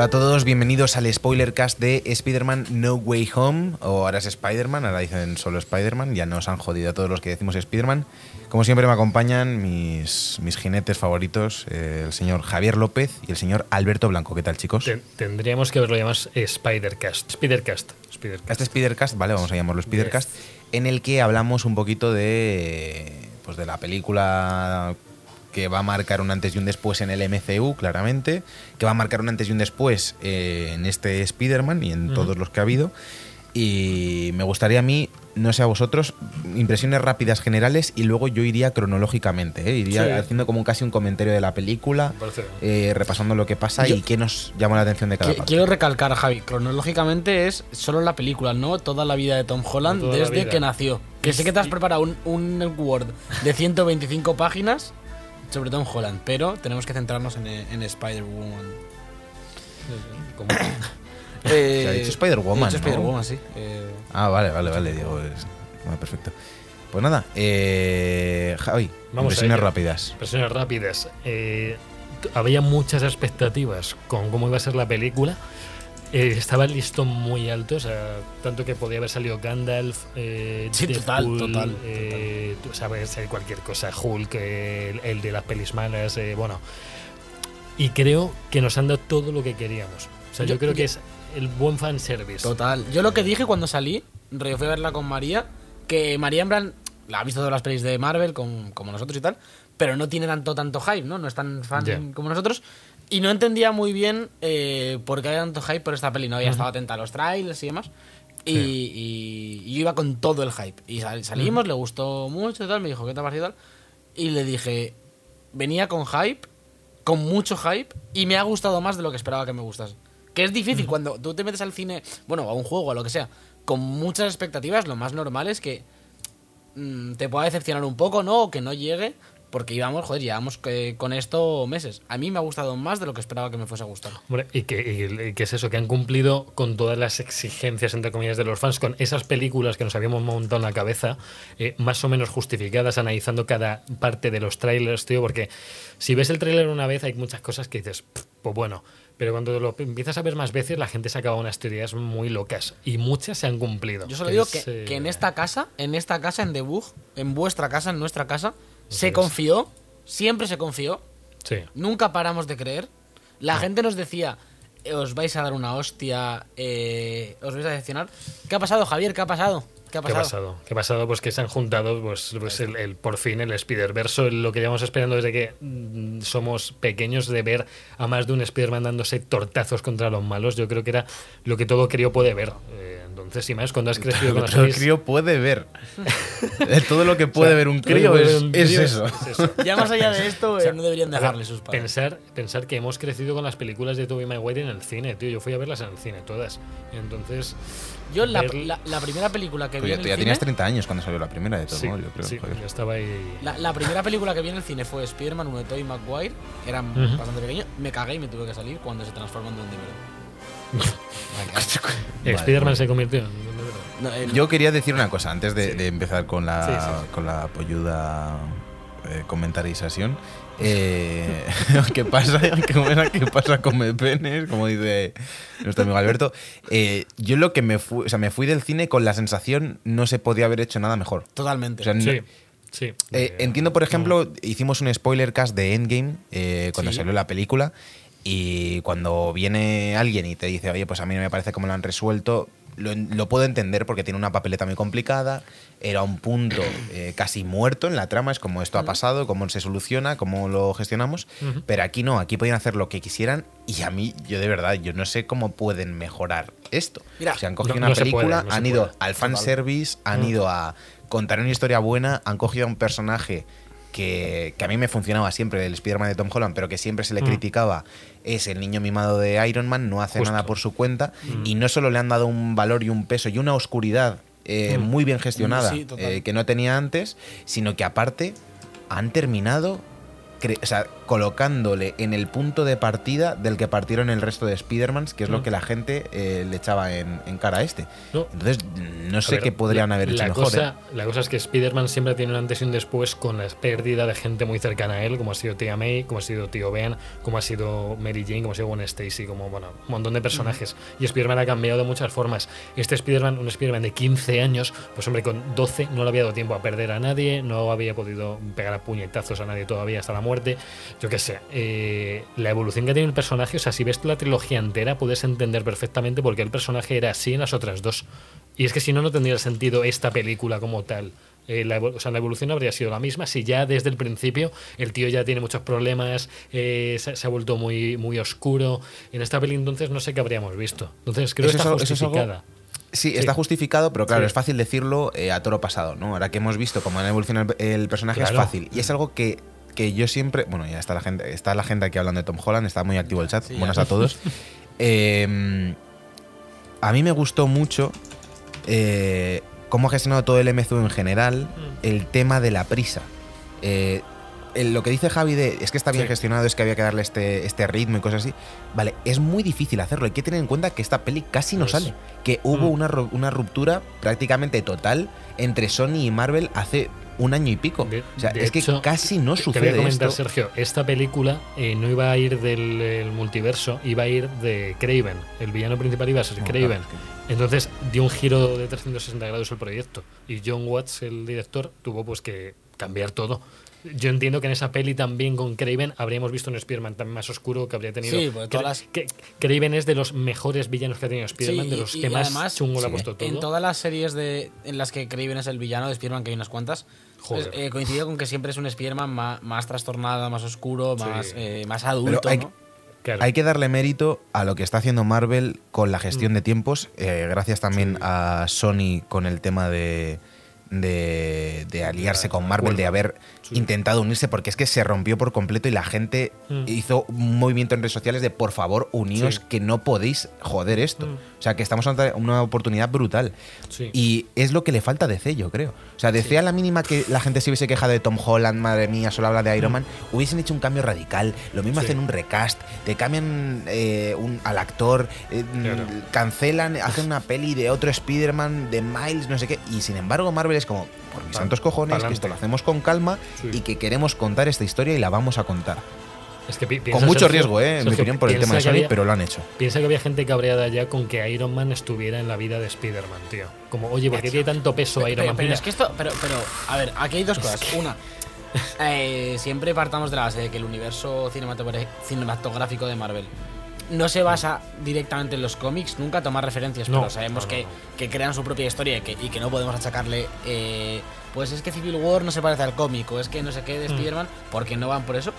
Hola a todos, bienvenidos al spoilercast de Spider-Man No Way Home, o ahora es Spider-Man, ahora dicen solo Spider-Man, ya nos han jodido a todos los que decimos Spider-Man. Como siempre me acompañan mis, mis jinetes favoritos, eh, el señor Javier López y el señor Alberto Blanco. ¿Qué tal, chicos? Ten- tendríamos que haberlo llamado Spidercast. Spidercast. Spidercast. Este Spidercast, vale, vamos a llamarlo Spidercast, en el que hablamos un poquito de, pues de la película que va a marcar un antes y un después en el MCU, claramente, que va a marcar un antes y un después eh, en este Spider-Man y en Ujú. todos los que ha habido. Y me gustaría a mí, no sé a vosotros, impresiones rápidas generales y luego yo iría cronológicamente, ¿eh? iría Sí. haciendo como casi un comentario de la película, eh, repasando lo que pasa Yo- y qué nos llama la atención de cada Qui- parte. Quiero recalcar, Javi, cronológicamente es solo la película, no toda la vida de Tom Holland No desde que nació. Que sé que te has preparado un, un Word de 125 páginas sobre Tom Holland, pero tenemos que centrarnos en, en Spider-Woman. Como- Eh, Se ha dicho Spider-Woman, he dicho ¿no? Spider-Woman, sí. Eh, Ah, vale, vale, vale, digo, es- bueno, perfecto. Pues nada, eh, Javi, Vamos impresiones rápidas. Versiones rápidas. Eh, había muchas expectativas con cómo iba a ser la película. Eh, estaba el listón muy alto, o sea, tanto que podía haber salido Gandalf, eh, Sí, total, Deadpool, total, eh, tú sabes, eh, cualquier cosa, Hulk, eh, el, el de las pelis malas, eh, bueno. Y creo que nos han dado todo lo que queríamos. O sea, yo, Yo- creo yo- que es el buen fanservice. total. Yo lo que dije cuando salí, rollo, fui a verla con María, que María en plan, la ha visto todas las pelis de Marvel, con- como nosotros y tal, pero no tiene tanto, tanto hype, ¿no? No es tan fan como nosotros. Y no entendía muy bien eh, por qué había tanto hype por esta peli. No había estado atenta a los trailers y demás. Y, y- y yo iba con todo el hype. Y sal- salimos, le gustó mucho y tal. Me dijo, ¿qué te ha parecido tal? Y le dije, venía con hype, con mucho hype, y me ha gustado más de lo que esperaba que me gustase. Que es difícil cuando tú te metes al cine, bueno, a un juego, a lo que sea, con muchas expectativas, lo más normal es que mm, te pueda decepcionar un poco, ¿no? O que no llegue, porque íbamos, joder, llevamos que- con esto meses. A mí me ha gustado más de lo que esperaba que me fuese a gustar. Hombre, y que, que es eso, que han cumplido con todas las exigencias, entre comillas, de los fans, con esas películas que nos habíamos montado en la cabeza, eh, más o menos justificadas, analizando cada parte de los trailers, tío, porque si ves el trailer una vez hay muchas cosas que dices, "Pff, pues bueno, pero cuando lo empiezas a ver más veces, la gente se acaba unas teorías muy locas, y muchas se han cumplido. Yo solo digo es, que, eh, que en esta casa, en esta casa, en Debug, en vuestra casa, en nuestra casa, se es. confió, siempre se confió, Sí. nunca paramos de creer. La gente nos decía, "Eh, os vais a dar una hostia, eh, os vais a decepcionar. ¿Qué ha pasado, Javier? ¿Qué ha pasado? ¿Qué ha ¿Qué pasado? ha pasado? ¿Qué ha pasado? Pues que se han juntado pues, pues el, el- por fin el Spider-Verse, lo que llevamos esperando desde que mm, somos pequeños, de ver a más de un Spider-Man dándose tortazos contra los malos. Yo creo que era lo que todo crío puede ver. Eh, entonces, y más cuando has crecido con las el crío puede ver. Todo lo que puede O sea, ver un todo lo que crío puede es, ver un es crío eso. es eso. Ya más allá de esto, O sea, eh, no deberían dejarle sus padres. Pensar, pensar que hemos crecido con las películas de Tobey Maguire en el cine, tío. Yo fui a verlas en el cine, todas. Entonces, Yo la, ver- la- la primera película que vi ya, en el ya cine, tenías 30 años cuando salió la primera de todo, sí, ¿no? yo creo. sí, yo estaba ahí. la, la primera película que vi en el cine fue Spider-Man 1 de Tobey Maguire. Era Ujú. bastante pequeño. Me cagué y me tuve que salir cuando se transformó en Duende Verde. Vale, Spider-Man se convirtió en. No, el- Yo quería decir una cosa antes de, Sí. de empezar con la, Sí, sí. Con la polluda eh, comentarización. Eh, ¿Qué pasa? ¿Qué pasa? ¿Qué pasa con penes? Como dice nuestro amigo Alberto. Eh, yo lo que me fui, o sea, me fui del cine con la sensación no se podía haber hecho nada mejor. Totalmente. O sea, no- Sí, sí. Entiendo, por ejemplo, hicimos un spoiler cast de Endgame eh, cuando Sí. salió la película y cuando viene alguien y te dice, oye, pues a mí no me parece cómo lo han resuelto, lo, lo puedo entender porque tiene una papeleta muy complicada, era un punto eh, casi muerto en la trama, es como esto ha pasado, cómo se soluciona, cómo lo gestionamos, pero aquí no, aquí podían hacer lo que quisieran y a mí, yo de verdad, yo no sé cómo pueden mejorar esto. Mira, o sea, han cogido no- una no película, puede, no se han ido puede. al fanservice, han ido a contar una historia buena, han cogido a un personaje que, que a mí me funcionaba siempre el Spider-Man de Tom Holland, pero que siempre se le Mm. criticaba, es el niño mimado de Iron Man, no hace Justo. nada por su cuenta, Mm. y no solo le han dado un valor y un peso y una oscuridad eh, Mm. muy bien gestionada Sí, eh, que no tenía antes, sino que aparte han terminado o sea, colocándole en el punto de partida del que partieron el resto de Spider-Mans, que es lo Mm. que la gente eh, le echaba en, en cara a este. No. Entonces, no sé ver, qué podrían la- haber hecho la mejor. Cosa, ¿eh? La cosa es que Spider-Man siempre tiene un antes y un después con la pérdida de gente muy cercana a él, como ha sido Tia May, como ha sido Tío Ben, como ha sido Mary Jane, como ha sido Gwen Stacy, como bueno, un montón de personajes. Y Spider-Man ha cambiado de muchas formas. Este Spider-Man, un Spider-Man de 15 años, pues hombre, con 12 no le había dado tiempo a perder a nadie, no había podido pegar a puñetazos a nadie todavía hasta la muerte. Yo qué sé, eh, la evolución que tiene el personaje, o sea, si ves la trilogía entera, puedes entender perfectamente por qué el personaje era así en las otras dos. Y es que si no, no tendría sentido esta película como tal. Eh, la, o sea, la evolución habría sido la misma si ya desde el principio el tío ya tiene muchos problemas, eh, se, se ha vuelto muy, muy oscuro. En esta peli entonces no sé qué habríamos visto. Entonces creo que es está es justificada. Sí, Sí. está justificado, pero claro, Sí. es fácil decirlo eh, a toro pasado, ¿no? Ahora que hemos visto cómo han evolucionado el, el personaje Claro. es fácil. Y es algo que, que yo siempre. Bueno, ya está la gente, está la gente aquí hablando de Tom Holland, está muy activo el chat. Sí. Buenas a todos. Eh, a mí me gustó mucho eh, cómo ha gestionado todo el MCU en general Mm. el tema de la prisa. Eh, lo que dice Javi de es que está bien Sí. gestionado, es que había que darle este, este ritmo y cosas así. Vale, es muy difícil hacerlo. Hay que tener en cuenta que esta peli casi no Pues- sale. Que hubo Mm. una, una ruptura prácticamente total entre Sony y Marvel hace un año y pico. De- o sea, es que casi no Te- Te voy sucede a comentar, esto. Sergio, esta película eh, no iba a ir del el multiverso, iba a ir de Craven. El villano principal iba a ser No, Craven. claro, es que- Entonces dio un giro de 360 grados el proyecto. Y John Watts, el director, tuvo pues que cambiar todo. Yo entiendo que en esa peli también con Craven habríamos visto un Spider-Man también más oscuro que habría tenido. Sí, porque todas las- que, Craven es de los mejores villanos que ha tenido Spider-Man, Sí, de los y que más además, chungo le ha puesto todo. En todas las series de, en las que Kraven es el villano de Spider-Man, que hay unas cuantas, Joder. pues, eh, coincidió con que siempre es un Spider-Man más, más trastornado, más oscuro, Sí. más, eh, más adulto. hay- ¿no? Claro. Hay que darle mérito a lo que está haciendo Marvel con la Mm. gestión de tiempos. eh, gracias también a Sony con el tema de, de, de aliarse con Marvel, de haber Sí. intentado unirse, porque es que se rompió por completo y la gente Mm. hizo un movimiento en redes sociales de por favor uníos Sí. que no podéis joder esto. Mm. O sea que estamos ante una oportunidad brutal. Sí. Y es lo que le falta a DC, yo creo. O sea, DC a la mínima que la gente se hubiese quejado de Tom Holland, madre mía, solo habla de Iron Man, hubiesen hecho un cambio radical. Lo mismo Mm. Hacen un recast, te cambian eh, un- al actor, eh, Claro. cancelan, hacen una peli de otro Spider-Man, de Miles, no sé qué. Y sin embargo, Marvel es como, por mis santos cojones, que esto lo hacemos con calma Sí. y que queremos contar esta historia y la vamos a contar. Es que pi- Con mucho Sergio- riesgo, ¿eh? En mi opinión, por el tema de Sony, había- pero lo han hecho. Piensa que había gente cabreada ya con que Iron Man estuviera en la vida de Spider-Man, tío. Como, oye, ¿por qué tiene tanto peso Iron Pero, Man? pero es que esto, pero, pero, a ver, aquí hay dos cosas. Una, eh, siempre partamos de la base de que el universo cinematográfico de Marvel no se basa directamente en los cómics, nunca toma referencias, No, pero sabemos no, no, que, que crean su propia historia y que, y que no podemos achacarle, eh, pues es que Civil War no se parece al cómic, o es que no sé qué de Mm. Spider-Man, porque no van por eso.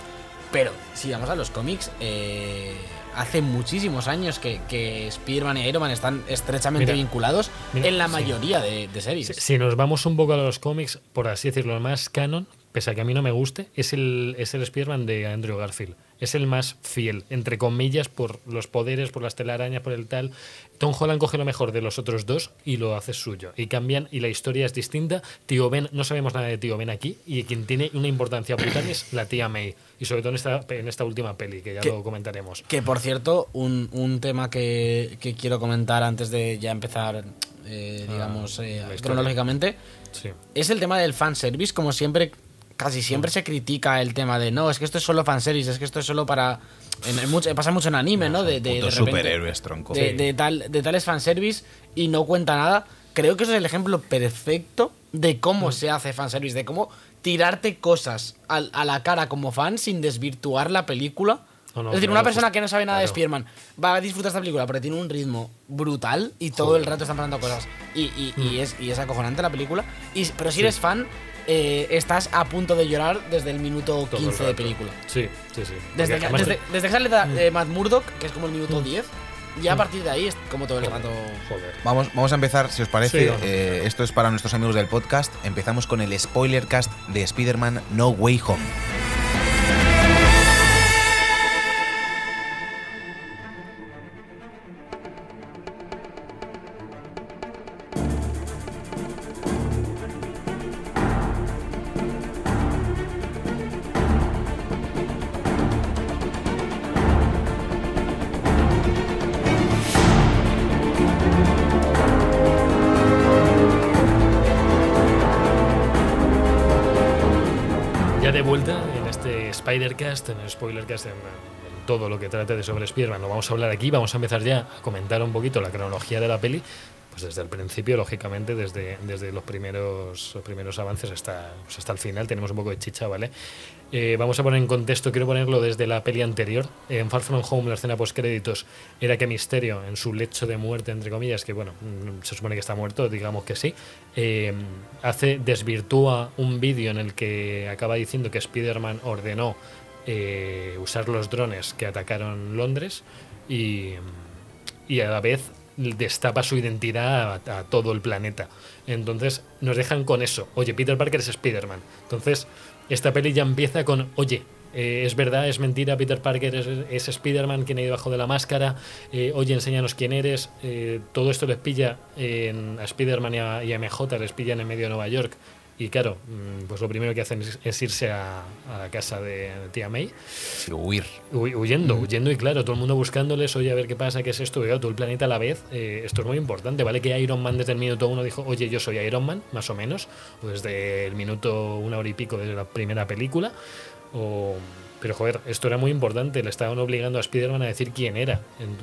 Pero si vamos a los cómics, eh, hace muchísimos años que, que Spider-Man y Iron Man están estrechamente Mira, vinculados mira, en la sí. mayoría de, de series. si, si nos vamos un poco a los cómics, por así decirlo, más canon, pese a que a mí no me guste, es el, es el Spider-Man de Andrew Garfield. Es el más fiel, entre comillas, por los poderes, por las telarañas, por el tal. Tom Holland coge lo mejor de los otros dos y lo hace suyo. Y cambian, y la historia es distinta. Tío Ben, no sabemos nada de Tío Ben aquí, y quien tiene una importancia brutal es la tía May. Y sobre todo en esta, en esta última peli, que ya Que- lo comentaremos. Que por cierto, un, un tema que, que quiero comentar antes de ya empezar, eh, Ah, digamos, eh, cronológicamente, Sí. es el tema del fanservice. Como siempre, casi siempre se critica el tema de no, es que esto es solo fanservice, es que esto es solo para. En, en mucho- pasa mucho en anime, ¿no? De, de, de superhéroes, tronco. de, Sí. de tal, de tales fanservice y no cuenta nada. Creo que eso es el ejemplo perfecto de cómo Mm. se hace fanservice, de cómo tirarte cosas al- a, la cara como fan sin desvirtuar la película. No, no, es decir, una persona que no sabe nada de claro. Spider-Man va a disfrutar esta película porque tiene un ritmo brutal y todo el rato están pasando cosas. Y, y- y Mm. es, y es acojonante la película. Y, pero si eres fan, eh, estás a punto de llorar desde el minuto Todo el 15 de película. Sí, sí, sí. Desde que, desde, te- desde que sale da- eh, Matt Murdock, que es como el minuto Mm. 10, Ya a partir de ahí es como todo el rato. Joder. Vamos, vamos a empezar, si os parece. Sí, eh, esto es para nuestros amigos del podcast. Empezamos con el spoiler cast de Spider-Man No Way Home. Spider-Cast, en Spoilercast, en, en todo lo que trate de sobre Spider-Man, lo vamos a hablar aquí. Vamos a empezar ya a comentar un poquito la cronología de la peli. Pues desde el principio, lógicamente, desde, desde los, primeros, los primeros avances hasta, pues hasta el final, tenemos un poco de chicha, ¿vale? Eh, vamos a poner en contexto, quiero ponerlo desde la peli anterior. En Far From Home, la escena post-créditos, era que Misterio, en su lecho de muerte, entre comillas, que bueno, mm, se supone que está muerto, digamos que sí, eh, hace, desvirtúa un vídeo en el que acaba diciendo que Spider-Man ordenó eh, usar los drones que atacaron Londres y, y a la vez destapa su identidad a, todo el planeta. Entonces nos dejan con eso. Oye, Peter Parker es Spider-Man. Entonces esta peli ya empieza con, oye, eh, es verdad, es mentira, Peter Parker es, es Spider-Man quien ha ido debajo de la máscara, eh, oye, enséñanos quién eres. Eh, todo esto les pilla en, a Spider-Man y a, MJ, les pillan en medio de Nueva York. Y claro, mm, pues lo primero que hacen es, es irse a, a la casa de, tía May. Sí, huir. Hu- Huyendo, huyendo y claro, todo el mundo buscándoles, oye, a ver qué pasa, qué es esto, y claro, todo el planeta a la vez. eh, esto es muy importante, ¿vale? Que Iron Man desde el minuto uno dijo, oye, yo soy Iron Man, más o menos, o desde el minuto una hora y pico de la primera película. O, pero joder, esto era muy importante, le estaban obligando a Spider-Man a decir quién era, en-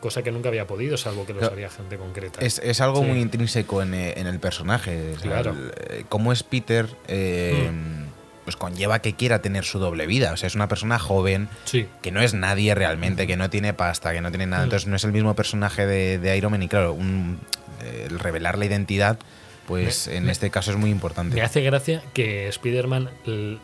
cosa que nunca había podido, salvo que lo sabía gente concreta. Es, es algo Sí. muy intrínseco en, eh, en el personaje. o sea, Claro. el- cómo es Peter, eh, pues conlleva que quiera tener su doble vida. O sea, es una persona joven, Sí, que no es nadie realmente, que no tiene pasta, que no tiene nada. Mm. Entonces no es el mismo personaje de, de Iron Man. Y claro, un- el revelar la identidad, pues en este caso es muy importante. Me hace gracia que Spider-Man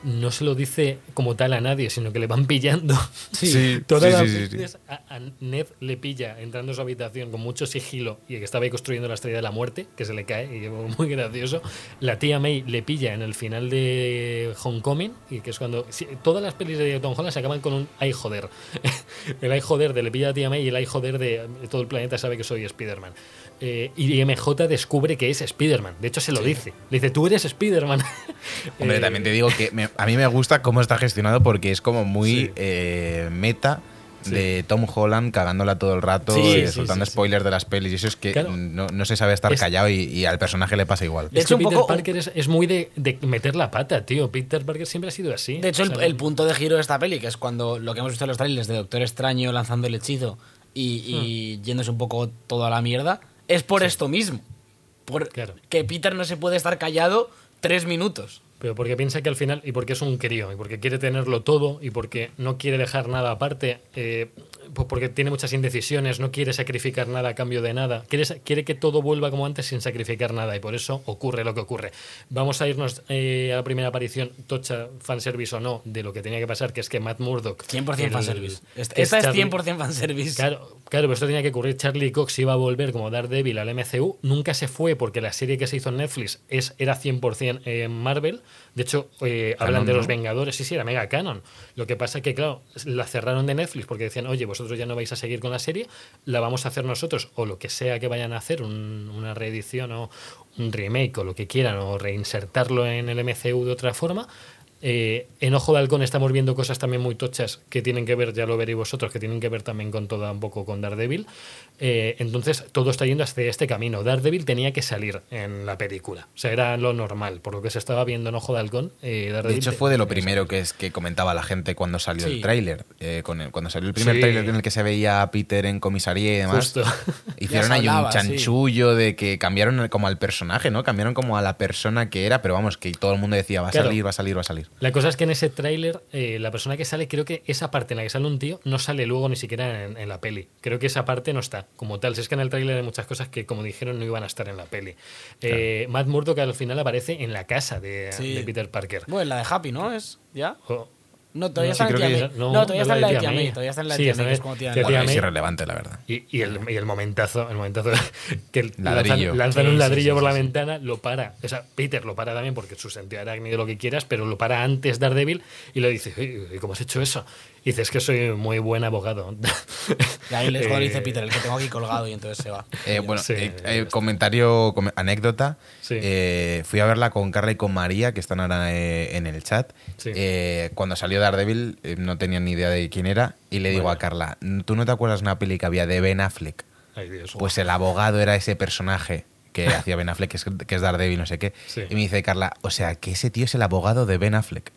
no se lo dice como tal a nadie, sino que le van pillando. Sí, Todas sí, las sí, sí, sí. veces a, a Ned le pilla entrando a su habitación con mucho sigilo y que estaba ahí construyendo la estrella de la muerte, que se le cae, y es muy gracioso. La tía May le pilla en el final de Homecoming, y que es cuando. todas las pelis de Tom Holland se acaban con un ay joder. el ay joder de le pilla a la tía May y el ay joder de todo el planeta sabe que soy Spider-Man. Eh, y MJ descubre que es Spider-Man. De hecho, se lo dice. Le dice, tú eres Spider-Man. Hombre, Eh, también te digo que me- a mí me gusta cómo está gestionado porque es como muy Sí. eh, meta Sí. de Tom Holland cagándola todo el rato, Sí, eh, sí, soltando sí, sí. spoilers de las pelis. Y eso es que Claro. no, no se sabe estar Es- callado y, y al personaje le pasa igual. De es hecho, que un Peter poco- Parker es, es muy de, de meter la pata, tío. Peter Parker siempre ha sido así. De hecho, el, punto de giro de esta peli, que es cuando lo que hemos visto en los trailers de Doctor Extraño lanzando el hechizo y, y yéndose un poco toda la mierda, es por esto mismo. Por Claro. que Peter no se puede estar callado tres minutos. Pero porque piensa que al final, y porque es un crío, y porque quiere tenerlo todo, y porque no quiere dejar nada aparte, eh, pues porque tiene muchas indecisiones, no quiere sacrificar nada a cambio de nada, quiere, quiere que todo vuelva como antes sin sacrificar nada, y por eso ocurre lo que ocurre. Vamos a irnos eh, a la primera aparición, tocha, fanservice o no, de lo que tenía que pasar, que es que Matt Murdock... 100% el- fanservice. Esta que esta es Charlie- 100% fanservice. Claro, claro, pero esto tenía que ocurrir. Charlie Cox iba a volver como Daredevil al MCU. Nunca se fue porque la serie que se hizo en Netflix es, era 100% en Marvel. De hecho, eh, hablan de ¿no? los Vengadores. Sí, sí, era mega canon. Lo que pasa es que, claro, la cerraron de Netflix porque decían, oye, vosotros ya no vais a seguir con la serie, la vamos a hacer nosotros, o lo que sea que vayan a hacer, un- una reedición o un remake o lo que quieran, o reinsertarlo en el MCU de otra forma. Eh, en Ojo de Halcón estamos viendo cosas también muy tochas que tienen que ver, ya lo veréis vosotros, que tienen que ver también con toda un poco con Daredevil. Eh, entonces todo está yendo hacia este camino. Daredevil tenía que salir en la película. O sea, era lo normal. Por lo que se estaba viendo en Ojo de Halcón, eh, De hecho, fue de lo primero que, es, que comentaba la gente cuando salió Sí. el tráiler. Eh, cuando salió el primer Sí. tráiler en el que se veía a Peter en comisaría y demás. Justo. Hicieron ahí un sí. chanchullo de que cambiaron como al personaje, ¿no? Cambiaron como a la persona que era, pero vamos, que todo el mundo decía, va a Claro. salir, va a salir, va a salir. La cosa es que en ese tráiler, eh, la persona que sale, creo que esa parte en la que sale un tío no sale luego ni siquiera en, en la peli. Creo que esa parte no está como tal. Si es que en el tráiler hay muchas cosas que, como dijeron, no iban a estar en la peli. Eh, Matt Murdock al final aparece en la casa de, Sí. de Peter Parker. Bueno, la de Happy, ¿no? Es ya. O- No, todavía No, está sí, en creo Tia que May. ya- no, No, todavía está en la de de Tia Tia May. May. Todavía está en la de Sí, Tia esa May, que es- es como Tia Tia May. Bueno, es irrelevante, la verdad. Y, y el, y el momentazo, el momentazo que el- Ladrillo. lanzan, lanzan Sí, un ladrillo sí, por sí, la sí. ventana, lo para. O sea, Peter lo para también porque su sentido arácnido lo que quieras, pero lo para antes Daredevil y le dice, "Oye, ¿y cómo has hecho eso? Y dice, es que soy muy buen abogado. Y ahí es cuando le dice Eh, Peter, el que tengo aquí colgado, y entonces se va. Eh, bueno, Sí, eh, eh, comentario, com- anécdota. Sí. Eh, fui a verla con Carla y con María, que están ahora eh, en el chat. Sí. Eh, cuando salió Daredevil, eh, no tenían ni idea de quién era. Y le digo a Carla, ¿tú no te acuerdas de una peli que había de Ben Affleck? Ay, Dios. Pues el abogado era ese personaje que hacía Ben Affleck, que es, que es Daredevil, no sé qué. Sí. Y me dice Carla, o sea, que ese tío es el abogado de Ben Affleck.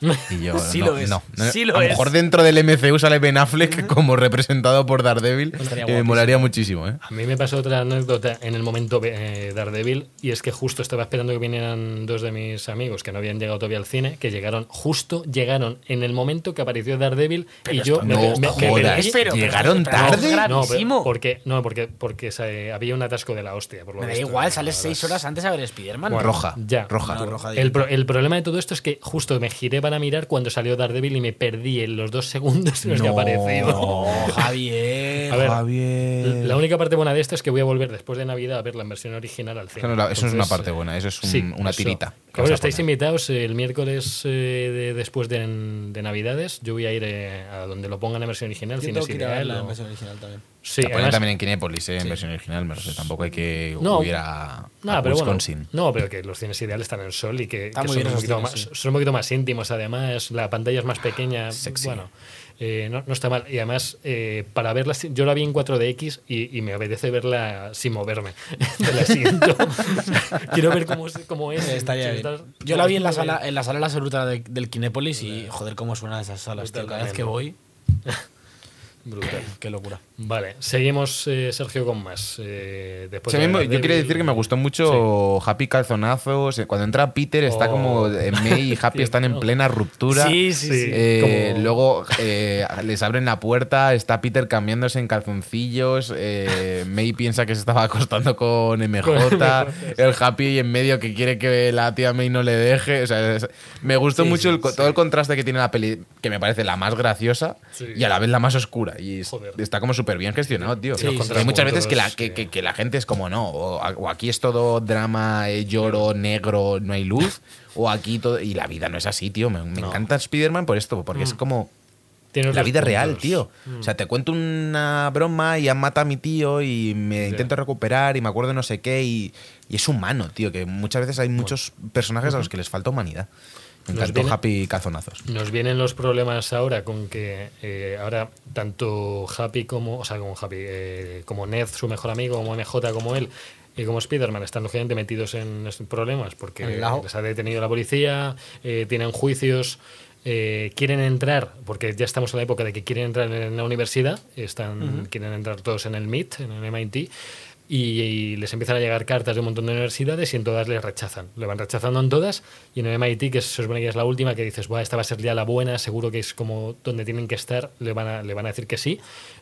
Y yo, Sí no, lo es, no, no. sí lo a lo es. mejor dentro del MCU sale Ben Affleck como representado por Daredevil. Estaría y me molaría muchísimo, ¿eh? A mí me pasó otra anécdota en el momento eh, Daredevil y es que justo estaba esperando que vinieran dos de mis amigos que no habían llegado todavía al cine, que llegaron, justo llegaron en el momento que apareció Daredevil y yo no que jodas, vi- pero- ¿llegaron pero- tarde? No, pero- porque, no, porque, porque se- había un atasco de la hostia. Por lo Me da visto. igual, sales seis horas antes a ver Spider-Man. Bueno, roja, ya. roja. No, roja El, pro- el problema de todo esto es que justo me giré para mirar cuando salió Daredevil y me perdí en los dos segundos en los que No. apareció. Oh, Javier. A ver, Javier. La única parte buena de esto es que voy a volver después de Navidad a ver la versión original al cine. Eso no es la- una parte buena, eso es un- sí, una eso. tirita. que Que bueno, a estáis invitados el miércoles eh, de- después de, de Navidades. Yo voy a ir eh, a donde lo pongan en versión original, Yo Cines tengo que ir a en o- versión original también. Sí, la ponen además- también en Kinépolis, ¿eh? en Sí. versión original, tampoco hay que No. huir a, No, a pero Wisconsin. bueno, no, pero que los cines ideales están en sol y que, son, un poquito más, sí. son un poquito más íntimos. Además, la pantalla es más pequeña. Sexy. Bueno, eh, no, no está mal. Y además, eh, para verla, yo la vi en 4DX y, y me apetece verla sin moverme del asiento. Quiero ver cómo es. Cómo es Estaría bien. estar- Yo la vi en la sala, en la sala La Absoluta de- del Kinépolis y joder cómo suenan esas salas, tío. Cada vez que voy, Brutal. qué locura. Vale, seguimos, eh, Sergio, con más. Eh, después Sí, de me- yo quería decir que me gustó mucho Happy Calzonazos. Cuando entra Peter está Oh. como eh, May y Happy están en plena ruptura. Sí, sí, sí. Eh, Como- Luego eh, les abren la puerta, está Peter cambiándose en calzoncillos, eh, May piensa que se estaba acostando con MJ, el Happy en medio que quiere que la tía May no le deje. O sea, es- me gustó Sí, mucho sí, el sí. todo el contraste que tiene la peli, que me parece la más graciosa Sí. y a la vez la más oscura. Y Joder. está como súper bien gestionado, tío. Sí, hay muchas veces que la, que, que- que la gente es como, no, o, o aquí es todo drama, eh, lloro, negro, no hay luz, o aquí todo... Y la vida no es así, tío. Me, me No. encanta Spider-Man por esto, porque es Mm. como Tiene la vida real, puntos. tío. Mm. O sea, te cuento una broma y han matado a mi tío y me Ya. intento recuperar y me acuerdo de no sé qué y, y es humano, tío, que muchas veces hay muchos personajes a los que les falta humanidad. Me Nos encantó viene- Happy Calzonazos. Nos vienen los problemas ahora con que eh, ahora tanto Happy como, o sea, como Happy, eh, como Ned, su mejor amigo, como MJ, como él, y como Spider-Man están lógicamente metidos en problemas porque les ha detenido la policía, eh, tienen juicios, eh, quieren entrar, porque ya estamos en la época de que quieren entrar en la universidad, están, quieren entrar todos en el MIT, en el MIT, y, y les empiezan a llegar cartas de un montón de universidades y en todas les rechazan. Le van rechazando en todas y en el MIT, que se supone que es la última, que dices, Buah, esta va a ser ya la buena, seguro que es como donde tienen que estar, le van a, le van a decir que sí.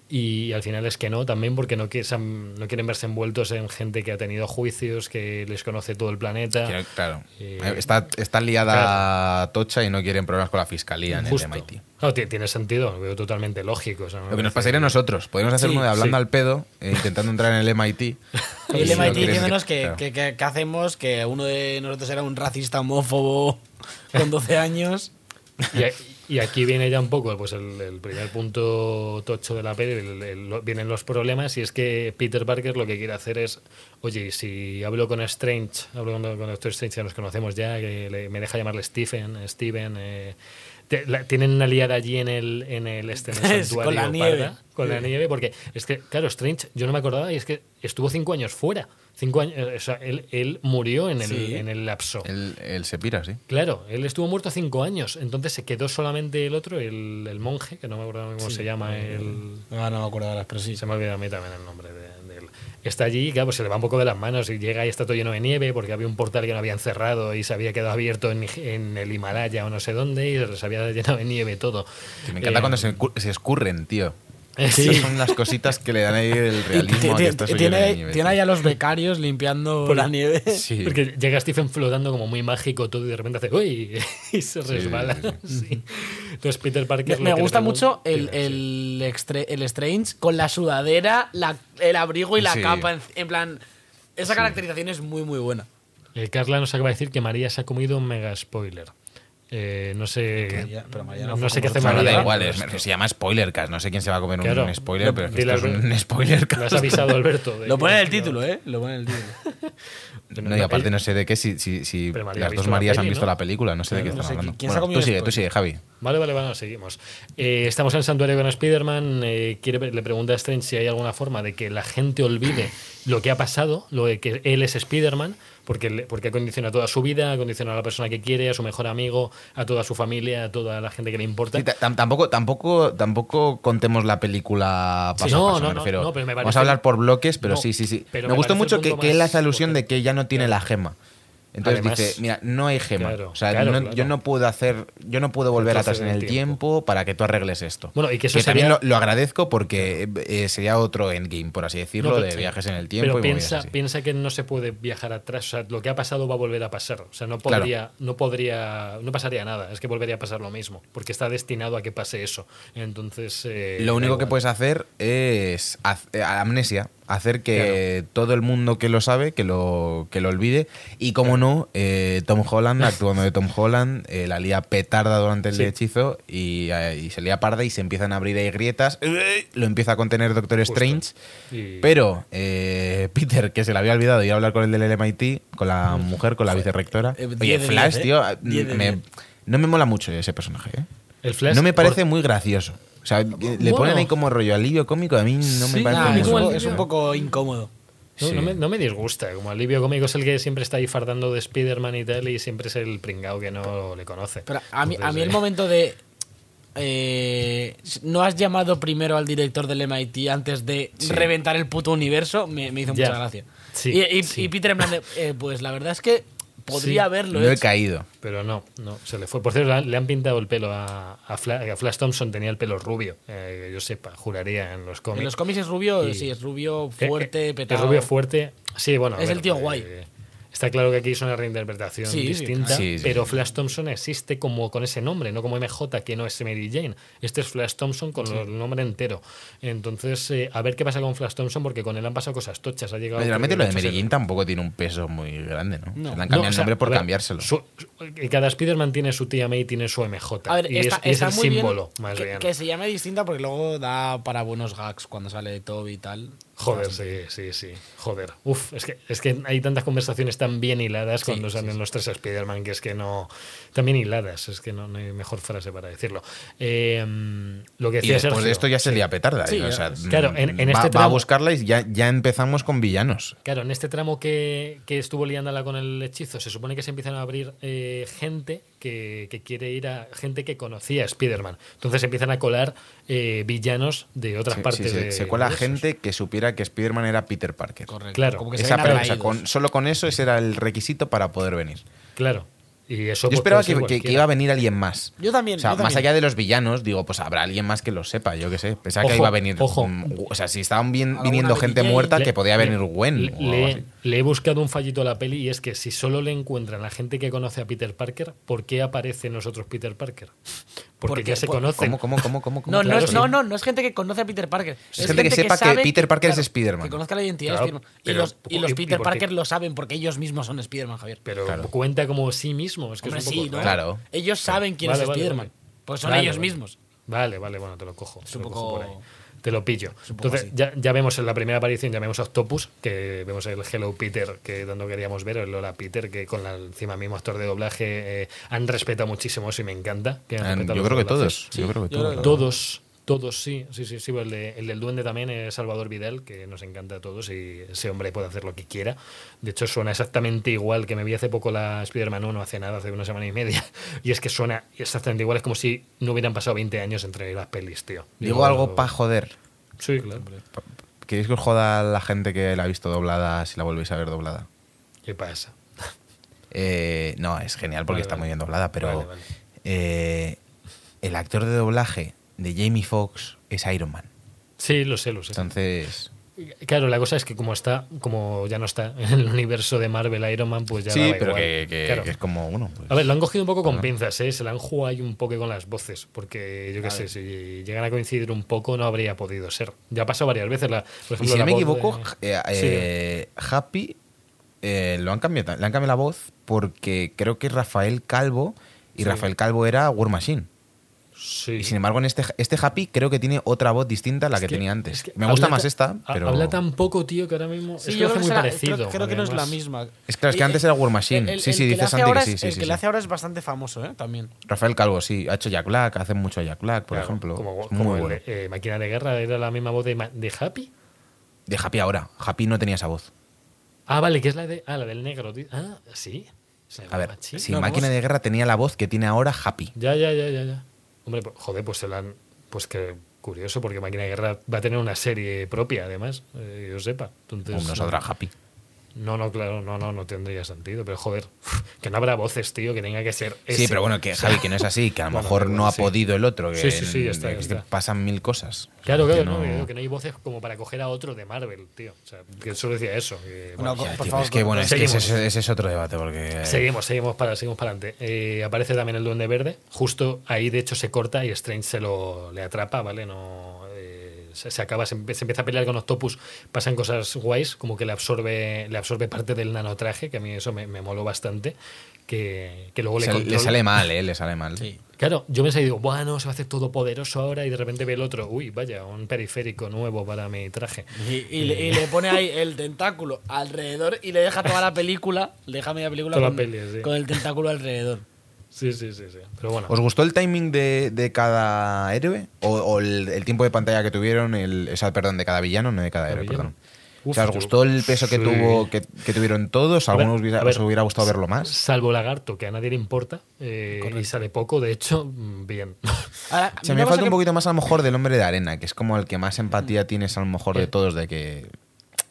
Y al final es que no, también porque no, quieren, no quieren verse envueltos en gente que ha tenido juicios, que les conoce todo el planeta. Quiero- Claro. Eh, está, está liada Tocha y no quieren problemas con la fiscalía en el MIT. Ti- tiene sentido, lo veo totalmente lógico. o sea, Lo que nos pasaría a nosotros. Podríamos hacer Sí, uno de hablando sí. al pedo, eh, intentando entrar en el MIT. El si no MIT diciéndonos que- que, claro. que, que- que hacemos que uno de nosotros era un racista homófobo con 12 años. Y, y aquí viene ya un poco pues el, el primer punto tocho de la peli, el- el- lo- vienen los problemas y es que Peter Parker lo que quiere hacer es, oye, si hablo con Strange, hablo con, con Doctor Strange, ya nos conocemos ya, que le- me deja llamarle Stephen, Steven, eh, te- la- tienen una liada allí en el, en el, este, en el santuario con la nieve. parda, con la nieve, porque es que, claro, Strange, yo no me acordaba y es que estuvo cinco años fuera. Cinco años, eh, o sea, él, él murió en el, Sí. en el lapso. Él, él se pira, sí. Claro, él estuvo muerto cinco años, entonces se quedó solamente el otro, el, el monje, que no me acuerdo cómo se llama, el, Ah, no me acuerdo ahora, pero sí. se me ha olvidado a mí también el nombre de, de él. Está allí, claro, pues se le va un poco de las manos y llega y está todo lleno de nieve porque había un portal que no habían cerrado y se había quedado abierto en, en el Himalaya o no sé dónde y se había llenado de nieve todo. Que me encanta Eh, cuando se, cu- se escurren, tío. Estas son las cositas que le dan ahí el realismo a que esto se tiene, nieve, tiene ahí a los becarios limpiando la nieve. Sí. Porque llega Stephen flotando como muy mágico todo y de repente hace ¡Uy! y se Sí, resbala. sí, sí. Entonces Peter Parker. Me, me lo que le gusta mucho el, sí. el, extre- el Strange con la sudadera, la- el abrigo y la Sí. capa. En, en plan, esa caracterización es muy, muy buena. Eh, Carla nos acaba de decir que María se ha comido un mega spoiler. Eh, no sé. Pero no no, sé qué hace María. da igual, es- se llama spoilercast. No sé quién se va a comer un- Claro. un spoiler, pero es que esto es un spoilercast. Lo has avisado, Alberto. Lo pone en el título, ¿eh? Lo pone en el título. No, y aparte no sé de qué, si, si, si las dos la Marías han visto ¿no? la película, no sé de qué No están sé, hablando. ¿quién se ha Bueno, comido tú sigue, tú sigue, Javi. Vale, vale, bueno, seguimos. Eh, estamos en el santuario con Spider-Man. eh, quiere- le pregunta a Strange si hay alguna forma de que la gente olvide lo que ha pasado, lo de que él es Spider-Man, porque, porque condiciona toda su vida, condiciona a la persona que quiere, a su mejor amigo, a toda su familia, a toda la gente que le importa. Sí, tampoco, tampoco, tampoco contemos la película paso Sí. a No, paso, no, me no, refiero. no, pero me Vamos a hablar por bloques, pero sí, sí, sí. pero me, me gustó mucho que, él hace alusión de que ya no tiene la gema. Entonces Además- dice, mira, no hay gema. Claro, o sea, claro, no- claro. yo no puedo hacer, yo no puedo volver atrás en el tiempo. tiempo. para que tú arregles esto. Bueno, y que eso también sería- lo, lo agradezco porque eh, sería otro endgame, por así decirlo, No, pero- de viajes en el tiempo. Pero y piensa, así. piensa que no se puede viajar atrás. O sea, lo que ha pasado va a volver a pasar. O sea, no podría, no podría, no pasaría nada. Es que volvería a pasar lo mismo, porque está destinado a que pase eso. Entonces, eh, Lo único que puedes hacer es eh, amnesia, hacer que todo el mundo que lo sabe, que lo, que lo olvide. Y como no, eh, Tom Holland, actuando de Tom Holland, eh, la lía petarda durante el Sí. hechizo y, eh, y se lía parda y se empiezan a abrir ahí grietas. Lo empieza a contener Doctor Justo. Strange. Pero eh, Peter, que se le había olvidado ir a hablar con el del MIT, con la mujer, con la vicerrectora. eh, Oye, 10 de Flash, 10, tío, 10 de me- 10. no me mola mucho ese personaje, el Flash, no me parece por- muy gracioso. O sea, le Bueno. ponen ahí como rollo alivio cómico, a mí no me Sí, parece nah, es, un, es un poco incómodo. No, Sí. no me, no me disgusta. Como alivio cómico es el que siempre está ahí fardando de Spider-Man y tal, y siempre es el pringao que no le conoce. Pero a mí, a mí el momento de. eh, ¿No has llamado primero al director del MIT antes de Sí. reventar el puto universo? Me, me hizo Ya. mucha gracia. Sí, y, y- sí. y Peter en plan de, eh, pues la verdad es que podría Sí. haberlo No he hecho. caído. Pero no, no, se le fue. Por cierto, le han- pintado el pelo a, a, Fla- a Flash Thompson, tenía el pelo rubio, eh, que yo sepa, juraría en los cómics. En los cómics es rubio, Y- sí, es rubio fuerte, eh, petado. Es rubio fuerte. Sí, bueno. Es ver, el tío eh, guay. Está claro que aquí es una reinterpretación Sí, distinta, Sí, sí, pero. Flash Thompson existe como con ese nombre, no como MJ, que no es Mary Jane. Este es Flash Thompson con el nombre entero. Entonces, eh, a ver qué pasa con Flash Thompson, porque con él han pasado cosas tochas. Ha llegado Realmente lo de Mary Jane tampoco tiene un peso muy grande, ¿no? No. Se le han No, cambiado o el sea, nombre por a ver, cambiárselo. su- cada Spider-Man tiene su tía May, tiene su MJ. A ver, y está, es, y es está el muy bien símbolo, más que, bien. que se llame distinta porque luego da para buenos gags cuando sale Toby y tal. Joder, sí, sí, sí. Joder. Uf, es que, es que hay tantas conversaciones tan bien hiladas cuando salen los tres Spider-Man que es que no. Tan bien hiladas, es que no, no hay mejor frase para decirlo. Eh, lo que Y decía después Sergio, de esto ya se lía petarda. ¿eh? O ya, sea, claro, en- en va, este va a tramo- buscarla y ya, ya empezamos con villanos. Claro, en este tramo que, que estuvo liándola con el hechizo, se supone que se empiezan a abrir eh, gente que, que quiere ir a. gente que conocía a Spider-Man. Entonces empiezan a colar eh, villanos de otras Sí, partes sí, se, de. se cuela de gente que supiera que Spider-Man era Peter Parker. Correcto. Claro. Como que se Esa con- solo con eso ese era el requisito para poder venir. Claro. Y eso Yo pues, esperaba que, que- que cualquiera. iba a venir alguien más. Yo también. O sea, yo más allá de los villanos, digo, pues habrá alguien más que lo sepa, yo qué sé. Pensaba que iba a venir. ojo. mm, O sea, si estaban bien, viniendo gente muerta, Le- que podía venir le- Gwen. Le, o algo así. Le he buscado un fallito a la peli y es que si solo le encuentran a gente que conoce a Peter Parker, ¿por qué aparece nosotros Peter Parker? Porque, Porque- ya se por- conocen. ¿Cómo, cómo, cómo, cómo? cómo? No, Claro, no, es, sí. no, no, no es gente que conoce a Peter Parker. Es gente que sepa que Peter Parker es claro, Spider-Man. Que conozca la identidad Claro, de Spider-Man. Y pero- los, y los y- y Peter Parker lo saben porque ellos mismos son Spider-Man, Javier. Pero Claro. cuenta como sí mismo. Es que Hombre, es un poco sí, ¿no? Claro. Ellos saben quién Vale, es vale, Spider-Man. vale. Pues son Vale, ellos vale. mismos. Vale, vale, bueno, te lo cojo. Es un poco- por ahí. Te lo pillo. Entonces, ya, ya vemos en la primera aparición, ya vemos a Octopus, que vemos el Hello Peter, que tanto queríamos ver, el Lola Peter, que con la encima mismo actor de doblaje eh, han respetado muchísimo eso y me encanta. que han respetado yo creo que todos. yo creo que yo todos. creo que Todos, todos, sí, sí, sí, sí. El, de- el del duende también es Salvador Vidal, que nos encanta a todos y ese hombre puede hacer lo que quiera. De hecho, suena exactamente igual que me vi hace poco la Spider-Man 1, hace nada, hace una semana y media. Y es que suena exactamente igual, es como si no hubieran pasado 20 años entre las pelis, tío. Digo algo para joder. Sí, claro. ¿Queréis que os joda a la gente que la ha visto doblada si la volvéis a ver doblada? ¿Qué pasa? Eh, no, es genial porque Vale, está vale. muy bien doblada, pero vale. eh, el actor de doblaje de Jamie Foxx es Iron Man. Sí, lo sé, lo sé. Entonces. Claro, la cosa es que como está, como ya no está en el universo de Marvel Iron Man, pues ya Sí, daba pero igual. que, que- Claro. que es como, bueno. pues- A ver, lo han cogido un poco con pinzas, ¿eh? Se la han jugado ahí un poco con las voces, porque yo qué sé, si llegan a coincidir un poco no habría podido ser. Ya ha pasado varias veces. La, por y ejemplo, si la no me equivoco, de- eh, eh, Happy eh, lo han cambiado, le han cambiado la voz porque creo que es Rafael Calvo y Sí. Rafael Calvo era War Machine. Sí. Y sin embargo, en este, este Happy creo que tiene otra voz distinta a la Es que, que- tenía antes. es que me gusta más ta- esta, pero. Habla tan poco, tío, que ahora mismo Sí, es yo creo que, muy parecido. creo, creo que no es la misma. Es claro, es que antes era War Machine. el- sí, el sí, que le dice hace Santi ahora que sí, es- sí, El sí, que sí. le hace ahora es bastante famoso, ¿eh? También. Rafael Calvo, sí. Ha hecho Jack Black, hace mucho a Jack Black, por Claro, ejemplo. Como, como bueno. de, eh, Máquina de Guerra era la misma voz de, de Happy. De Happy ahora. Happy no tenía esa voz. Ah, vale, que es la de. Ah, la del negro. tío. Ah, sí. A ver, si Máquina de Guerra tenía la voz que tiene ahora Happy. Ya, ya, ya, ya, ya. Hombre, pues, joder, pues se la han. Pues que curioso, porque Máquina de Guerra va a tener una serie propia, además, eh, yo sepa. Entonces, Happy. No, no, claro, no, no, no tendría sentido. Pero joder, que no habrá voces, tío, que tenga que ser. Sí, pero bueno, que Javi, que no es así, que a lo Bueno, mejor no ha sí. podido el otro. Que Sí, sí, sí, ya está, ya que pasan mil cosas. Claro, Que claro, no- no, que, que no hay voces como para coger a otro de Marvel, tío. O sea, que solo decía eso. que, Bueno, bueno, Ya, por tío, favor, es que bueno, es que seguimos. ese, ese- ese es otro debate porque Seguimos, seguimos para, seguimos para adelante. Eh, aparece también el Duende Verde. Justo ahí, de hecho, se corta y Strange se lo le atrapa, ¿vale? No, se, acaba, se, empieza a pelear con Octopus. Pasan cosas guays, como que le absorbe, le absorbe parte del nanotraje, que a mí eso me, me moló bastante. Que, que luego le, le, sale mal, eh, le sale mal. Sí. Claro, yo pensé digo, bueno, se va a hacer todo poderoso ahora y de repente ve el otro, uy, vaya, un periférico nuevo para mi traje. Y, y le, y le pone ahí el tentáculo alrededor y le deja toda la película, le deja media película con, peli, sí. con el tentáculo alrededor. Sí, sí, sí, sí. Pero bueno. ¿Os gustó el timing de, de cada héroe? ¿O, o el, el tiempo de pantalla que tuvieron? El, o sea, perdón, de cada villano, no de cada héroe, villano. perdón. Uf, o sea, ¿os yo- gustó el peso que sí. tuvo que, que tuvieron todos? ¿A A ver, algunos hubiera- a ver, os hubiera gustado verlo más? Salvo Lagarto, que a nadie le importa eh, y sale poco, de hecho, mm, bien. Ahora, una me falta un que- poquito más a lo mejor del hombre de arena, que es como el que más empatía tienes a lo mejor de todos, de que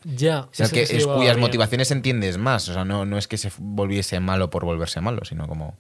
ya, O sea, que se es cuyas bien. motivaciones entiendes más. O sea, no, no es que se volviese malo por volverse malo, sino como.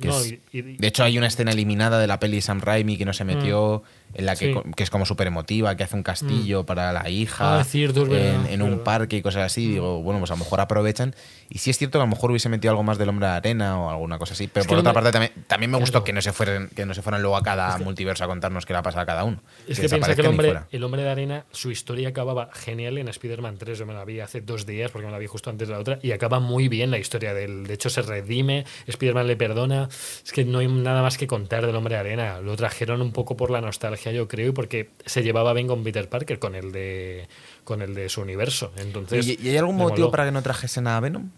Que No, es- y- y- de hecho, hay una escena eliminada de la peli Sam Raimi que no se metió, en la que, Sí. que es como súper emotiva, que hace un castillo para la hija Ah, es cierto, es verdad, en, es en un verdad. parque y cosas así. Digo, bueno, pues a lo mejor aprovechan. Y sí es cierto que a lo mejor hubiese metido algo más del hombre de arena o alguna cosa así. Pero Es que por otra parte, también, también me gustó Claro. que no, se fueran, que no se fueran luego a cada multiverso a contarnos qué le ha pasado a cada uno. Es que piensa que el hombre, el hombre de arena, su historia acababa genial en Spider-Man 3. Yo me la vi hace dos días porque me la vi justo antes de la otra. Y acaba muy bien la historia de él. De hecho, se redime, Spider-Man le perdona. Es que no hay nada más que contar del hombre de arena. Lo trajeron un poco por la nostalgia, yo creo, y porque se llevaba bien con Peter Parker, con el de, con el de su universo. Entonces, ¿Y, y hay algún motivo moló. para que no trajesen a Venom?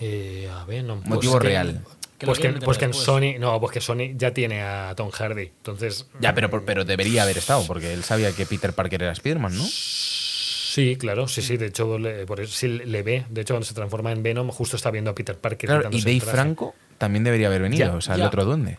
Eh, a. Motivo pues que- real. Que Pues que, pues que en. Sony. No, pues que Sony ya tiene a Tom Hardy. Entonces. Ya, pero, pero debería haber estado, porque él sabía que Peter Parker era Spider-Man, ¿no? Sí, claro, sí, sí. De hecho, le, por eso, sí le ve. De hecho, cuando se transforma en Venom, justo está viendo a Peter Parker. Claro, y Dave. Franco también debería haber venido, Ya, o sea, el otro duende.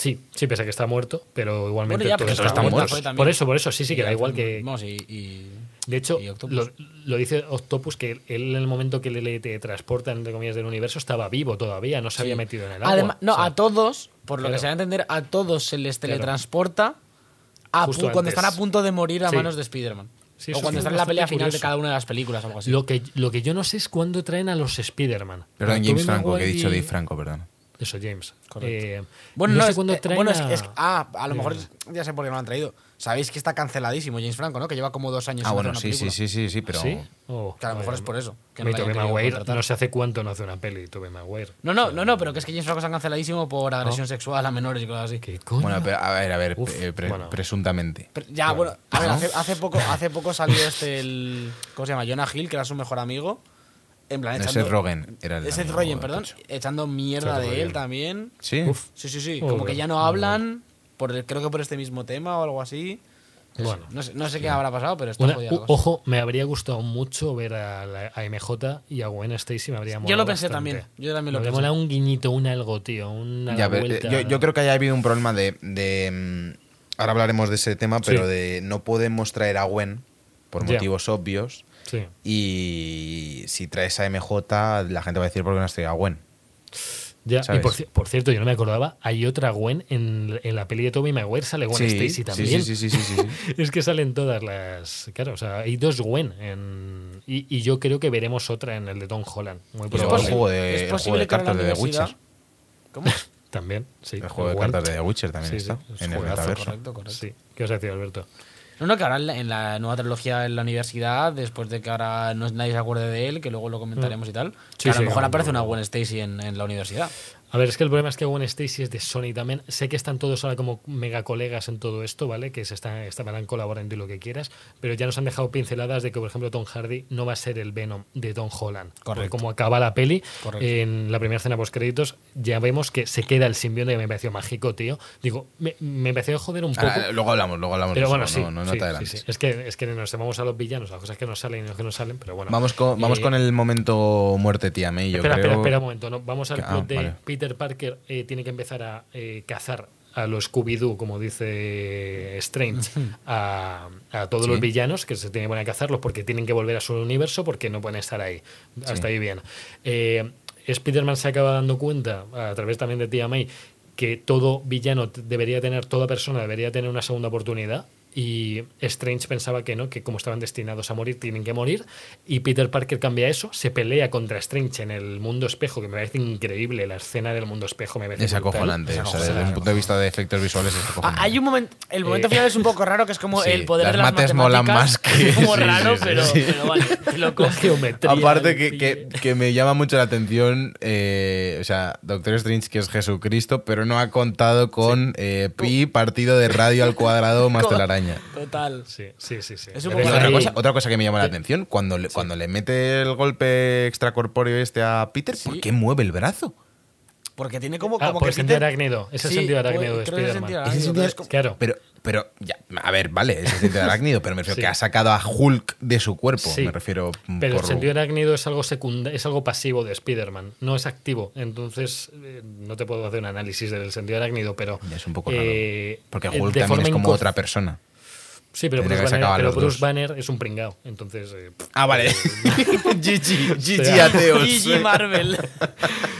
Sí, sí, pese a que está muerto, pero igualmente Bueno, ya, todos pero todos están muertos. Por eso, por eso, sí, sí, que da igual que. Vamos, y, y- De hecho, lo, lo dice Octopus que él en el momento que le, le transporta, entre comillas, del universo, estaba vivo todavía, no se había metido en el agua. Además, no, O sea, a todos, por lo claro. que se va a entender, a todos se les teletransporta a Justo pu- cuando antes. están a punto de morir a Sí. manos de Spider-Man. Sí, o cuando es están en la pelea final de cada una de las películas o algo así. Lo que, lo que yo no sé es cuándo traen a los Spider-Man. Perdón, James Franco, que he dicho y- Dave Franco, perdón. Eso, James. Eh, Bueno, no, no, sé es, cuándo eh, traen bueno, es, a- es- ah, a lo mejor ya sé por qué no lo han traído. Sabéis que está canceladísimo James Franco, ¿no? Que lleva como dos años Ah, sin bueno, sí, sí, sí, sí, sí, pero... ¿Sí? Oh, Que a lo mejor es por eso. Que no Tobey Maguire, no sé hace cuánto no hace una peli, Tobey Maguire. No, no, no, no, pero que es que James Franco está canceladísimo por agresión sexual a menores y cosas así. ¿Qué coño? Bueno, pero, a ver, a ver, Uf, eh, pre- bueno. presuntamente. Pero ya, bueno, a ver, ¿No? hace, hace poco, hace poco salió este, el. ¿Cómo se llama? Jonah Hill, que era su mejor amigo. En plan, echando. Seth Rogen era el Seth Rogen, perdón. Echando mierda Seth de Rogen. él también. Sí. Uf. Sí, sí, sí. Como que ya no hablan. Por, el- creo que por este mismo tema o algo así. Bueno. No sé, no sé qué habrá pasado, pero está Una- jodida la u- cosa. ojo, me habría gustado mucho ver a, la- a MJ y a Gwen Stacy. Me habría Yo molado lo pensé bastante. también, yo también lo me habría pensé. molado un guiñito, un algo, tío. Una Ya, vuelta. eh, yo, yo creo que haya habido un problema de, de, mm, Ahora hablaremos de ese tema, pero Sí. de no podemos traer a Gwen por motivos obvios. Sí. Y si traes a MJ, la gente va a decir por qué no has traído a Gwen. Ya, y por, por cierto, yo no me acordaba, hay otra Gwen en, en la peli de Tobey Maguire, sale Gwen Sí, Stacy también. Sí, sí, sí, sí, sí, sí. Es que salen todas las. Claro, o sea, hay dos Gwen. En, y, y yo creo que veremos otra en el de Tom Holland. Muy el probable. juego de, es el juego posible de cartas de The Witcher. ¿Cómo? También, sí. El juego de Gwen. cartas de The Witcher también está es en el metaverso. Correcto, correcto. Sí. ¿Qué os decía, Alberto? No, no, que ahora en la, en la nueva trilogía en la universidad, después de que ahora no, nadie se acuerde de él, que luego lo comentaremos y tal, Sí, que a lo sí, mejor aparece no, una. Gwen Stacy en, en la universidad. A ver, es que el problema es que Gwen Stacy es de Sony también. Sé que están todos ahora como mega colegas en todo esto, ¿vale? Que se están, estaban colaborando y lo que quieras, pero ya nos han dejado pinceladas de que, por ejemplo, Tom Hardy no va a ser el Venom de Tom Holland. Correcto. como acaba la peli, Correcto. en la primera escena post créditos, ya vemos que se queda el simbionte que me pareció mágico, tío. Digo, me, me pareció joder un poco. Ahora, luego hablamos, luego hablamos pero bueno, sí, no, no, sí, sí, sí. Es que, es que nos vamos a los villanos, a cosas que nos salen y no que no salen, pero bueno. Vamos con, vamos Eh, con el momento muerte tía May, yo espera, creo. espera, espera un momento. ¿no? Vamos al plot ah, de vale. Peter Parker eh, tiene que empezar a eh, cazar a los Scooby-Doo, como dice Strange, a, a todos Sí. los villanos que se tienen que poner a cazarlos porque tienen que volver a su universo porque no pueden estar ahí. Hasta ahí bien. Eh, Spider-Man se acaba dando cuenta, a través también de Tía May, que todo villano debería tener, toda persona debería tener una segunda oportunidad. Y Strange pensaba que no, que como estaban destinados a morir, tienen que morir. Y Peter Parker cambia eso, se pelea contra Strange en el mundo espejo, que me parece increíble. La escena del mundo espejo me parece Es acojonante. Es o sea, desde un punto de vista de efectos visuales es Ah, acojonante. hay un momento, el momento Eh, final es un poco raro, que es como sí, el poder las de las mates molan más que- Es como sí, raro, sí, pero, sí. pero vale, lo geometría. Aparte que, el- que, que me llama mucho la atención, eh, o sea, Doctor Strange que es Jesucristo, pero no ha contado con eh, pi partido de radio al cuadrado más Como- Total. Sí, sí, sí. sí. Es un poco otra ahí- cosa, otra cosa que me llama la atención, cuando le, cuando le mete el golpe extracorpóreo este a Peter, ¿por qué mueve el brazo? Porque tiene como, Ah, como por que el sentido Peter- arácnido. Es el Sí, sentido arácnido de que es el Spider-Man. es como- Claro. Pero, pero, ya, a ver, vale, es el sentido arácnido, pero me refiero Sí. que ha sacado a Hulk de su cuerpo, Sí. me refiero Pero por- el sentido arácnido es algo secunda es algo pasivo de Spider-Man, no es activo. Entonces, eh, no te puedo hacer un análisis del sentido arácnido, pero. Es un poco raro. eh, Porque eh, Hulk también es como otra persona. Sí, pero Bruce, Banner, pero Bruce es un pringao. Entonces. eh, Ah, vale. GG, GG sea, ateos. GG Marvel.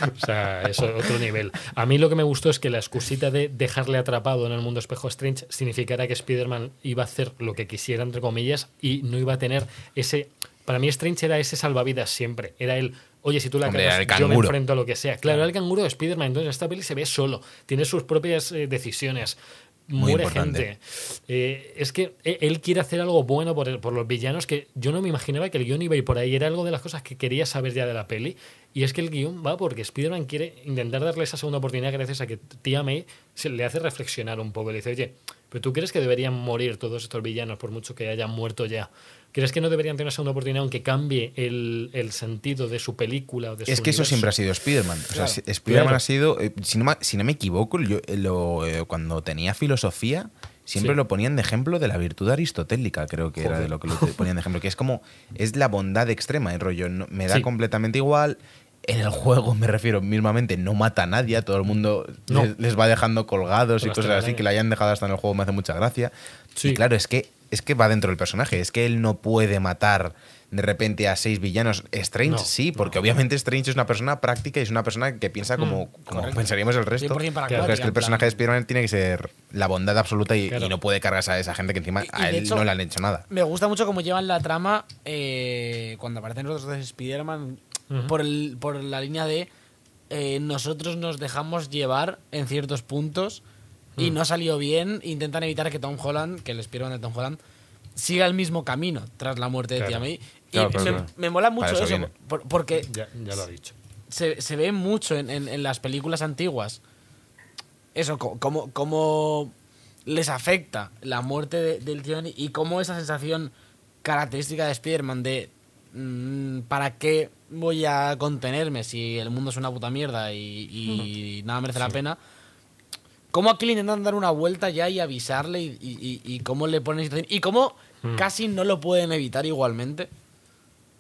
O sea, es otro nivel. A mí lo que me gustó es que la excusita de dejarle atrapado en el mundo espejo Strange significara que Spider-Man iba a hacer lo que quisiera, entre comillas, y no iba a tener ese. Para mí, Strange era ese salvavidas siempre. Era el. Oye, si tú la Hombre, cagas, yo me enfrento a lo que sea. Claro, era el canguro de Spider-Man. Entonces, esta peli se ve solo. Tiene sus propias eh, decisiones. Muy Muere importante. gente. Eh, es que eh, él quiere hacer algo bueno por, el- por los villanos que yo no me imaginaba que el guion iba a ir por ahí. Era algo de las cosas que quería saber ya de la peli. Y es que el guion va porque Spider-Man quiere intentar darle esa segunda oportunidad gracias a que Tía May se le hace reflexionar un poco. Le dice, oye, ¿pero tú crees que deberían morir todos estos villanos por mucho que hayan muerto ya? ¿Crees que no deberían tener una segunda oportunidad aunque cambie el, el sentido de su película o de su Es que eso siempre ha sido Spider-Man. O sea, Spider-Man Claro. ha sido, eh, si no, me- si no me equivoco, yo, eh, lo, eh, cuando tenía filosofía, siempre Sí. lo ponían de ejemplo de la virtud aristotélica, creo que era de lo que lo ponían de ejemplo, que es como, es la bondad extrema, el rollo, no- me da Sí. completamente igual. En el juego, me refiero mismamente, no mata a nadie, a todo el mundo No. les, les va dejando colgados y cosas así, que la hayan dejado hasta en el juego me hace mucha gracia. Sí. Y claro, es que, es que va dentro del personaje, es que él no puede matar de repente a seis villanos. Strange No, sí, porque no. obviamente Strange es una persona práctica y es una persona que piensa como, como correcto. pensaríamos el resto. 100% Pero es que el personaje plan- de Spider-Man tiene que ser la bondad absoluta y, Claro. y no puede cargarse a esa gente que encima Y- y a él hecho- no le han hecho nada. Me gusta mucho cómo llevan la trama eh, cuando aparecen los dos de Spider-Man por, el- por la línea de eh, nosotros nos dejamos llevar en ciertos puntos y Mm. no salió bien. Intentan evitar que Tom Holland, que el Spider-Man de Tom Holland, siga el mismo camino tras la muerte de Claro. May. Y Claro, me, claro. me mola mucho eso eso, viene. por- porque Ya, ya lo ha dicho. se, se ve mucho en, en- en las películas antiguas. Eso, cómo, cómo les afecta la muerte de- del tío y cómo esa sensación característica de Spider-Man de mm, ¿para qué voy a contenerme si el mundo es una puta mierda y, y nada merece la pena? Cómo aquí le intentan dar una vuelta ya y avisarle y, y- y- y cómo le ponen situación y cómo Hmm. casi no lo pueden evitar igualmente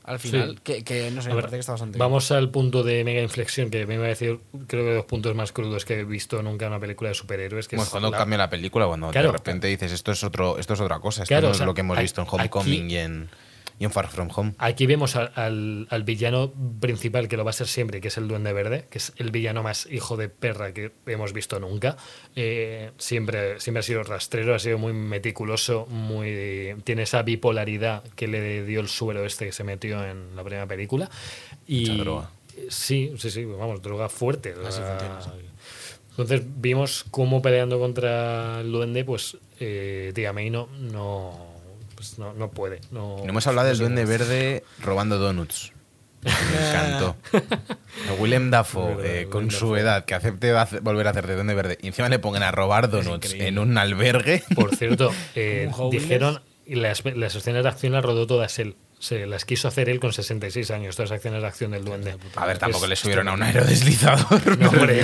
al final, Sí. que, que no sé, A me ver, parece que está bastante bien. Vamos al punto de mega inflexión, que me iba a decir, creo que de los puntos más crudos que he visto nunca en una película de superhéroes. Que Pues es cuando la- cambia la película, cuando Claro. de repente dices esto es otro, esto es otra cosa, esto Claro, no o es sea, lo que hemos visto en Homecoming aquí- y en. Y en Far From Home. Aquí vemos al, al- al villano principal, que lo va a ser siempre, que es el Duende Verde, que es el villano más hijo de perra que hemos visto nunca. Eh, siempre, siempre ha sido rastrero, ha sido muy meticuloso, muy tiene esa bipolaridad que le dio el suelo este que se metió en la primera película. Y, Mucha droga. Sí, sí, sí, vamos, droga fuerte. Así Ah, funciona, sí. Entonces vimos cómo peleando contra el duende, pues eh, Tia May no, no, pues, no, no puede. No, No hemos hablado no del Duende. Verde robando donuts. Me encantó. A Willem Dafoe, verdad, eh, con Willem su Dafoe. edad, que acepte volver a hacer de Duende Verde, y encima le pongan a robar donuts en un albergue. Por cierto, eh, dijeron, y las, las escenas de acción las rodó todas él. Se las quiso hacer él con 66 años, todas las escenas de acción del duende. A ver, tampoco Es- le subieron a un aerodeslizador. No, hombre.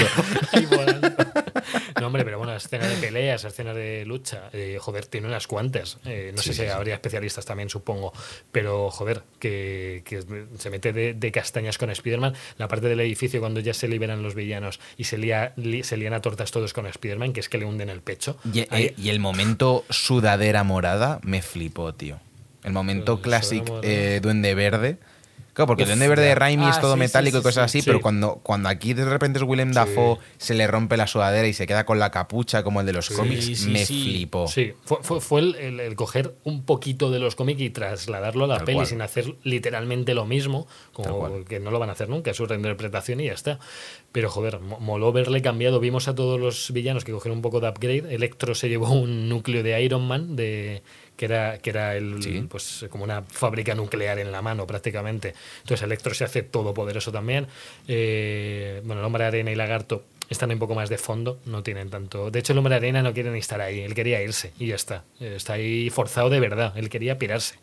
No, hombre, pero bueno, escenas de peleas, escenas de lucha, eh, joder, tiene unas cuantas. Eh, no Sí, sé si sí, habría especialistas también, supongo. Pero, joder, que, que se mete de, de castañas con Spider-Man. La parte del edificio cuando ya se liberan los villanos y se, lía, li- se lían a tortas todos con Spider-Man, que es que le hunden el pecho. Y, Ahí- eh, y el momento sudadera morada me flipó, tío. El momento clásico eh, Duende Verde. Claro, porque el Duende Verde de. Raimi es Ah, todo sí, metálico sí, y cosas sí, así, sí. pero cuando, cuando aquí de repente es Willem Dafoe, se le rompe la sudadera y se queda con la capucha como el de los cómics, sí, me sí. flipó. Sí, fue, fue, fue el, el- el coger un poquito de los cómics y trasladarlo a la Tal peli cual. sin hacer literalmente lo mismo, como que no lo van a hacer nunca, es su reinterpretación y ya está. Pero joder, mo- moló verle cambiado. Vimos a todos los villanos que cogieron un poco de upgrade. Electro se llevó un núcleo de Iron Man, de, que era, que era el, Sí. pues, como una fábrica nuclear en la mano prácticamente. Entonces Electro se hace todopoderoso también. Eh, bueno, el hombre arena y lagarto están un poco más de fondo, no tienen tanto. De hecho, el hombre arena no quiere ni estar ahí, él quería irse y ya está. Está ahí forzado de verdad, él quería pirarse.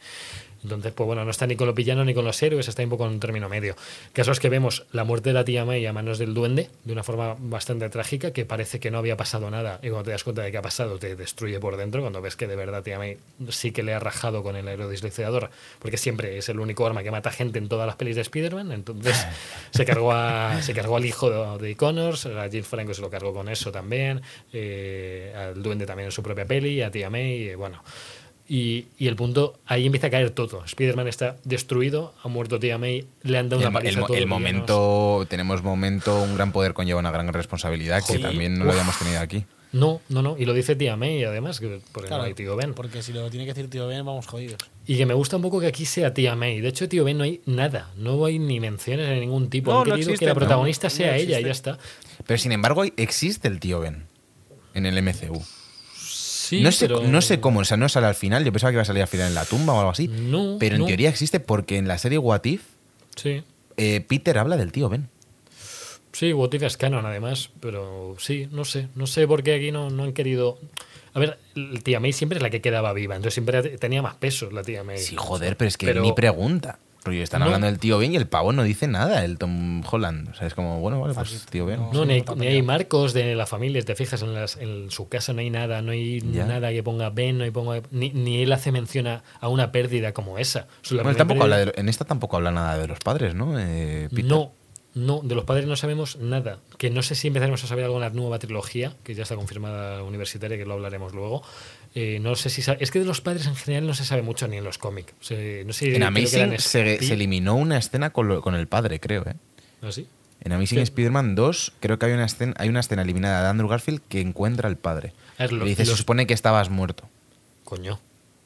Entonces, pues bueno, no está ni con los villanos ni con los héroes, está un poco en un término medio. Caso es que vemos la muerte de la tía May a manos del duende de una forma bastante trágica, que parece que no había pasado nada. Y cuando te das cuenta de que ha pasado, te destruye por dentro. Cuando ves que de verdad tía May sí que le ha rajado con el aerodislizador, porque siempre es el único arma que mata gente en todas las pelis de Spider-Man. Entonces, se cargó, a, se cargó al hijo de, de Connors, a Jill Franco se lo cargó con eso también, eh, al duende también en su propia peli, a tía May, eh, bueno. Y, y el punto, ahí empieza a caer todo. Spider-Man está destruido, ha muerto tía May, le han dado El, una paliza el momento, tenemos momento, un gran poder conlleva una gran responsabilidad que también no lo habíamos tenido aquí. No, no, no. Y lo dice tía May, además, que porque Claro, no hay tío Ben. Porque si lo tiene que decir tío Ben, vamos jodidos. Y que me gusta un poco que aquí sea tía May. De hecho, tío Ben no hay nada. No hay ni menciones de ningún tipo. No, Han no querido existe, que la protagonista No sea ella y ya está. Pero sin embargo, existe el tío Ben en el MCU. Sí, no, sé, pero- no sé cómo, o sea, no sale al final. Yo pensaba que iba a salir al final en la tumba o algo así. No, pero en no. teoría existe porque en la serie What If, Sí. eh, Peter habla del tío Ben. Sí, What If es canon además, pero sí, no sé. No sé por qué aquí no, no han querido... A ver, el tía May siempre es la que quedaba viva, entonces siempre tenía más peso la tía May. Sí, joder, pero es que Pero- ni pregunta. Porque están No. hablando del tío Ben y el pavo no dice nada, el Tom Holland. O sea, es como, bueno, vale, pues tío Ben. No. Ni, hay, ni marcos de la familia, te fijas en, las- en su casa no hay nada, no hay Ya. nada que ponga Ben, no hay ponga, ni, ni él hace mención a, a una pérdida como esa. Bueno, habla de- en esta tampoco habla nada de los padres, ¿no? Eh, Peter. No, no, de los padres no sabemos nada. Que no sé si empezaremos a saber algo en la nueva trilogía, que ya está confirmada universitaria, que lo hablaremos luego. Eh, no sé si sa- es que de los padres en general no se sabe mucho ni en los cómics. Se- no sé, En Amazing se, eliminó una escena con, lo- con el padre, creo, ¿eh? ¿Ah, sí? En Amazing Sí. Spider-Man 2 creo que hay una, escena, hay una escena eliminada de Andrew Garfield que encuentra al padre. A ver, lo- Le dice, se supone que estabas muerto. Coño,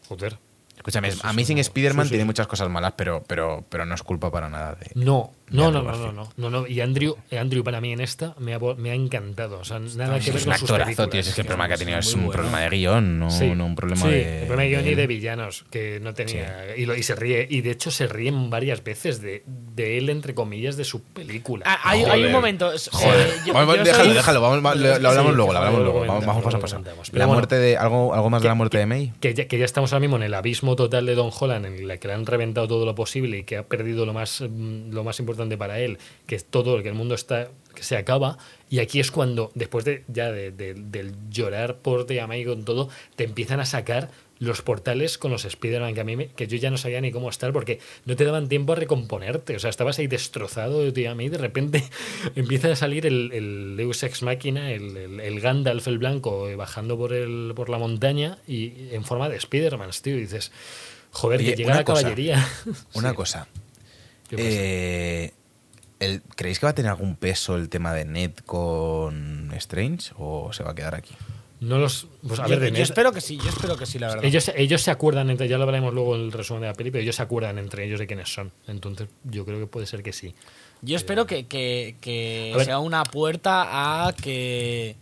joder. Escúchame, eso Amazing Spider-Man sí, sí, tiene muchas cosas malas, pero, pero, pero no es culpa para nada de... No, de no, no, no, no, no, no, no. Y Andrew, Andrew para mí en esta me ha, me ha encantado. O sea, nada que ver Es con un sus actorazo, películas. tío. Es que el problema que ha es tenido es un bueno. problema de guion, no, Sí, no un problema sí, de. el problema de guion y de villanos, que no tenía. Y, lo- y se ríe, y de hecho se ríen varias veces de, de él, entre comillas, de su película. Ah, hay, un momento. eh, Joder, déjalo, déjalo, lo, lo hablamos Sí, luego, lo hablamos luego Vamos, vamos paso a paso. La muerte de. ¿Algo, algo más de la muerte de May? que ya, que ya estamos ahora mismo en el abismo total de Don Holland, en la que le han reventado todo lo posible y que ha perdido lo más, mm, lo más importante para él, que es todo, que el mundo está que se acaba. Y aquí es cuando, después de ya de- de- del llorar por May con todo, te empiezan a sacar los portales con los Spider-Man que a mí me- que yo ya no sabía ni cómo estar porque no te daban tiempo a recomponerte. O sea, estabas ahí destrozado de May y de repente empieza a salir el, el Deus Ex Machina, el, el- el Gandalf el blanco eh, bajando por, el, por la montaña y en forma de Spider-Man, tío. Y dices, Joder, Oye, que llega la cosa, caballería. Una Sí. cosa. Eh, ¿Creéis que va a tener algún peso el tema de Ned con Strange o se va a quedar aquí? No los. Pues a yo, ver, de yo espero que sí, yo espero que sí, la verdad. Ellos, ellos se acuerdan entre, ya lo hablaremos luego en el resumen de la peli, pero ellos se acuerdan entre ellos de quiénes son. Entonces, yo creo que puede ser que sí. Yo espero que, que- que sea una puerta a que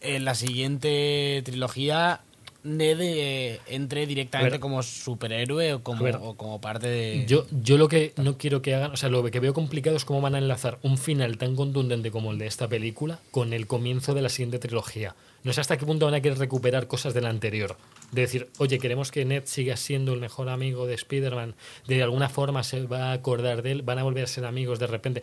en la siguiente trilogía Ned eh, entre directamente ver. como superhéroe o como, ver. o como parte de... Yo, yo lo que no quiero que hagan, o sea, lo que veo complicado es cómo van a enlazar un final tan contundente como el de esta película con el comienzo de la siguiente trilogía. No sé hasta qué punto van a querer recuperar cosas de la anterior. De decir, oye, queremos que Ned siga siendo el mejor amigo de Spider-Man, de alguna forma se va a acordar de él, van a volver a ser amigos de repente.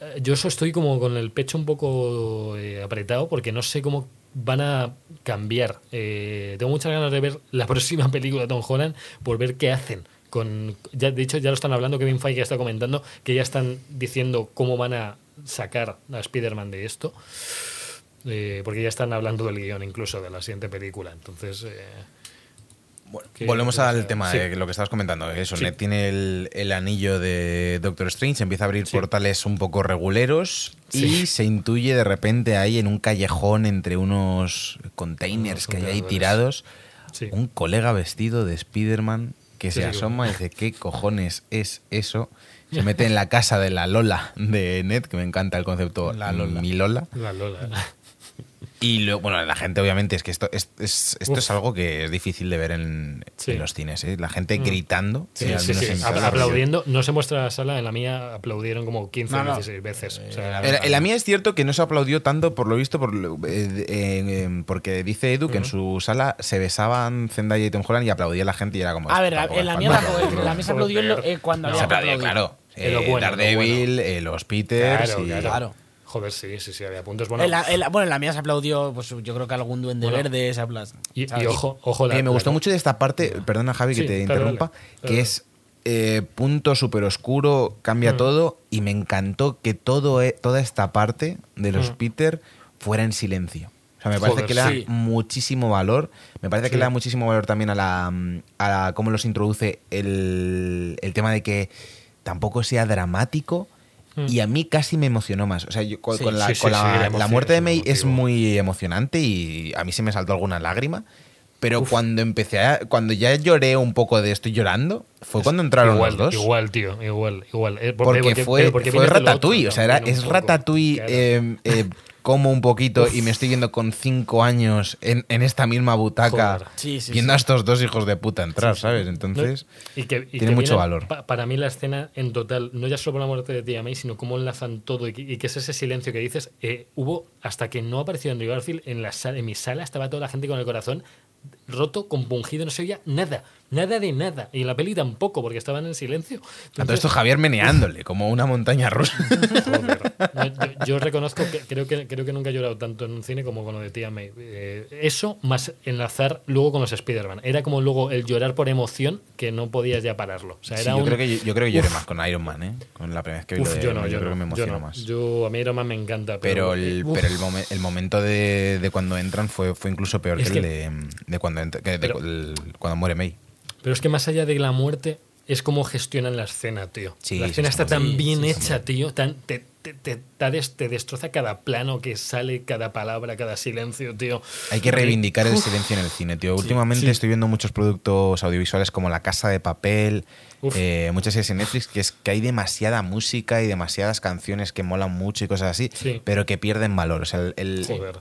Eh, Yo eso estoy como con el pecho un poco eh, apretado porque no sé cómo van a cambiar. Eh, tengo muchas ganas de ver la próxima película de Tom Holland por ver qué hacen. Con, ya, de hecho, ya lo están hablando, Kevin Feige está comentando que ya están diciendo cómo van a sacar a Spider-Man de esto. Eh, porque ya están hablando del guion incluso de la siguiente película. Entonces, eh, Bueno, volvemos al tema sí. de lo que estabas comentando. Eso, Sí. Ned tiene el, el anillo de Doctor Strange, empieza a abrir Sí. portales un poco reguleros y se intuye de repente ahí en un callejón entre unos containers Unos que hay ahí tirados, un colega vestido de Spider-Man que se asoma y dice, ¿qué cojones es eso? Se mete en la casa de la Lola de Ned, que me encanta el concepto La Lola. mi Lola. La Lola. Y luego, bueno, la gente obviamente es que esto, es, es- esto Uf. es algo que es difícil de ver en, Sí. en los cines. ¿eh? La gente Mm. gritando. Sí, Aplaudiendo. No se muestra la sala, en la mía aplaudieron como 15 No, no. 16 veces. O sea, Eh, En, la mía es cierto que no se aplaudió tanto, por lo visto, por, lo- eh, eh, porque dice Edu que en su sala se besaban Zendaya y Tom Holland y aplaudía la gente y era como... A ver, en la mía la se aplaudió eh, cuando Se había aplaudía, aplaudir. claro. Eh, bueno, Daredevil, los Peters Claro, y... claro. Joder, sí, sí, sí, había puntos. Bueno, En la- en la- bueno, en la mía se aplaudió, pues yo creo que algún duende Bueno. verde se aplas- y, ojo, ojo, la- Eh, me la- gustó mucho de esta parte, perdona Javi que te interrumpa, dale, dale, que dale. es eh, punto súper oscuro, cambia Mm. todo y me encantó que todo, e- toda esta parte de los Mm. Peter fuera en silencio. O sea, me parece Joder, que le da sí. muchísimo valor. Me parece que le da muchísimo valor también a la a la- cómo los introduce el, el tema de que tampoco sea dramático. Mm. Y a mí casi me emocionó más. O sea, yo con, Sí, con la, sí, sí, con sí, la- la la emoción muerte de May es muy emocionante y a mí se me saltó alguna lágrima. Pero cuando empecé a, cuando ya lloré un poco de estoy llorando, fue cuando entraron igual, los dos. Igual, tío, igual, igual. Eh, por- porque, porque- fue, porque fue Ratatouille. otro o sea, era, es. Ratatouille Claro. eh, eh, como un poquito y me estoy viendo con cinco años en, en esta misma butaca Joder. Sí, sí, viendo sí. a estos dos hijos de puta entrar, ¿sabes? Entonces, Y que- y tiene que mucho viene- valor. pa- para mí la escena en total, no ya solo por la muerte de Tia May, sino cómo enlazan todo y que, y que es ese silencio que dices. eh, hubo, hasta que no apareció Andrew Garfield, en, la sala, en mi sala estaba toda la gente con el corazón roto, compungido, no se oía nada, nada de nada. Y en la peli tampoco, porque estaban en silencio. a todo Entonces, esto Javier meneándole, como una montaña rusa. Yo, yo reconozco que creo, que creo que nunca he llorado tanto en un cine como con lo de Tia May. Eh, eso más enlazar luego con los Spider-Man. Era como luego el llorar por emoción que no podías ya pararlo. O sea, Sí, era yo, un- creo que, yo creo que lloré más con Iron Man, ¿eh? Con la primera vez que vi Uf, de yo no, yo, creo no, que me yo emocionó no. más. Yo, a mí Iron Man me encanta. Pero Pero, el, pero el, momen- el momento de, de cuando entran fue, fue incluso peor que, el de, de cuando, ent- que de- Pero- el- cuando muere May. pero es que más allá de la muerte, es como gestionan la escena, tío. Sí, la escena está tan bien. bien Sí, sí, hecha, tío. Tan, te, te, te, te des- te destroza cada plano que sale, cada palabra, cada silencio, tío. Hay que reivindicar el silencio en el cine, tío. Últimamente estoy viendo muchos productos audiovisuales como La Casa de Papel, eh, muchas series en Netflix, que es que hay demasiada música y demasiadas canciones que molan mucho y cosas así, Sí. pero que pierden valor. O sea, el- el- Joder.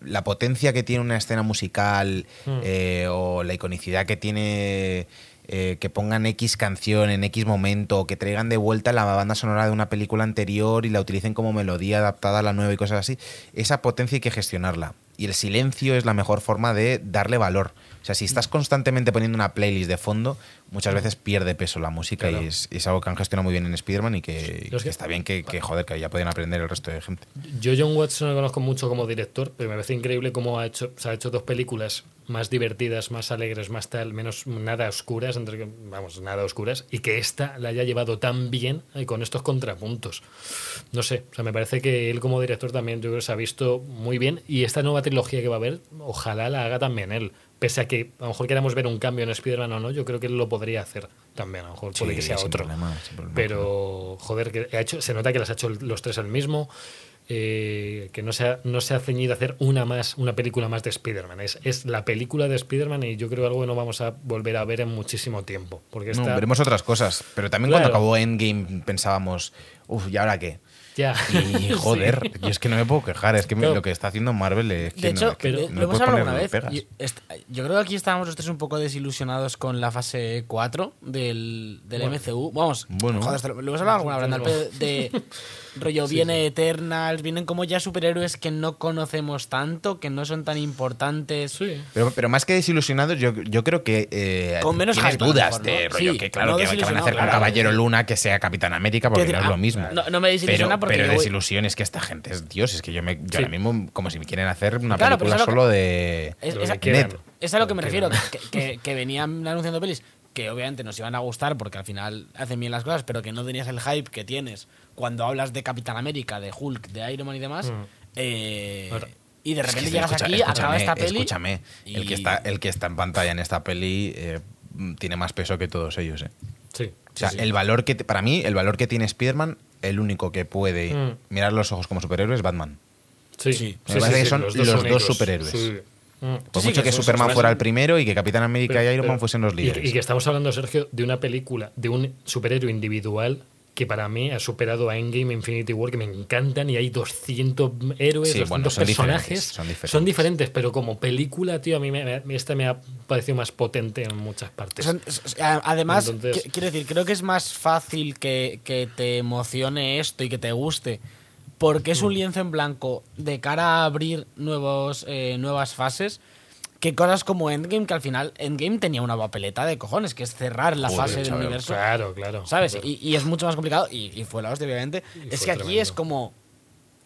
La potencia que tiene una escena musical Mm. eh, o la iconicidad que tiene eh, que pongan X canción en X momento o que traigan de vuelta la banda sonora de una película anterior y la utilicen como melodía adaptada a la nueva y cosas así, esa potencia hay que gestionarla. Y el silencio es la mejor forma de darle valor. O sea, si estás constantemente poniendo una playlist de fondo, muchas veces pierde peso la música Claro. y es, es algo que han gestionado muy bien en Spider-Man y que, está bien que, que, joder, que ya pueden aprender el resto de gente. Yo John Watts no lo conozco mucho como director, pero me parece increíble cómo ha hecho, se ha hecho dos películas más divertidas, más alegres, más tal, menos nada oscuras, entre vamos, nada oscuras, y que esta la haya llevado tan bien eh, con estos contrapuntos. No sé, o sea, me parece que él como director también yo creo que se ha visto muy bien y esta nueva trilogía que va a haber, ojalá la haga también él, pese a que a lo mejor queramos ver un cambio en Spider-Man o no, yo creo que él lo podría hacer también. A lo mejor puede Sí, que sea otro. problema, Pero, joder, que ha hecho, se nota que las ha hecho los tres el mismo. eh, que no se, ha, no se ha ceñido a hacer una más una película más de Spider-Man. Es, es la película de Spider-Man y yo creo algo que no vamos a volver a ver en muchísimo tiempo. Porque No, veremos otras cosas. Pero también Claro. cuando acabó Endgame pensábamos, uff, ¿y ahora qué? Ya. Y joder, yo es que no me puedo quejar, es que lo que está haciendo Marvel es que De no, hecho, es que pero- lo- no lo hemos puedes hablado alguna vez. Yo, creo que aquí estábamos los tres un poco desilusionados con la fase 4 del, del Bueno. MCU. Vamos, Bueno. joder, lo, hemos hablado alguna vez, de rollo, viene Eternals, vienen como ya superhéroes que no conocemos tanto, que no son tan importantes. Sí. Pero, pero más que desilusionados, yo, yo creo que eh, Con menos tienes hype, a lo dudas mejor, de rollo Sí, que claro no que, que van a hacer con claro. Caballero Luna que sea Capitán América porque no es lo ah, mismo. no- no me desilusiona pero, porque pero desilusión es que esta gente es Dios, es que yo me yo Sí. ahora mismo como si me quieren hacer una Claro, película que- solo de Es, Lo es que a, quieran. Net. es a lo que me refiero, que- que venían anunciando pelis que obviamente nos iban a gustar porque al final hacen bien las cosas, pero que no tenías el hype que tienes cuando hablas de Capitán América, de Hulk, de Iron Man y demás. Mm. eh, Ahora- y de Es que repente llegas escucha- aquí, acaba esta peli. Escúchame, el, que está, el que está en pantalla en esta peli eh, tiene más peso que todos ellos. eh. Sí. O sea, sí, sí. el valor que, te- para mí, el valor que tiene Spider-Man, el único que puede Mm. mirar los ojos como superhéroe es Batman. Sí, Sí. Me parece que son los dos únicos. superhéroes. Mm. Por Sí, mucho que Superman fuera el primero y que Capitán América Pero- y Iron Man pero- fuesen los líderes. Y, que estamos hablando, Sergio, de una película, de un superhéroe individual que para mí ha superado a Endgame Infinity War, que me encantan y hay 200 héroes, Sí, 200 bueno, son personajes. diferentes, son diferentes. Son diferentes, pero como película, tío, a mí me, me- esta me ha parecido más potente en muchas partes. Son- además, Entonces- quiero decir, creo que es más fácil que, que te emocione esto y que te guste. Porque Mm. es un lienzo en blanco de cara a abrir nuevos, eh, nuevas fases. Que cosas como Endgame, que al final Endgame tenía una papeleta de cojones, que es cerrar la Joder, fase del chaval, universo. Claro, claro. ¿Sabes? Y, y es mucho más complicado. Y, y fue la hostia, obviamente. Y Es que aquí tremendo. es como.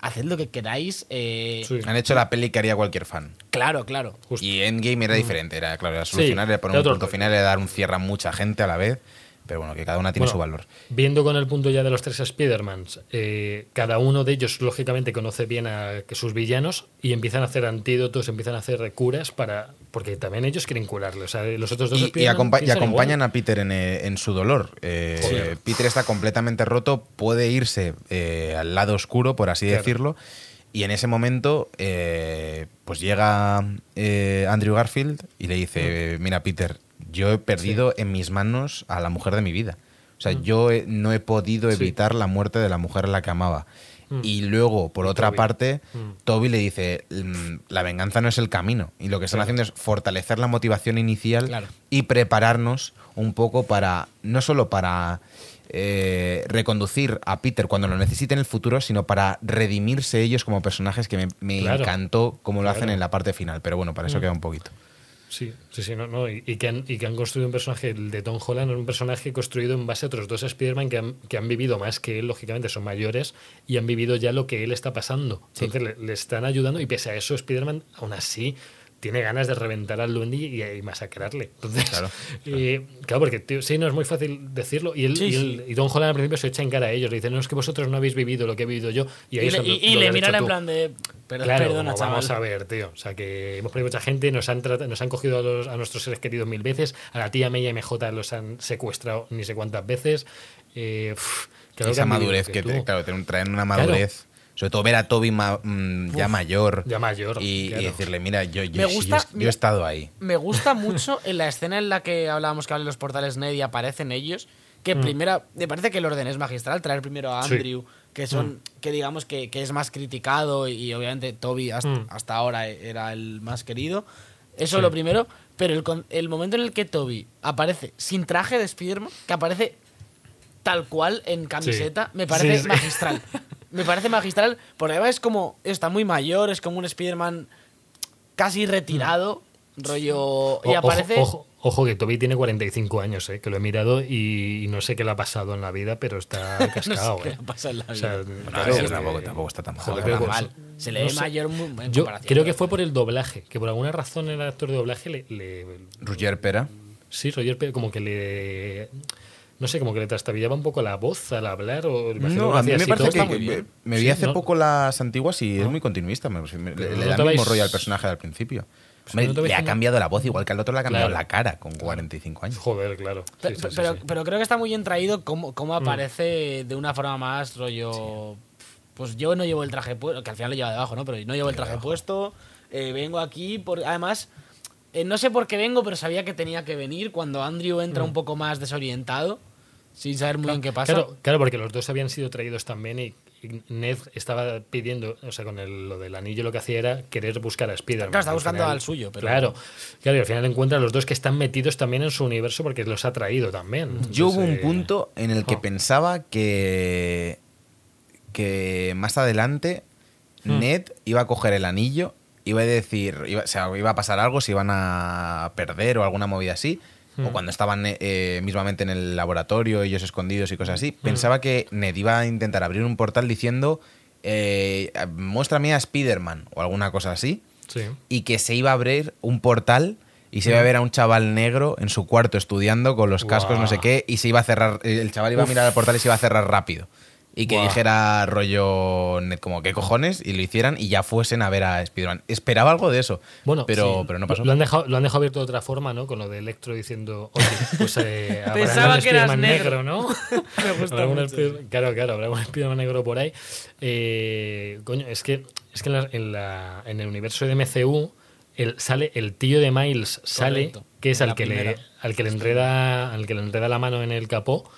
Haced lo que queráis. eh, Sí. Han hecho la peli que haría cualquier fan. Claro, claro. Justo. Y Endgame era diferente, era claro, era solucionar, era poner un punto final, era dar un cierre a mucha gente a la vez. Pero bueno, que cada una tiene Bueno, su valor. Viendo con el punto ya de los tres Spider-Mans, eh, cada uno de ellos, lógicamente, conoce bien a que sus villanos y empiezan a hacer antídotos, empiezan a hacer curas para. Porque también ellos quieren curarle. O sea, los otros dos Y, y Spider-Man acompa- y piensan igual. acompañan a Peter en, eh, en su dolor. Eh. Peter está completamente roto, puede irse eh, al lado oscuro, por así Claro. decirlo. Y en ese momento, eh, pues llega eh, Andrew Garfield y le Mm. dice: Mira, Peter, yo he perdido en mis manos a la mujer de mi vida. O sea, yo he- no he podido Mm. Sí. evitar la muerte de la mujer a la que amaba. Mm. Y luego, por Y otra Toby. parte, Mm. Toby le dice, "Mm, la venganza no es el camino. Y lo que están Claro. haciendo es fortalecer la motivación inicial Claro. y prepararnos un poco para, no solo para eh, reconducir a Peter cuando lo necesite en el futuro, sino para redimirse ellos como personajes que me, me Claro. encantó como lo hacen en la parte final. Pero bueno, para eso Mm. queda un poquito. Sí, sí, sí, no, no. Y, y que han, y que han construido un personaje, el de Tom Holland, un personaje construido en base a otros dos Spider-Man que han, que han vivido más que él, lógicamente, son mayores y han vivido ya lo que él está pasando. Entonces le, le están ayudando y pese a eso, Spider-Man, aún así, tiene ganas de reventar al Duende y, y masacrarle. Entonces, Claro, eh, claro, porque tío, sí, no es muy fácil decirlo. Y, él, Sí, y, sí. él- y Tom Holland al principio se echa en cara a ellos. Le dice, no, es que vosotros no habéis vivido lo que he vivido yo. Y, ahí Y, le, y- y lo le miran en plan de. Pero, Claro, perdona, como chaval. vamos a ver, tío. O sea, que hemos perdido mucha gente, nos han, nos han cogido a, los- a nuestros seres queridos mil veces, a la tía May y MJ los han secuestrado ni sé cuántas veces. Eh, claro Esa madurez que que, tú. te- claro, te traen una madurez. Sobre todo ver a Toby ma- mm, ya mayor. ya mayor, Y, y claro. decirle, mira, yo, yo, Me yo- gusta- yo he estado ahí. Me gusta mucho en la escena en la que hablábamos que abren los portales Ned y aparecen ellos. Que primera, me parece que el orden es magistral, traer primero a Mm. Sí. Andrew, que son, que digamos que, que es más criticado y, obviamente Toby hasta, Mm. hasta ahora era el más querido. Eso Sí. lo primero, pero el, con- el momento en el que Toby aparece sin traje de Spider-Man, que aparece tal cual en camiseta, me parece Sí, sí. magistral. Me parece magistral, porque además es como, está muy mayor, es como un Spider-Man casi retirado, rollo... Y aparece... Ojo, ojo, ojo que Toby tiene 45 años, eh, que lo he mirado y, y no sé qué le ha pasado en la vida, pero está no sé cascado. qué eh. le pasa en la O sea, vida. Bueno, claro, eh, tampoco, tampoco está tan mal. joder, Se le no ve sé. mayor muy- Yo creo que fue por el doblaje, que por alguna razón el actor de doblaje le, le- Roger Pera. Sí, Roger Pérez como que le. No sé, como que le trastabillaba un poco la voz al hablar. O No, a mí me parece que, que- me vi Sí, hace ¿no? poco las antiguas y es muy continuista. me- me- le, no le da el mismo rollo al personaje al principio. Hombre, no le ha cambiado la voz igual que al otro le ha cambiado Claro. la cara con 45 años. Joder, claro. Sí, Pero, sí, sí, pero, sí. pero creo que está muy bien traído cómo, Mm. cómo aparece de una forma más rollo. Pues yo no llevo el traje puesto, que al final lo lleva debajo, ¿no? Pero no llevo el traje puesto. eh, vengo aquí por. Además, eh, no sé por qué vengo, pero sabía que tenía que venir cuando Andrew entra un poco más desorientado, sin saber muy bien qué pasa. Claro, claro, porque los dos habían sido traídos también y, y Ned estaba pidiendo, o sea, con el- lo del anillo lo que hacía era querer buscar a Spider-Man. Claro, está Al buscando final- al suyo, pero- Claro, claro, y al final encuentra a los dos que están metidos también en su universo porque los ha traído también. Yo hubo un eh, punto en el que oh. pensaba que, que más adelante Hmm. Ned iba a coger el anillo, iba a decir, iba, o sea, iba a pasar algo, si iban a perder o alguna movida así, o Hmm. cuando estaban eh, mismamente en el laboratorio, ellos escondidos y cosas Hmm. así, pensaba que Ned iba a intentar abrir un portal diciendo, eh, muéstrame a Spider-Man o alguna cosa así, Sí. y que se iba a abrir un portal y se iba a ver a un chaval negro en su cuarto estudiando con los cascos, no sé qué, y se iba a cerrar, el chaval iba a mirar al portal y se iba a cerrar rápido. Y que dijera rollo net como, ¿qué cojones? Y lo hicieran y ya fuesen a ver a Spider-Man. Esperaba algo de eso, Bueno, pero, sí. pero no pasó. Lo han, dejado, lo han dejado abierto de otra forma, ¿no? Con lo de Electro diciendo, oye, pues eh, Pensaba que eras negro. ¿no? Me gusta Habrá un mucho claro, claro, habrá un Spider-Man negro por ahí. Eh, coño, es que, es que en, la- en la- en el universo de MCU el, sale el tío de Miles sale, Correcto. que es al que, le, al que le enreda al que le enreda la mano en el capó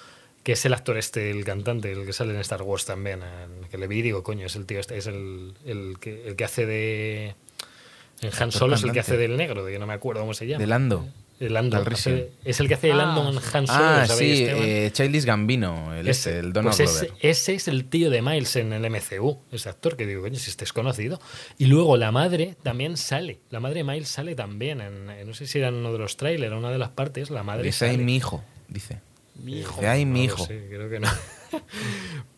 que es el actor este, el cantante, el que sale en Star Wars también, en- que le vi y digo, coño, es el tío este, es el, el que, el que hace de... En Han Solo es el que hace del negro, de que no me acuerdo cómo se llama. De Lando. El Lando. Hace- es el que hace de Lando Ah, en sí. Han Solo, Ah, ¿sabéis, sí, Esteban? eh, Childish Gambino, el, Ese- este, el Donald pues ese, ese es el tío de Miles en el MCU, ese actor que digo, coño, si este es conocido. Y luego la madre también sale, la madre de Miles sale también, en, en- no sé si era en uno de los trailers, una de las partes, la madre ay, sale. mi hijo, dice. Mi hijo. Ay, mi lo hijo. sé, creo que no.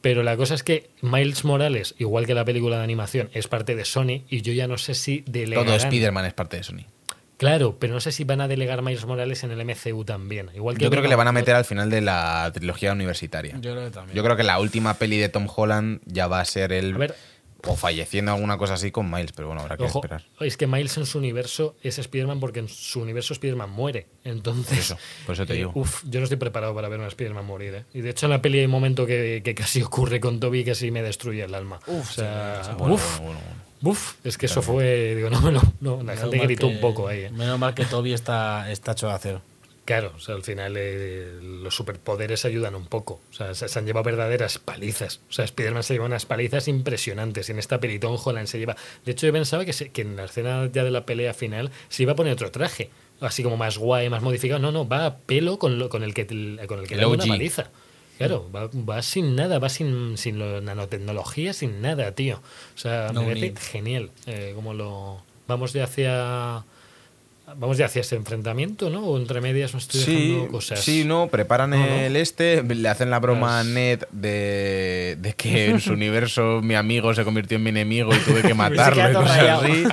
Pero la cosa es que Miles Morales, igual que la película de animación, es parte de Sony y yo ya no sé si delegarán... Todo Spider-Man es parte de Sony. Claro, pero no sé si van a delegar Miles Morales en el MCU también. Igual que Yo creo que le van a meter al final de la trilogía universitaria. Yo creo que también. Yo creo que la última peli de Tom Holland ya va a ser el. A ver. O falleciendo alguna cosa así con Miles, pero bueno, habrá que Ojo, esperar. es que Miles en su universo es Spider-Man porque en su universo Spider-Man muere. Entonces, Por eso, por eso te eh, uf, yo no estoy preparado para ver a Spider-Man morir. ¿eh? Y de hecho en la peli hay un momento que, que casi ocurre con Toby que casi me destruye el alma. Uf, o sea, sí, sí, Bueno, uf, bueno, bueno, bueno. uf, es que eso fue, digo, no me lo, no, la Menos gente gritó que- un poco ahí. ¿eh? Menos mal que Toby está, está hecho de acero. Claro, o sea, al final eh, los superpoderes ayudan un poco. O sea, se, se han llevado verdaderas palizas. O sea, Spider-Man se lleva unas palizas impresionantes. En esta peli Tom Holland se lleva. De hecho, yo pensaba que, se- que en la escena ya de la pelea final se iba a poner otro traje. Así como más guay, más modificado. No, no, va a pelo con, lo, con el que, con el que le da una paliza. Claro, va, va sin nada, va sin, sin lo- nanotecnología, sin nada, tío. O sea, No me parece need. genial. eh, como lo. Vamos de hacia. Vamos ya hacia ese enfrentamiento, ¿no? O entre medias me estoy Sí, dejando cosas. sí, no, preparan No, no. el este, le hacen la broma a Ned de, de que en su universo mi amigo se convirtió en mi enemigo y tuve que matarlo y cosas rayado. así.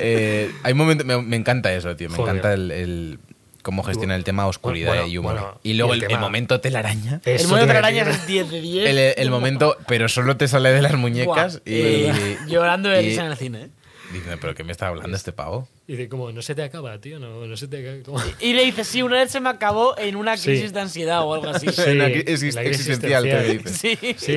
Eh, hay momentos, me, me encanta eso, tío, me Joder. encanta el, el- cómo gestiona el tema oscuridad Bueno, y humor. bueno, y luego y el el, el momento telaraña. Eso el momento de te la iba a araña decir. es 10 de 10. El, el momento, pero solo te sale de las muñecas Buah, y, eh, llorando de y- risa en el cine. Diciendo, pero ¿qué me está hablando este pavo? Y de como, no se te acaba, tío, no, no se te acaba. Y le dice, sí, una vez se me acabó en una Sí. crisis de ansiedad o algo así. Sí, Una exist- la crisis existencial, que dice. Sí. Sí,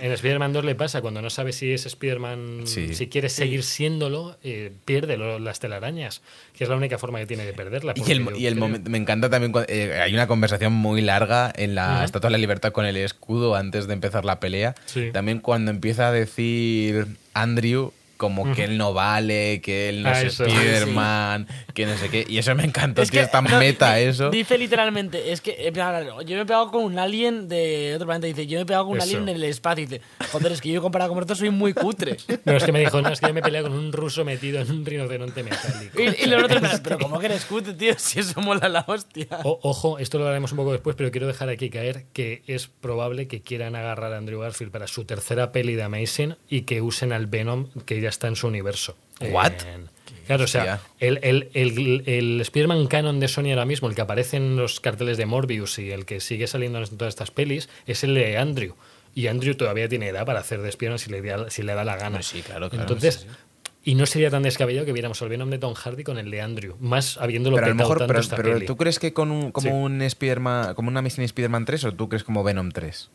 en Spider-Man 2 le pasa, cuando no sabe si es Spider-Man, Sí. si quiere seguir siéndolo, eh, pierde lo- las telarañas, que es la única forma que tiene de perderla. Y el, y el momento, me encanta también, cuando- eh, hay una conversación muy larga en la. Estatua de la Libertad con el escudo antes de empezar la pelea. Sí. También cuando empieza a decir Andrew como que él no vale, que él no Ah, es. Spider-Man, que no sé qué. Y eso me encantó, Es tío, que es tan no, meta eso. Dice literalmente, es que yo me he pegado con un alien de otro planeta. Dice, yo me he pegado con un Eso. alien en el espacio. Dice, joder, es que yo comparado con vosotros soy muy cutre. No, es que me dijo, no, es que yo me peleé con un ruso metido en un rinoceronte metálico. Y, y los otros, pero ¿cómo que eres cutre, tío? Si eso mola la hostia. O- ojo, esto lo haremos un poco después, pero quiero dejar aquí caer que es probable que quieran agarrar a Andrew Garfield para su tercera peli de Amazing y que usen al Venom que ya está en su universo. What? En- claro, o sea, el, el, el, el Spider-Man canon de Sony ahora mismo, el que aparece en los carteles de Morbius y el que sigue saliendo en todas estas pelis, es el de Andrew. Y Andrew todavía tiene edad para hacer de Spider-Man si le, da- si le da la gana. Hombre, sí, claro, claro. Entonces, Y no sería tan descabellado que viéramos el Venom de Tom Hardy con el de Andrew, más habiéndolo Pero a lo mejor, tanto pero, esta pero peli. ¿tú crees que con un, como Sí. un Spider-Man, como una Amazing Spider-Man 3 o tú crees como Venom 3?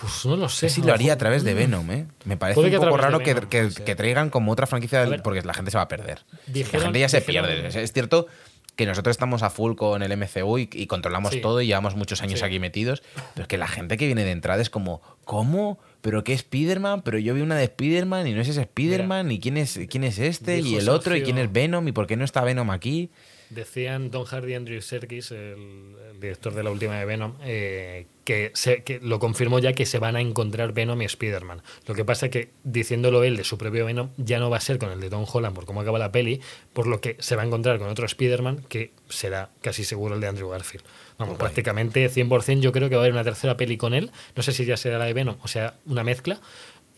Pues no lo sé. Sí, lo haría a través de Venom, ¿eh? Me parece un poco raro que, Venom, que- traigan como otra franquicia ver, porque la gente se va a perder. dijeron- la gente ya se dijeron- pierde. Es, cierto que nosotros estamos a full con el MCU y, y controlamos Sí. todo y llevamos muchos años Sí. aquí metidos, pero es que la gente que viene de entrada es como, ¿cómo? ¿Pero qué Spider-Man? Pero yo vi una de Spider-Man y no es ese Spider-Man y quién es, quién es este y el otro y quién es Venom y por qué no está Venom aquí. Decían Don Hardy y Andrew Serkis, el, el director de la última de Venom, eh, que, se, que lo confirmó ya que se van a encontrar Venom y Spider-Man. Lo que pasa es que, diciéndolo él de su propio Venom, ya no va a ser con el de Tom Holland por cómo acaba la peli, por lo que se va a encontrar con otro Spider-Man que será casi seguro el de Andrew Garfield. Vamos, prácticamente 100% yo creo que va a haber una tercera peli con él. No sé si ya será la de Venom o sea, una mezcla.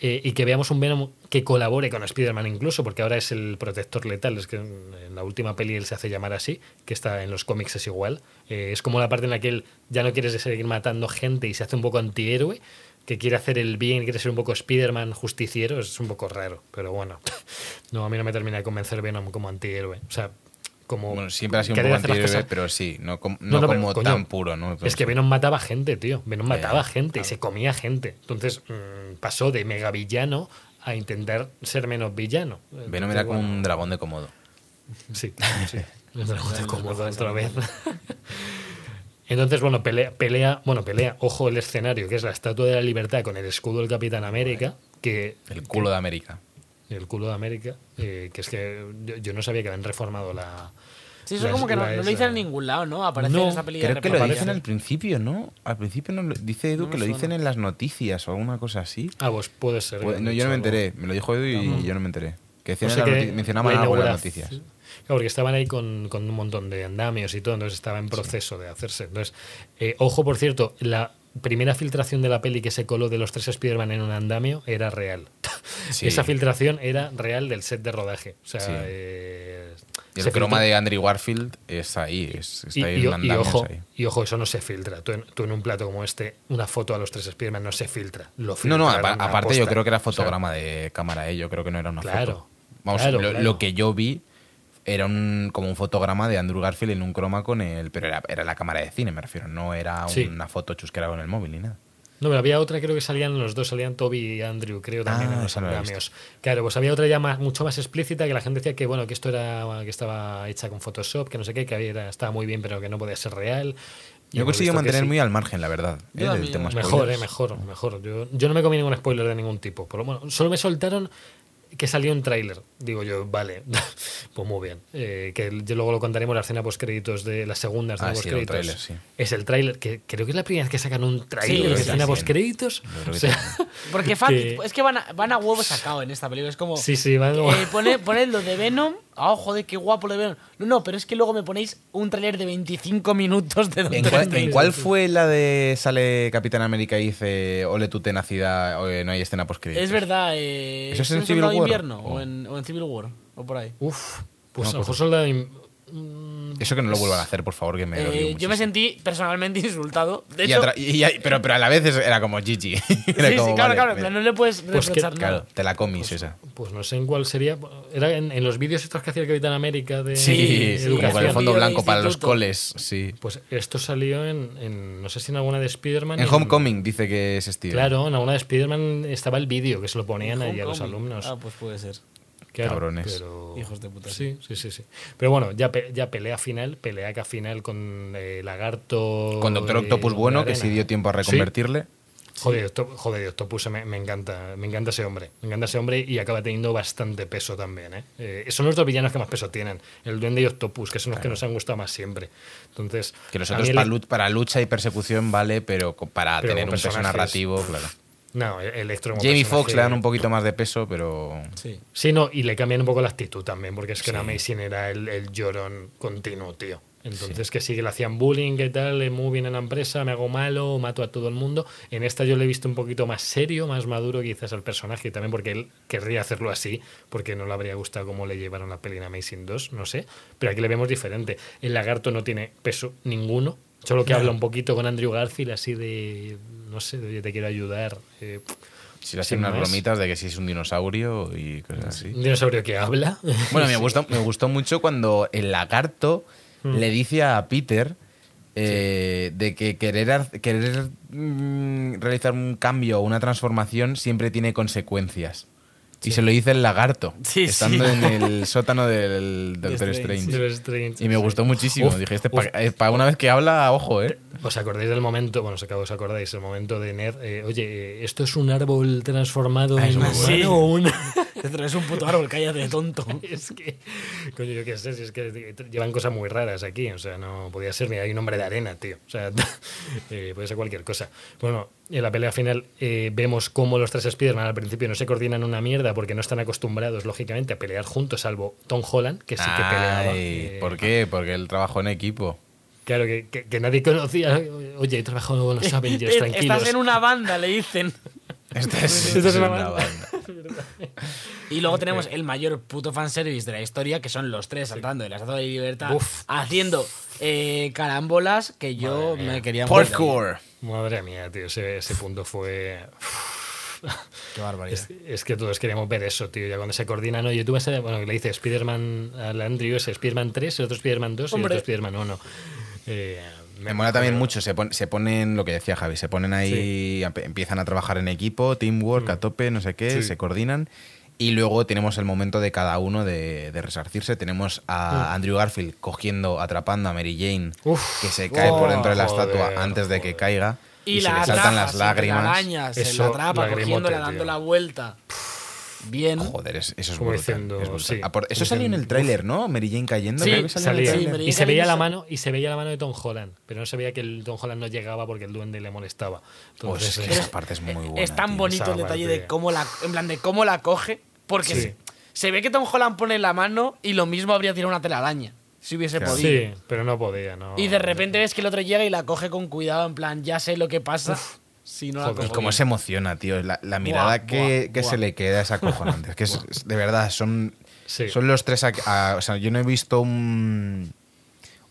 Eh, y que veamos un Venom que colabore con Spider-Man incluso, porque ahora es el protector letal, es que en, la última peli él se hace llamar así, que está en los cómics es igual. Eh, es como la parte en la que él ya no quiere seguir matando gente y se hace un poco antihéroe, que quiere hacer el bien, quiere ser un poco Spider-Man justiciero, es un poco raro, pero bueno, no, a mí no me termina de convencer Venom como antihéroe. O sea, como... Bueno, siempre ha sido un poco cosas- pero sí, no, com- No, no no, pero, como coño, tan puro, ¿no? Es que Venom mataba gente, tío. Venom mataba gente y se comía gente. Entonces mm, pasó de mega villano a intentar ser menos villano. Venom era como bueno, un dragón de Komodo. Sí, sí. El dragón de Komodo otra vez. Entonces, bueno, pelea, pelea, bueno, pelea, ojo el escenario, que es la Estatua de la Libertad con el escudo del Capitán América, que... El culo de América. El culo de América, eh, que es que yo, yo no sabía que habían reformado la... Sí, eso la- como que no, lo dicen en ningún lado, ¿no? Aparece No, en esa peli de Creo que lo dicen al principio, ¿no? Al principio no lo- dice Edu No que lo dicen en las noticias o alguna cosa así. Ah, pues puede ser. que Pues, no, yo no me enteré, me lo dijo Edu y yo no me enteré. Que qué, noti- mencionaban algo en las noticias. Claro, porque estaban ahí con, con un montón de andamios y todo, entonces estaba en proceso de hacerse. Entonces, eh, ojo, por cierto, la primera filtración de la peli que se coló de los tres Spider-Man en un andamio era real. Sí. Esa filtración era real del set de rodaje. O sea, Sí. eh, Y se el croma de Andrew Garfield es ahí, es, está y, ahí y- en y ojo, ahí. y ojo, eso no se filtra. Tú en, tú en un plato como este, una foto a los tres Spider-Man no se filtra. Lo No, no, aparte yo creo que era O sea, fotograma de cámara, ¿eh? yo creo que no era una Claro, foto. Vamos, claro, lo, claro. lo que yo vi era un, como un fotograma de Andrew Garfield en un croma con el... Pero era, era la cámara de cine, me refiero, no era Sí. una foto chusquera con el móvil ni nada. No, pero había otra, creo que salían los dos, salían Toby y Andrew, creo también Ah, en los andamios. Claro, pues había otra ya más- mucho más explícita que la gente decía que bueno, que esto era que estaba hecha con Photoshop, que no sé qué, que había, estaba muy bien, pero que no podía ser real. Y Yo consigo mantener sí. muy al margen, la verdad, Yo ¿eh? del tema Mejor, eh, mejor, mejor. Yo, yo no me comí ningún spoiler de ningún tipo. Por lo bueno, solo me soltaron que salió un tráiler. Digo yo, vale, pues muy bien. Eh, que yo luego lo contaremos la escena post créditos de la segunda escena Ah, sí, créditos. sí. Es el tráiler que creo que es la primera vez que sacan un tráiler de escena post créditos. O sea, Porque fa- que- es que van a, van a huevo sacado en esta película. Es como. Sí, sí, van como- eh, lo de Venom. Ah, joder, qué guapo lo de Venom. No, no, pero es que luego me ponéis un tráiler de 25 minutos de ¿En cuál, Strange. en cuál fue la de sale Capitán América y dice ole tu tenacidad, o no hay escena post Es verdad. Eh, ¿Eso es en Civil War? invierno Oh. o, en, o en Civil War o por ahí. Uf, pues No, a lo pues- mejor soldado de in- mm, Eso que no lo vuelvan a hacer, por favor, que me Eh, yo me sentí personalmente insultado. De Y hecho, atra- y- y- pero, pero a la vez era como Gigi. Era sí, como, sí, claro, vale, claro. mira. no le puedes Pues que- Claro, te la comis esa. Pues no sé en cuál sería. Era en, en los vídeos estos que hacía el Capitán América de Sí, sí, como con el fondo blanco para los coles, sí. Pues esto salió en, en- no sé si en alguna de Spider-Man. En Homecoming dice que es Steven. Claro, en alguna de Spider-Man estaba el vídeo que se lo ponían ahí a los alumnos. Ah, pues puede ser. Claro, cabrones. pero- Hijos de puta. Sí, sí, sí, sí. Pero bueno, ya, pe- ya pelea final, peleaca final con eh, Lagarto. Con Doctor Octopus bueno, que sí dio tiempo a Sí. reconvertirle. Joder, Octo- joder, Octopus me, me encanta, me encanta ese hombre, me encanta ese hombre y acaba teniendo bastante peso también. ¿eh? Eh, son los dos villanos que más peso tienen, el Duende y Octopus, que son los que nos han gustado más siempre. Entonces, Que los a otros mí el- para, lu- para lucha y persecución vale, pero para Pero tener un peso narrativo, claro. No, Electro como Jamie Foxx le dan un poquito más de peso, pero. Sí. Sí, no, y le cambian un poco la actitud también, porque es que Sí. en Amazing era el, el llorón continuo, tío. Entonces, que sí que le hacían bullying, que tal, eh, muy bien en la empresa, me hago malo, mato a todo el mundo. En esta yo le he visto un poquito más serio, más maduro quizás al personaje, y también porque él querría hacerlo así, porque no le habría gustado cómo le llevaron la peli en Amazing 2, no sé. Pero aquí le vemos diferente. El lagarto no tiene peso ninguno, solo que habla un poquito con Andrew Garfield, así de, no sé, de, te quiero ayudar. eh, Si le hacen unas bromitas de que si es un dinosaurio y cosas así. Un dinosaurio que habla. Bueno, me Sí. gustó, me gustó mucho cuando el lagarto Mm. le dice a Peter eh, de que querer, querer mm, realizar un cambio o una transformación siempre tiene consecuencias. Y se lo dice el lagarto, Sí, estando sí. en el sótano del Doctor Strange. Strange. Strange, Y me sí. gustó muchísimo. Uf, Dije, este uf. para una vez que habla, ojo, ¿eh? ¿Os acordáis del momento? Bueno, os os acordáis el momento de Ned. eh, Oye, eh, ¿esto es un árbol transformado Ah, es en humano bueno. o un.? Es un puto árbol, cállate, tonto. es que. Coño, yo qué sé, si es que llevan cosas muy raras aquí. O sea, no podía ser ni hay un hombre de arena, tío. O sea, eh, puede ser cualquier cosa. Bueno, en la pelea final eh, vemos cómo los tres Spider-Man al principio no se coordinan una mierda porque no están acostumbrados, lógicamente, a pelear juntos, salvo Tom Holland, que sí que peleaba. Ay, eh, ¿Por qué? Porque él trabajó en equipo. Claro, que, que- que nadie conocía. Oye, he trabajado con los Avengers, Eh, tranquilos. Estás en una banda, le dicen. Esta es, Esta es una una banda. banda. Y luego tenemos el mayor puto fanservice de la historia, que son los tres saltando de la Estatua de Libertad, Uf. haciendo eh, carambolas que yo Madre me quería morir. Madre mía, tío, ese, ese punto fue. Qué barbaridad. Es, es que todos queríamos ver eso, tío. Ya cuando se coordinan, oye, tú vas a. Bueno, le dice Spider-Man al Andrew, es Spider-Man 3, el otro Spider-Man 2 y el Hombre. otro Spider-Man 1. Eh, Me mola también pero- mucho, se, pon- se ponen, lo que decía Javi, se ponen ahí, empe- empiezan a trabajar en equipo, teamwork, a tope, no sé qué, Sí. se coordinan. Y luego tenemos el momento de cada uno de, de resarcirse. Tenemos a Mm. Andrew Garfield cogiendo, atrapando a Mary Jane, Uf. que se cae por dentro de la Joder, estatua antes de que joder. caiga. Y, se la le saltan atrapa, las se lágrimas. telaraña, se Eso, la atrapa, cogiéndola, dando la vuelta. Bien. Joder, es- eso es Como brutal. diciendo, es brutal. sí. Ah, por- eso salió en el tráiler, ¿no? Mary Jane cayendo. Sí, creo que salió en el Salía. Sí, tráiler. Mary y se veía la mano y se veía la mano de Tom Holland, pero no se veía que el Tom Holland no llegaba porque el duende le molestaba. Oh, es Entonces, que eh, esa parte es muy buena. es tan tío. bonito el detalle de cómo la, en plan de cómo la coge, porque Sí. se, se ve que Tom Holland pone la mano y lo mismo habría tirado una telaraña, si hubiese Claro. podido. sí, pero no podía, ¿no? Y de repente ves que el otro llega y la coge con cuidado, en plan, ya sé lo que pasa. Si no Joder. Y cómo bien. se emociona, tío. La, la mirada Buah, que, buah, que buah. se le queda es acojonante. Es que es, es- de verdad, son, Sí. son los tres. a- a- o sea, yo no he visto un,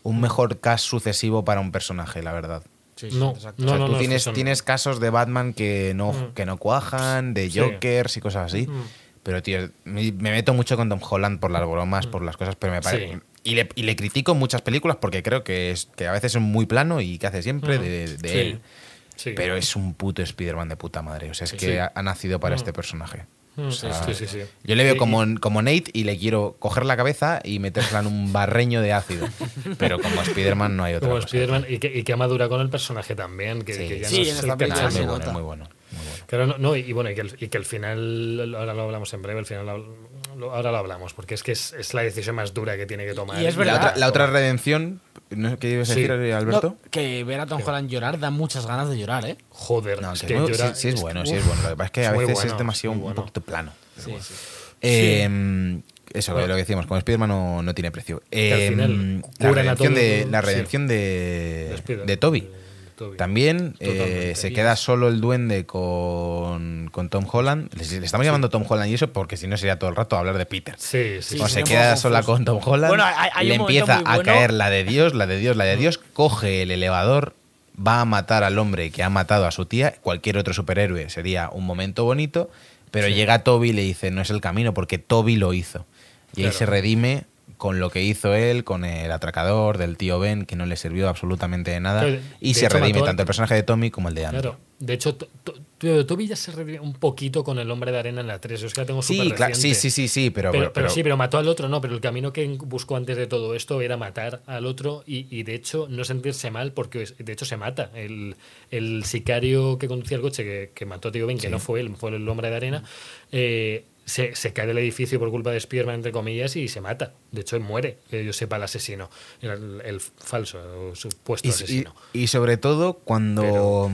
un mejor cast sucesivo para un personaje, la verdad. Sí, sí, No, exacto. no, o sea, no, tú no, tienes, tienes casos de Batman que no, Mm. que no cuajan, de Sí. Jokers y cosas así. Mm. Pero, tío, me, me meto mucho con Tom Holland por las bromas, por las cosas, pero me parece. Mm. Sí. Y, le, y le critico muchas películas porque creo que, es, que a veces es muy plano y que hace siempre Mm. de, de Sí. él. Sí. Pero es un puto Spider-Man de puta madre. O sea, es Sí. que Sí. ha, ha nacido para Mm. este personaje. Mm, O sea, sí, sí, sí. Yo le veo como, como Nate y le quiero coger la cabeza y metérsela en un barreño de ácido. Pero como Spider-Man no hay otra Como cosa. Spider-Man y que, y que ha madurado con el personaje también. Que, Sí. que ya Sí, no en es el película muy, bueno, muy bueno, muy bueno. Claro, no, no, y bueno, y que, el, y que el final, ahora lo hablamos en breve, el final lo- ahora lo hablamos, porque es que es, es la decisión más dura que tiene que tomar. Y es La verdad. otra, la otra redención, ¿no? ¿qué ibas a Sí. decir, Alberto? No, que ver a Tom Holland llorar da muchas ganas de llorar, ¿eh? Joder, No, es que llora- sí, sí es bueno, sí uf, es bueno. Lo que pasa es que a veces bueno, es demasiado un poquito plano. Sí, sí. Eh, Eso, lo que decíamos, como Spider-Man no, no tiene precio. Que al Eh, final la a redención, todo- de, la sí. redención de, de Toby. Toby. También eh, se queda solo el duende con, con Tom Holland. Le, le estamos llamando Tom Holland y eso porque si no sería todo el rato hablar de Peter. Sí, sí. Sí, Cuando sí, se queda sola con Tom Holland, Bueno, hay- hay le empieza a caer la de Dios, la de Dios, la de Dios, coge el elevador, va a matar al hombre que ha matado a su tía. Cualquier otro superhéroe sería un momento bonito, pero llega Toby y le dice, no es el camino porque Toby lo hizo. Y ahí se redime con lo que hizo él, con el atracador del tío Ben, que no le sirvió absolutamente de nada. Y de se hecho, redime tanto el personaje de Tommy como el de. Claro. De hecho, to- to- to- Toby ya se redimió un poquito con el hombre de arena en la 3. Es que la tengo Sí, claro, sí, sí, sí, sí, pero, Pero, pero- pero pero- sí, pero mató al otro, no. Pero el camino que buscó antes de todo esto era matar al otro y, y, de hecho no sentirse mal porque de hecho se mata. El, el sicario que conducía el coche que, que mató a Tío Ben, que no fue él, fue el hombre de arena, eh, se, se cae del edificio por culpa de Spearman, entre comillas, y se mata. De hecho, muere, que yo sepa, el asesino, el, el falso, o supuesto y, asesino. y- y sobre todo cuando Pero-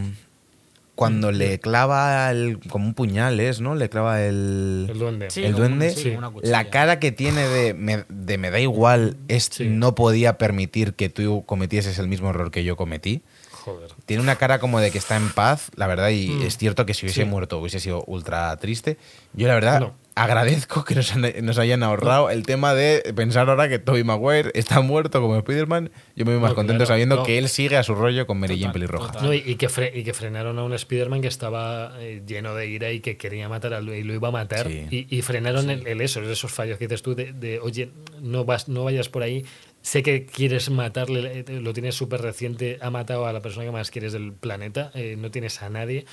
cuando le clava el, como un puñal es, ¿no? Le clava el, El duende. Sí, el duende. sí, la cara que tiene de me, de me da igual es Sí. no podía permitir que tú cometieses el mismo error que yo cometí. Joder. Tiene una cara como de que está en paz, la verdad, y Mm. es cierto que si hubiese Sí. muerto hubiese sido ultra triste. Yo la verdad No. Agradezco que nos, han- nos hayan ahorrado el tema de pensar ahora que Tobey Maguire está muerto como Spider-Man. Yo me voy más No, contento claro, sabiendo no. que él sigue a su rollo con Mary Jane pelirroja. No, y, y que fre- y que frenaron a un Spider-Man que estaba eh, lleno de ira y que quería matar al y lo iba a matar. Sí. Y, y frenaron el, el eso, esos fallos que dices tú de, de, oye, no, vas, no vayas por ahí. Sé que quieres matarle, eh, lo tienes súper reciente, ha matado a la persona que más quieres del planeta, eh, no tienes a nadie.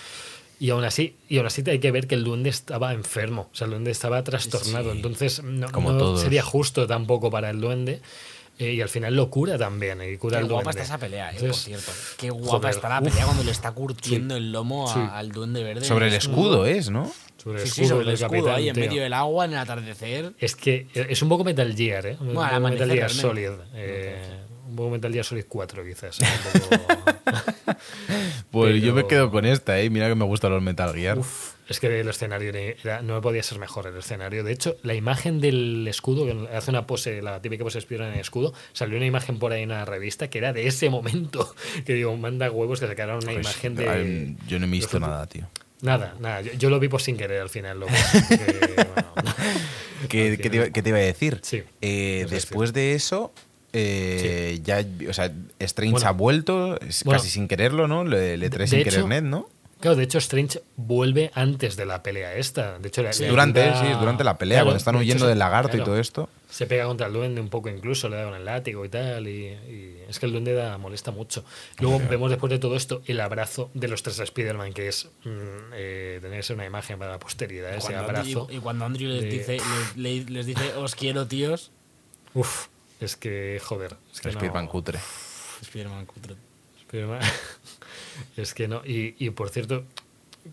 Y aún así, y aún así hay que ver que el duende estaba enfermo, o sea, el duende estaba trastornado, Sí. entonces no, Como no sería justo tampoco para el duende. eh, y al final lo cura también, y cura Qué al guapa duende. está esa pelea, eh, Entonces, por cierto. Qué guapa joder, está la uf. pelea cuando le está curtiendo el lomo a- Sí. al duende verde. Sobre el Es- escudo es, ¿no? Sobre el Sí, sí, escudo sobre el del escudo, capitán, ahí en tío. medio del agua, en el atardecer. Es que es un poco Metal Gear, ¿eh? Un Bueno, poco Metal Gear. Solid. eh, poco Metal Gear Solid 4, quizás. Poco- Pues yo me quedo con esta, ¿eh? Mira que me gustan los Metal Gear. Uf, es que el escenario era- no podía ser mejor el escenario. De hecho, la imagen del escudo, que hace una pose, la típica pose de en el escudo, salió una imagen por ahí en una revista que era de ese momento. Que digo, manda huevos que sacaron una Pues, imagen de. yo no he visto nada, tío. Nada, nada. Yo, yo lo vi por sin querer al final. Bueno, ¿Qué, qué te, iba- final- qué te iba a decir? Sí, Eh, después de eso, eh, ya, o sea, Strange Bueno. ha vuelto, es Bueno. casi sin quererlo, ¿no? Le, le trae De sin hecho, querer net, ¿no? Claro, de hecho, Strange vuelve antes de la pelea esta. De hecho, le durante, sí, durante la pelea, Claro, cuando están de huyendo del lagarto y todo esto. Se pega contra el duende un poco incluso, le da con el látigo y tal. Y, y es que el duende da, molesta mucho. Luego vemos después de todo esto el abrazo de los tres Spider-Man, que es mm, eh, tener que ser una imagen para la posteridad, ese abrazo. Andrew- y cuando Andrew les de- dice, les, le- les dice, os quiero, tíos. Uf, es que, joder. Es que no- Spider-Man cutre. Spider-Man cutre. Spider-Man- es que no. Y, y por cierto,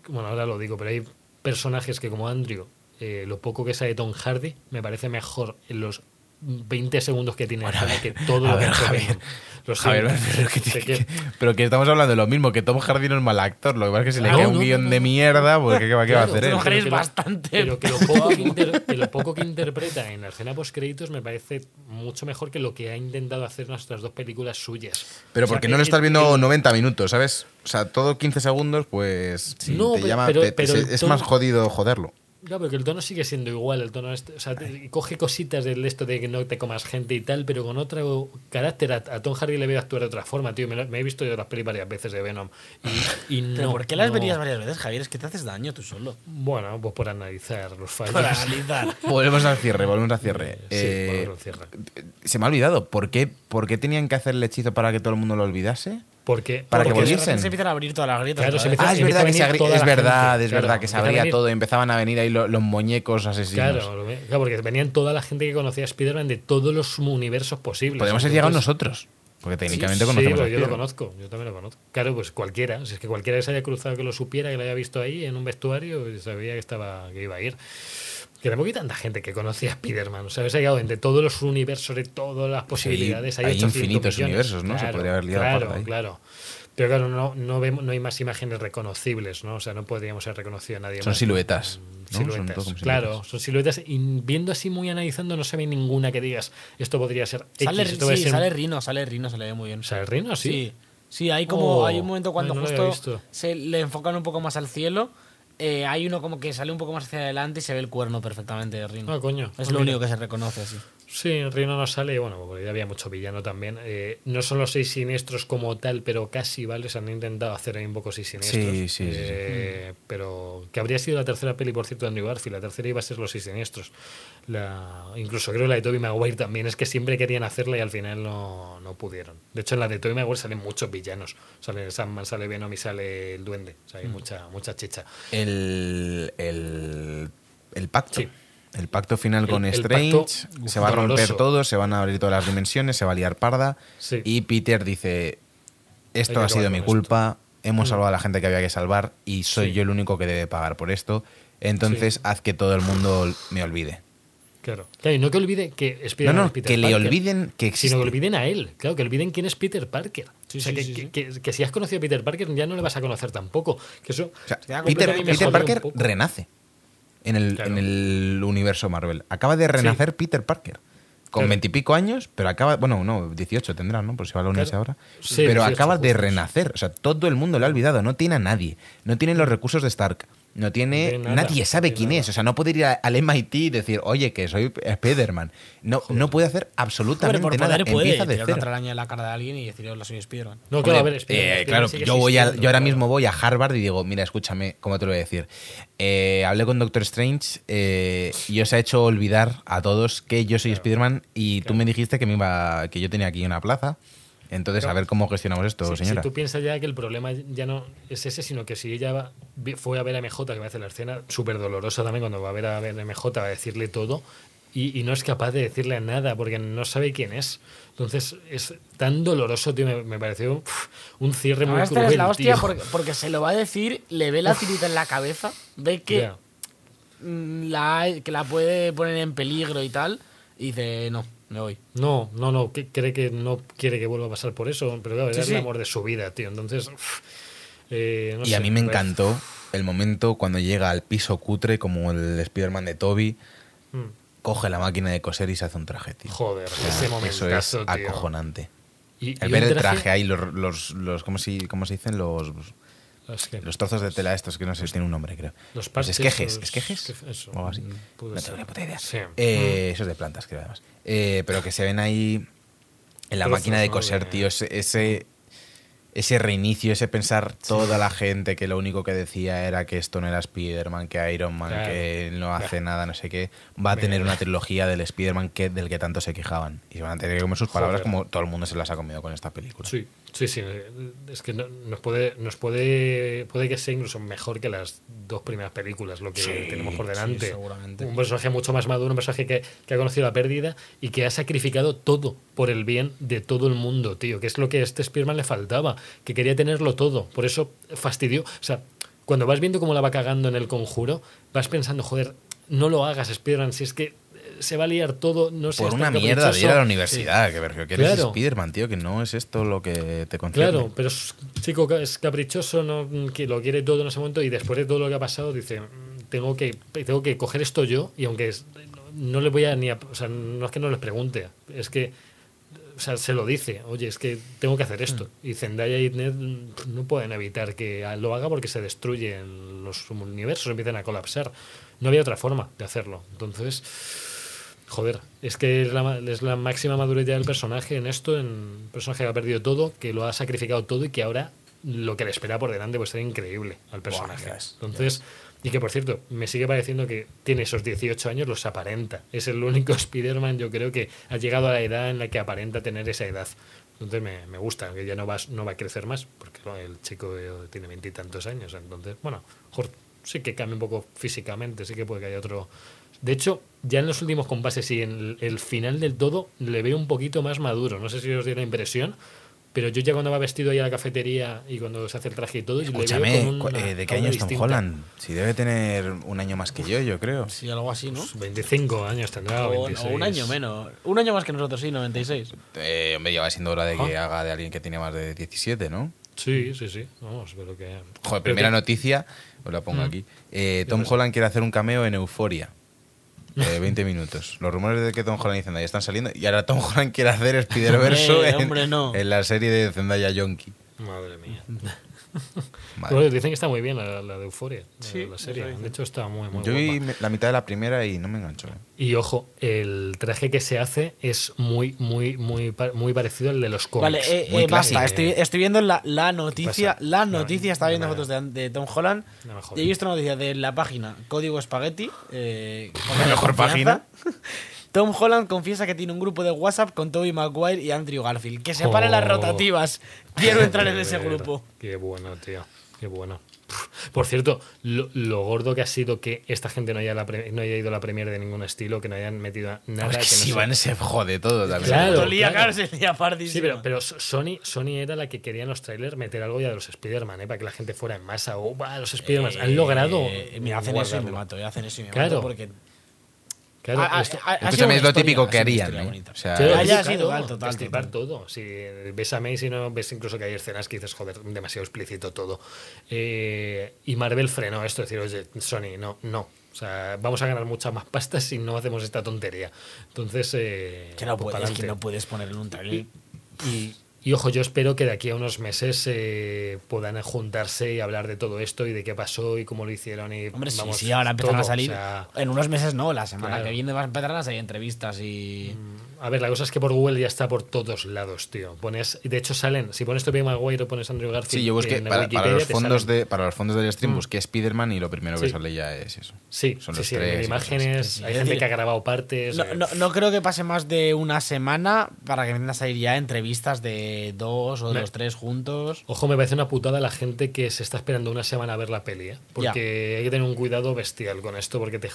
bueno, ahora lo digo, pero hay personajes que como Andrew, eh, lo poco que sabe Tom Hardy, me parece mejor en los 20 segundos que tiene Bueno, a ver, que todo a lo ver, que Javier. Lo Javier, pero que, Sé que- que- pero que estamos hablando de lo mismo, que Tom Hardy no es mal actor, lo que pasa es que si le No, queda un no, guion de mierda, pues ¿qué, va a hacer él? Tom Hardy pero es que lo- bastante Pero que lo, poco que, inter- poco interpreta en la escena post créditos me parece mucho mejor que lo que ha intentado hacer nuestras dos películas suyas. Pero O sea, porque no lo estás viendo el- 90 minutos, ¿sabes? O sea, todo 15 segundos, pues No, te pero- llama, pero- te- pero te- el es más jodido joderlo. Claro, pero que el tono sigue siendo igual, el tono este, o sea, te- coge cositas del esto de que no te comas gente y tal, pero con otro carácter. A, a Tom Hardy le veo actuar de otra forma, tío. Me, lo- me he visto yo las pelis varias veces de Venom y, y no. ¿Pero por qué las no- verías varias veces, Javier? Es que te haces daño tú solo. Bueno, pues por analizar los fallos. Para analizar. Volvemos al cierre, volvemos al cierre. Sí, Eh, volvemos al cierre. se me ha olvidado, ¿por qué, ¿por qué tenían que hacer el hechizo para que todo el mundo lo olvidase? Porque, Para que porque- volviesen. repente se empiezan a abrir todas las grietas. Claro, empieza- Ah, es verdad, que se, es verdad, es claro, verdad que se abría venir- todo, empezaban a venir ahí lo- los, muñecos asesinos. Claro, claro, porque venían toda la gente que conocía a Spider-Man de todos los universos posibles. Podemos haber llegado nosotros, porque técnicamente Sí, conocemos pero a yo lo conozco, yo también lo conozco. Claro, pues cualquiera, si es que cualquiera que se haya cruzado que lo supiera, que lo haya visto ahí en un vestuario, pues sabía que estaba que iba a ir. Que tampoco hay tanta gente que conocía a Spider-Man, o sea, se ha llegado entre todos los universos, de todas las posibilidades, hay, hay 800 infinitos millones. universos, ¿no? Se Claro, podría haber liado Claro, ahí. claro. Pero claro, no, no, vemos, no hay más imágenes reconocibles, ¿no? O sea, no podríamos haber reconocido a nadie Son más. siluetas, ¿no? Son Siluetas, como claro, siluetas. son siluetas. Y viendo así, muy analizando, no se ve ninguna que digas, esto podría ser X, Sale, esto sí, ser- sale Rino, sale Rino, se le ve muy bien. O sea, el reino, sí. Sí, sí, hay como Oh, hay un momento cuando no justo se le enfocan un poco más al cielo. Eh, hay uno como que sale un poco más hacia adelante y se ve el cuerno perfectamente de Rino. Ah, coño. es Ah, lo único que se reconoce así. Sí, Rino no sale, y bueno, porque ya había mucho villano también. Eh, no son los seis siniestros como tal, pero casi, ¿vale? Se han intentado hacer ahí un poco seis siniestros. Sí, sí, sí, sí. Eh, Pero que habría sido la tercera peli, por cierto, de Andrew Garfield. La tercera iba a ser los seis siniestros. La, incluso creo la de Tobey Maguire también. Es que siempre querían hacerla y al final no, no pudieron. De hecho, en la de Tobey Maguire salen muchos villanos. Sale Sandman, sale Venom y sale el Duende. O sea, Mm. hay mucha, mucha chicha. El, el, el pacto. Sí. El pacto final con el Strange. se va a romper doloroso. todo, se van a abrir todas las dimensiones, se va a liar parda. Sí. Y Peter dice: Esto Hay ha sido mi culpa, hemos Mm. salvado a la gente que había que salvar y soy Sí. yo el único que debe pagar por esto. Entonces haz que todo el mundo me olvide. Claro. Claro, y no que olvide que No, Spider-Man no, es Peter que le Parker. olviden que existe. Sino que olviden a él, claro, que olviden quién es Peter Parker. Sí, o sea, sí, que, sí, que- sí. que- que si has conocido a Peter Parker ya no le vas a conocer tampoco. Que eso O sea, Peter, Parker renace en el, Claro. en el universo Marvel. Acaba de renacer Peter Parker. Con Claro. veintipico años, pero acaba. Bueno, no, 18 tendrá, ¿no? Por si va a la universidad Claro. ahora. Sí, pero 18 acaba de renacer. O sea, todo el mundo lo ha olvidado. No tiene a nadie. No tiene los recursos de Stark. No tiene. Nadie sabe quién nada. es. O sea, no puede ir a- al MIT y decir, oye, que soy Spider-Man. No, no puede hacer absolutamente por nada. poder puede Empieza de tirar cero. una en la cara de alguien y decir, hola, soy Spiderman. No, claro, a ver, Spider-Man- eh, Spider-Man claro, yo, voy a, yo ahora claro. mismo voy a Harvard y digo, mira, escúchame, ¿cómo te lo voy a decir? Eh, hablé con Doctor Strange eh, y os ha hecho olvidar a todos que yo soy Spider-Man y tú Claro. me dijiste que me iba que yo tenía aquí una plaza. Entonces, Pero- a ver cómo gestionamos esto, Sí, señora. Si tú piensas ya que el problema ya no es ese, sino que si ella va- fue a ver a MJ, que va a hacer la escena súper dolorosa también cuando va a ver a ver a MJ, va a decirle todo y, y no es capaz de decirle nada porque no sabe quién es. Entonces es tan doloroso, tío, me, me pareció uf, un cierre muy cruel, es la hostia tío. porque, porque se lo va a decir, le ve la tirita en la cabeza, ve que, mm, la, que la puede poner en peligro y tal, y dice, no, me voy. No, no, no, que cree que no quiere que vuelva a pasar por eso, pero claro, Sí, era sí. el amor de su vida, tío. Entonces, uf, eh, no y sé, a mí me encantó el momento cuando llega al piso cutre, como el Spider-Man de Toby, Mm, coge la máquina de coser y se hace un traje, tío. Joder, O sea, ese eso es acojonante. Y- El ver el traje ahí, los, los, los ¿cómo, se, ¿cómo se dicen? Los, Los trozos de tela estos, que no sé si tiene un nombre, creo. Los parches, esquejes, los- ¿esquejes? esqueje- eso, o algo así. mm, no tengo ni puta idea. Sí. Eh, Eso es de plantas, creo, además. Eh, pero que se ven ahí en la Trozos, máquina de coser, tío, ese, ese, reinicio, ese pensar toda la gente que lo único que decía era que esto no era Spider-Man, que Iron Man, Claro. que no hace Claro. nada, no sé qué, va a tener una trilogía del Spider-Man que, del que tanto se quejaban. Y se van a tener que comer sus palabras Joder. como todo el mundo se las ha comido con esta película. Sí, sí, sí. Es que no- nos puede, nos puede, puede que sea incluso mejor que las dos primeras películas, lo que Sí, tenemos por sí, delante. seguramente. Un personaje mucho más maduro, un personaje que, que ha conocido la pérdida y que ha sacrificado todo por el bien de todo el mundo, tío. Que es lo que a este Spearman le faltaba, que quería tenerlo todo. Por eso fastidió. O sea, cuando vas viendo cómo la va cagando en el conjuro, vas pensando, joder, no lo hagas, Spearman, si es que se va a liar todo, no sé. Por una mierda de ir a la universidad, que, Bergio, que eres Claro. Spider-Man, tío, que no es esto lo que te concierne. Claro, pero es chico es caprichoso, no que lo quiere todo en ese momento y después de todo lo que ha pasado dice, "Mm, tengo que tengo que coger esto yo y aunque es- no le voy a ni a- o sea, no es que no les pregunte, es que o sea, se lo dice, oye, es que tengo que hacer esto. Y Zendaya y Ned mm, no pueden evitar que lo haga porque se destruyen los universos, empiezan a colapsar. No había otra forma de hacerlo. Entonces, Joder, es que es la, es la máxima madurez ya del personaje en esto, en un personaje que ha perdido todo, que lo ha sacrificado todo y que ahora lo que le espera por delante puede ser increíble al personaje. Entonces, y que por cierto, me sigue pareciendo que tiene esos 18 años, los aparenta. Es el único Spider-Man, yo creo que ha llegado a la edad en la que aparenta tener esa edad. Entonces me, me gusta, que ya no va, no va a crecer más, porque bueno, el chico tiene veintitantos años. Entonces, bueno, mejor sí que cambia un poco físicamente, sí que puede que haya otro. De hecho, ya en los últimos compases y en el, final del todo le veo un poquito más maduro. No sé si os dio la impresión, pero yo ya cuando va vestido ahí a la cafetería y cuando se hace el traje y todo, yo le veo Escúchame, con una eh, ¿de qué año es Tom distinta. Holland? Si debe tener un año más que yo, yo creo. Sí, algo así, ¿no? 25 años tendrá, O, o 26. un año menos. Un año más que nosotros, sí, 96. Eh, hombre, ya va siendo hora de que Ah. haga de alguien que tiene más de 17, ¿no? Sí, sí, sí. Vamos, pero que. Joder, pero primera que- noticia, os la pongo Mm. aquí. Eh, Tom. Holland quiere hacer un cameo en Euforia. Eh, 20 minutos. Los rumores de que Tom Holland y Zendaya están saliendo. Y ahora Tom Holland quiere hacer Spider-Verse en, no. en la serie de Zendaya Yonki. Madre mía. Bueno, dicen que está muy bien la, la de Euforia, la- Sí, la serie. De hecho, está muy, muy Yo vi la mitad de la primera y no me enganchó. eh. Y ojo, el traje que se hace es muy, muy, muy, muy parecido al de los cómics. Vale, eh, muy eh, basta. clásico. Estoy, estoy viendo la, la noticia. Pasa. La No, noticia, estaba no viendo me- fotos de, de Tom Holland. No he visto una noticia de la página Código Spaghetti. Eh, con La mejor confianza. Tom Holland confiesa que tiene un grupo de WhatsApp con Tobey Maguire y Andrew Garfield. Que separe las Oh. rotativas. Quiero entrar en ese grupo. Qué bueno, tío. Qué bueno. Por cierto, lo, lo gordo que ha sido que esta gente no haya, la pre- no haya ido a la premier de ningún estilo, que no hayan metido nada. Es que que no si sea- van se jode todo también. Claro, claro. se lía. Sí, pero, pero Sony, Sony era la que quería en los trailers meter algo ya de los Spider-Man, ¿eh? para que la gente fuera en masa. O, "Buah, los Spider-Man han logrado. Eh, mira, hacen eso y me guardarlo". mato. eh, Hacen eso y me Claro. mato porque. Claro, Ha- ha- esto- ha- sido una es lo historia- típico que sido harían. ¿eh? bonita. O sea, Sí, Ah, sí, ya, sí, claro, total, total, destripar total. todo. Si ves a Mace y no ves incluso que hay escenas que dices, joder, demasiado explícito todo. Eh, y Marvel frenó esto, decir, oye, Sony, no, no. O sea, vamos a ganar mucha más pasta si no hacemos esta tontería. Entonces, eh, Que no pues puedes, que no puedes poner en un trailer. Y, Y ojo, yo espero que de aquí a unos meses eh, puedan juntarse y hablar de todo esto y de qué pasó y cómo lo hicieron. Y, Hombre, vamos, sí, ahora empiezan todo, a salir. o sea, en unos meses no, la semana Claro. que viene van a empezar a salir entrevistas y. a ver, la cosa es que por Google ya está por todos lados, tío. Pones, de hecho, salen, si pones Tobey Maguire o pones Andrew Garfield. Sí, yo busqué en para, para Wikipedia, los fondos de para los fondos del stream Mm. busqué Spider-Man y lo primero que sale ya es eso. Sí, Son sí, los sí, tres hay imágenes, hay gente decir, que ha grabado partes. No, eh, no, no creo que pase más de una semana para que empiecen a salir ya entrevistas de dos o de Me- los tres juntos. Ojo, me parece una putada la gente que se está esperando una semana a ver la peli, ¿eh? Porque hay que tener un cuidado bestial con esto, porque te,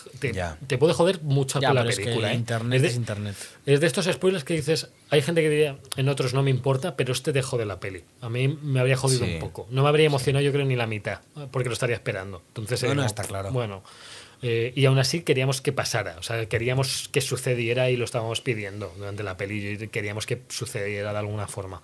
te, puede joder mucho Ya, con la pero es que película. ¿eh? internet es, de, es internet. es de estos spoilers que dices, hay gente que diría, en otros no me importa, pero este te jode la peli. A mí me habría jodido Sí. un poco. No me habría emocionado, yo creo, ni la mitad, porque lo estaría esperando. Entonces, No, eh, está claro. Bueno. eh, y aún así queríamos que pasara, o sea, queríamos que sucediera y lo estábamos pidiendo durante la peli y queríamos que sucediera de alguna forma.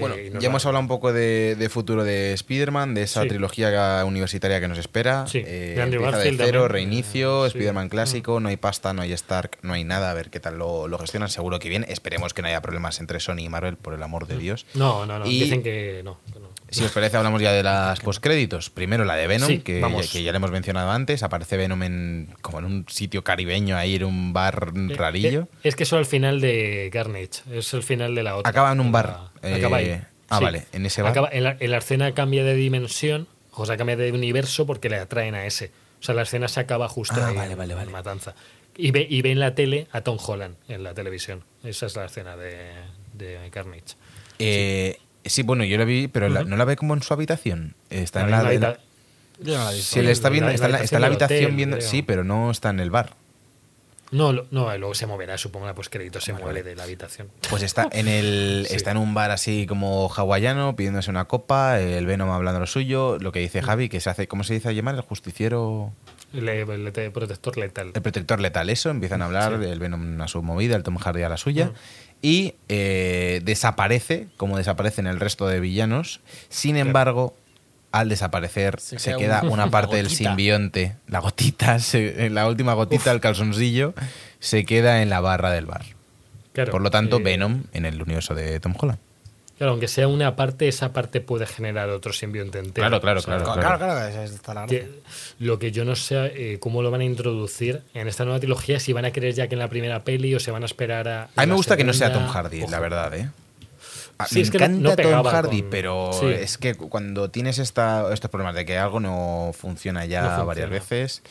Bueno, Eh, ya hemos hablado un poco de, de futuro de Spider-Man, de esa Sí. trilogía universitaria que nos espera. Sí, Eh, de Andrew de cero, reinicio, Sí. Spider-Man clásico, no hay pasta, no hay Stark, no hay nada. A ver qué tal lo, lo gestionan. Seguro que bien. Esperemos que no haya problemas entre Sony y Marvel, por el amor de Dios. No, no, no. Y- Dicen que no. Si os parece, hablamos ya de las postcréditos. Primero la de Venom, Sí, que, ya, que ya le hemos mencionado antes. Aparece Venom en, como en un sitio caribeño, ahí en un bar rarillo. Eh, Es que eso al final de Carnage. Es el final de la otra. Acaba en un bar. la- eh, acaba ahí. Ah, Sí. vale, en ese bar. Acaba- en, la, en la escena cambia de dimensión, o sea, cambia de universo porque le atraen a ese. O sea, la escena se acaba justo Ah, ahí vale, en, vale, en vale. Matanza. Y ve, y ve en la tele a Tom Holland en la televisión. Esa es la escena de, de Carnage. Eh, sí, bueno, yo la vi, pero la- no la ve como en su habitación. Está en La la. no está viendo, está en la, está en la habitación hotel, viendo. creo. Sí, pero no está en el bar. No, no, luego se moverá, supongo, la postcrédito se mueve de la habitación. Pues está en el. Sí. Está en un bar así como hawaiano, pidiéndose una copa, el Venom hablando lo suyo, lo que Mm. dice Javi, que se hace, ¿cómo se dice llamar? El justiciero. Te- protector letal. El protector letal, eso, empiezan a hablar, Sí. el Venom a su movida, el Tom Hardy a la suya, Mm. Y eh, desaparece, como desaparecen el resto de villanos. Sin embargo, al desaparecer se, Se queda queda un- una parte del simbionte, la gotita, se- la última gotita, el calzoncillo, se queda en la barra del bar. Claro, Por lo tanto, eh, Venom en el universo de Tom Holland. Claro, aunque sea una parte, esa parte puede generar otro simbionte entero. Claro, claro, O sea, claro. Claro, claro, esa está la gracia. que- lo que yo no sé eh, cómo lo van a introducir en esta nueva trilogía, si van a querer ya que en la primera peli o se van a esperar a. A mí me gusta que no sea Tom. Hardy, Ojo. la verdad, ¿eh? A- Sí, me es que no- encanta no Tom Hardy, con- pero Sí. es que cuando tienes esta, estos problemas de que algo no funciona ya No funciona. varias veces,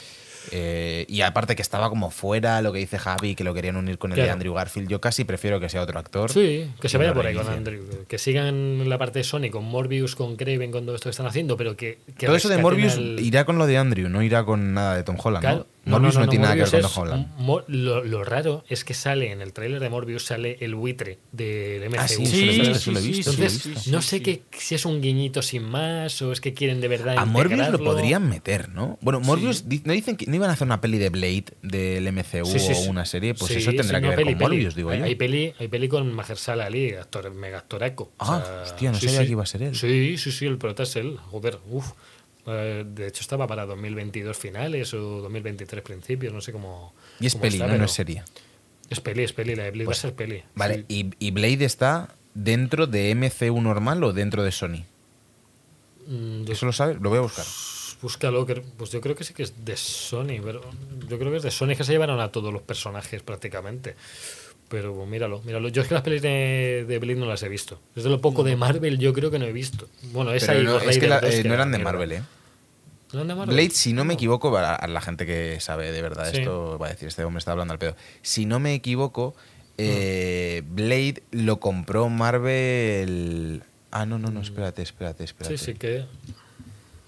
eh, y aparte que estaba como fuera lo que dice Javi, que lo querían unir con el de. Andrew Garfield, yo casi prefiero que sea otro actor. Sí, que se vaya por ahí con. Andrew. Que sigan la parte de Sony, con Morbius, con Craven, con todo esto que están haciendo, pero que. que Todo eso de Morbius al- irá con lo de Andrew, no irá con nada de Tom Holland. Claro. ¿no? Morbius no, tiene nada que ver con Tom Holland. Mo- lo, lo raro es que sale en el tráiler de Morbius sale el buitre del MCU. Ah, sí, Sí, sí, Entonces, sí, sí, no sé sí. que, si es un guiñito sin más o es que quieren de verdad. A Morbius lo podrían meter, ¿no? Bueno, Morbius, ¿no dicen que no iban a hacer una peli de Blade del MCU Sí, sí, o una serie? Pues Sí, eso tendrá sí, que no, ver peli, con peli. Morbius, digo hay, yo. Hay peli, hay peli con Mahershala Ali, actor mega actoraco. Ah, hostia, no sabía que iba a ser él. Sí, sí, sí, el prota es él. Joder, uff. Eh, de hecho, estaba para 2022 finales o 2023 principios, no sé cómo. Y es cómo peli, está, no, no es serie. Es peli, es peli, la de Blade Pues, va a ser peli. Vale, Sí. ¿y, y Blade está dentro de MCU normal o dentro de Sony? Mm, yo- ¿Eso lo sabes? Lo voy a buscar. Búscalo, que- pues yo creo que sí que es de Sony, pero yo creo que es de Sony que se llevaron a todos los personajes prácticamente. Pero míralo, míralo. Yo es que las pelis de, de Blade no las he visto. Es de lo poco de Marvel yo creo que no he visto. Bueno, esa Pero y no, es que la- 2, eh, que no era eran de. Marvel, ¿eh? ¿No eran de Marvel? Blade, si no me equivoco, a a la gente que sabe de verdad Sí. esto va a decir, este hombre está hablando al pedo. Si no me equivoco, eh, Blade lo compró Marvel... Ah, no, no, no, espérate, espérate, espérate. Sí, sí que...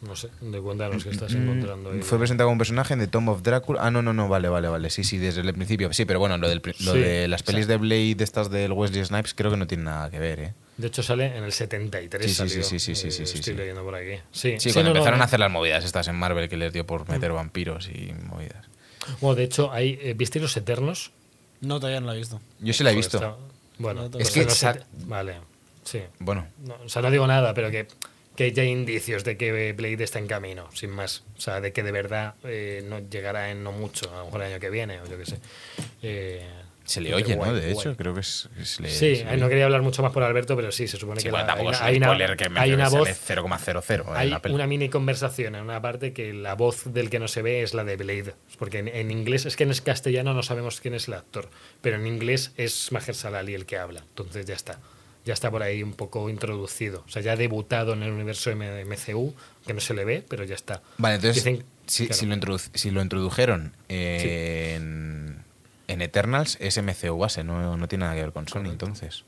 No sé, de cuéntanos que estás Mm, encontrando ahí. Fue presentado como un personaje The Tomb of Drácula. Ah, no, no, no, vale, vale, vale. Sí, sí, desde el principio. Sí, pero bueno, lo, del, pri- lo Sí, de las pelis de Blade, estas del Wesley Snipes, creo que no tiene nada que ver, ¿eh? De hecho sale en el 73 Sí, sí, salió. sí, sí, sí, sí, Eh, sí, Estoy sí. leyendo por aquí. Sí, Sí, sí, cuando no, empezaron no. a hacer las movidas estas en Marvel que les dio por Mm. meter vampiros y movidas. Bueno, de hecho, hay, eh, ¿visteis Los Eternos? No, todavía no la he visto. Yo sí la he Joder, visto. está- Bueno, Es pues que sa- Eter- Vale, sí. Bueno, No, o sea, no digo nada, pero que, que ya hay indicios de que Blade está en camino, sin más. O sea, de que de verdad eh, no llegará en no mucho, a lo mejor el año que viene o yo qué sé. Eh, Se le oye, ¿no? De guay. hecho, creo que es, se le- Sí, se le no quería hablar mucho más por Alberto, pero sí, se supone Sí, que bueno, la- tampoco hay, es un una- hay que me hay una voz, sale 0,00 en hay la peli. una mini conversación en una parte que la voz del que no se ve es la de Blade. Porque en, en inglés, es que en castellano no sabemos quién es el actor, pero en inglés es Mahershala Ali el que habla. Entonces ya está. Ya está por ahí un poco introducido. O sea, ya ha debutado en el universo MCU, que no se le ve, pero ya está. Vale, entonces, Dicen- si, claro. si lo, introdu- si lo introdujeron en, en Eternals, es MCU base, no, no tiene nada que ver con Sony, entonces.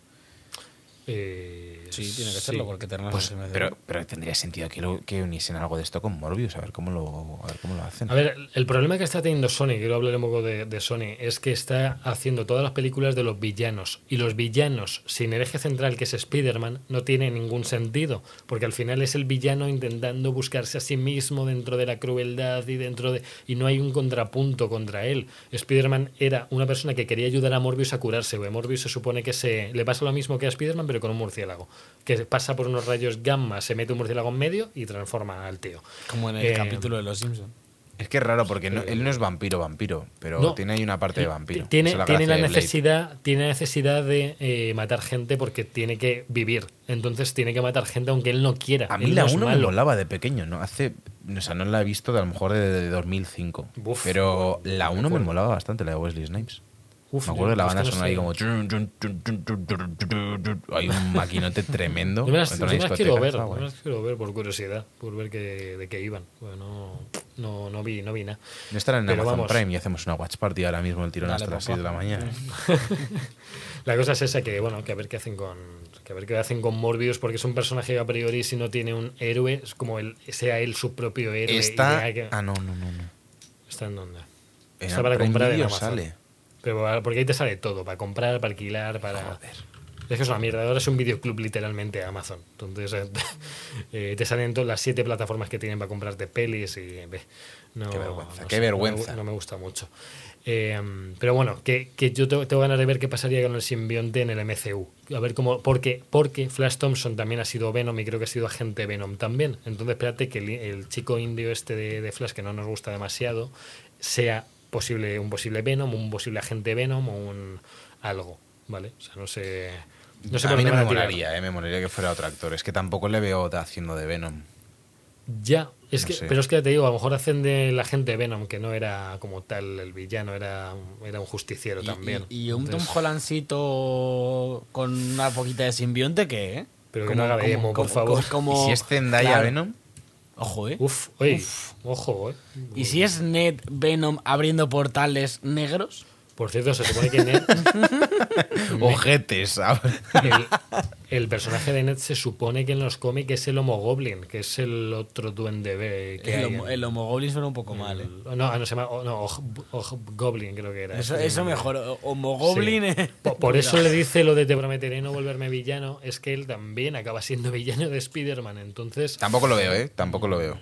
Eh, Sí, tiene que sí. serlo, porque Eternals Pues, pero, pero tendría sentido que, lo, que uniesen algo de esto con Morbius, a ver cómo lo, a ver cómo lo hacen. A ver, el problema que está teniendo Sony, quiero hablar un poco de, de Sony, es que está haciendo todas las películas de los villanos. Y los villanos, sin el eje central que es Spider-Man, no tiene ningún sentido. Porque al final es el villano intentando buscarse a sí mismo dentro de la crueldad y dentro de. Y no hay un contrapunto contra él. Spider-Man era una persona que quería ayudar a Morbius a curarse. güey. Morbius se supone que se le pasa lo mismo que a Spider-Man, pero con un murciélago. Que pasa por unos rayos gamma, se mete un murciélago en medio y transforma al tío. Como en el Eh, capítulo de Los Simpsons. Es que es raro porque no- él no es vampiro, vampiro, pero No. tiene ahí una parte de vampiro. Tiene, es tiene la necesidad, tiene necesidad de eh, matar gente porque tiene que vivir. Entonces tiene que matar gente aunque él no quiera. A mí Él la no es 1 me malo. molaba de pequeño, ¿no? Hace. O sea, no la he visto de a lo mejor de, de 2005. Buf, pero la no 1 me molaba bastante, la de Wesley Snipes. Uf, me acuerdo de la banda que no sonora ahí como. Hay un maquinote tremendo. Yo me las, yo me quiero ver, guay. me las quiero ver por curiosidad, por ver que, de qué iban. Bueno, no, no vi, no vi nada. No estará en Pero Amazon vamos. Prime y hacemos una watch party ahora mismo el tirón Dale, hasta las papá. 6 de la mañana. La cosa es esa que bueno, que a ver qué hacen con que a ver qué hacen con Morbius porque es un personaje que a priori si no tiene un héroe es como el sea él su propio héroe. Está. que- Ah, no, no, no. no. ¿Está en dónde? Está para comprar en Amazon. sale. Pero porque ahí te sale todo, para comprar, para alquilar, para... Es que es una mierda, ahora es un videoclub literalmente Amazon. Entonces eh, eh, te salen todas las siete plataformas que tienen para comprarte pelis y... no, Qué vergüenza, no qué sé, vergüenza. No me, no me gusta mucho. Eh, pero bueno, que, que yo tengo, tengo ganas de ver qué pasaría con el simbionte en el MCU. A ver cómo... Porque, porque Flash Thompson también ha sido Venom y creo que ha sido agente Venom también. Entonces espérate que el, el chico indio este de, de Flash, que no nos gusta demasiado, sea posible un posible Venom, un posible agente Venom o un algo, ¿vale? O sea, no sé... No sé a por mí no me molaría, eh, me molaría que fuera otro actor. Es que tampoco le veo haciendo de Venom. Ya, es No que, sé. pero es que te digo, a lo mejor hacen del agente Venom, que no era como tal el villano, era, un- era un justiciero Y- también. Y, y un Tom Entonces, Hollandcito con una poquita de simbionte, ¿qué? eh? Pero que no haga de emo, por favor. como- ¿Y si es Zendaya claro. Venom? Ojo, ¿eh? Uf, oye, ojo, eh. ¿Y si es Ned Venom abriendo portales negros? Por cierto, se supone que Ned, Ojetes, ¿sabes? el, el personaje de Ned se supone que en los cómics es el Homo Goblin, que es el otro duende ve- que El, hay homo, en- el Homogoblin suena un poco mal, ¿eh? no, no, se llama oh, no, Og- Og- Goblin, creo que era. Eso, no, mejor. o- Homogoblin. Sí. eh. Por, por eso le dice lo de te prometeré no volverme villano, es que él también acaba siendo villano de Spider-Man. Entonces, Tampoco lo veo, ¿eh? Tampoco lo veo.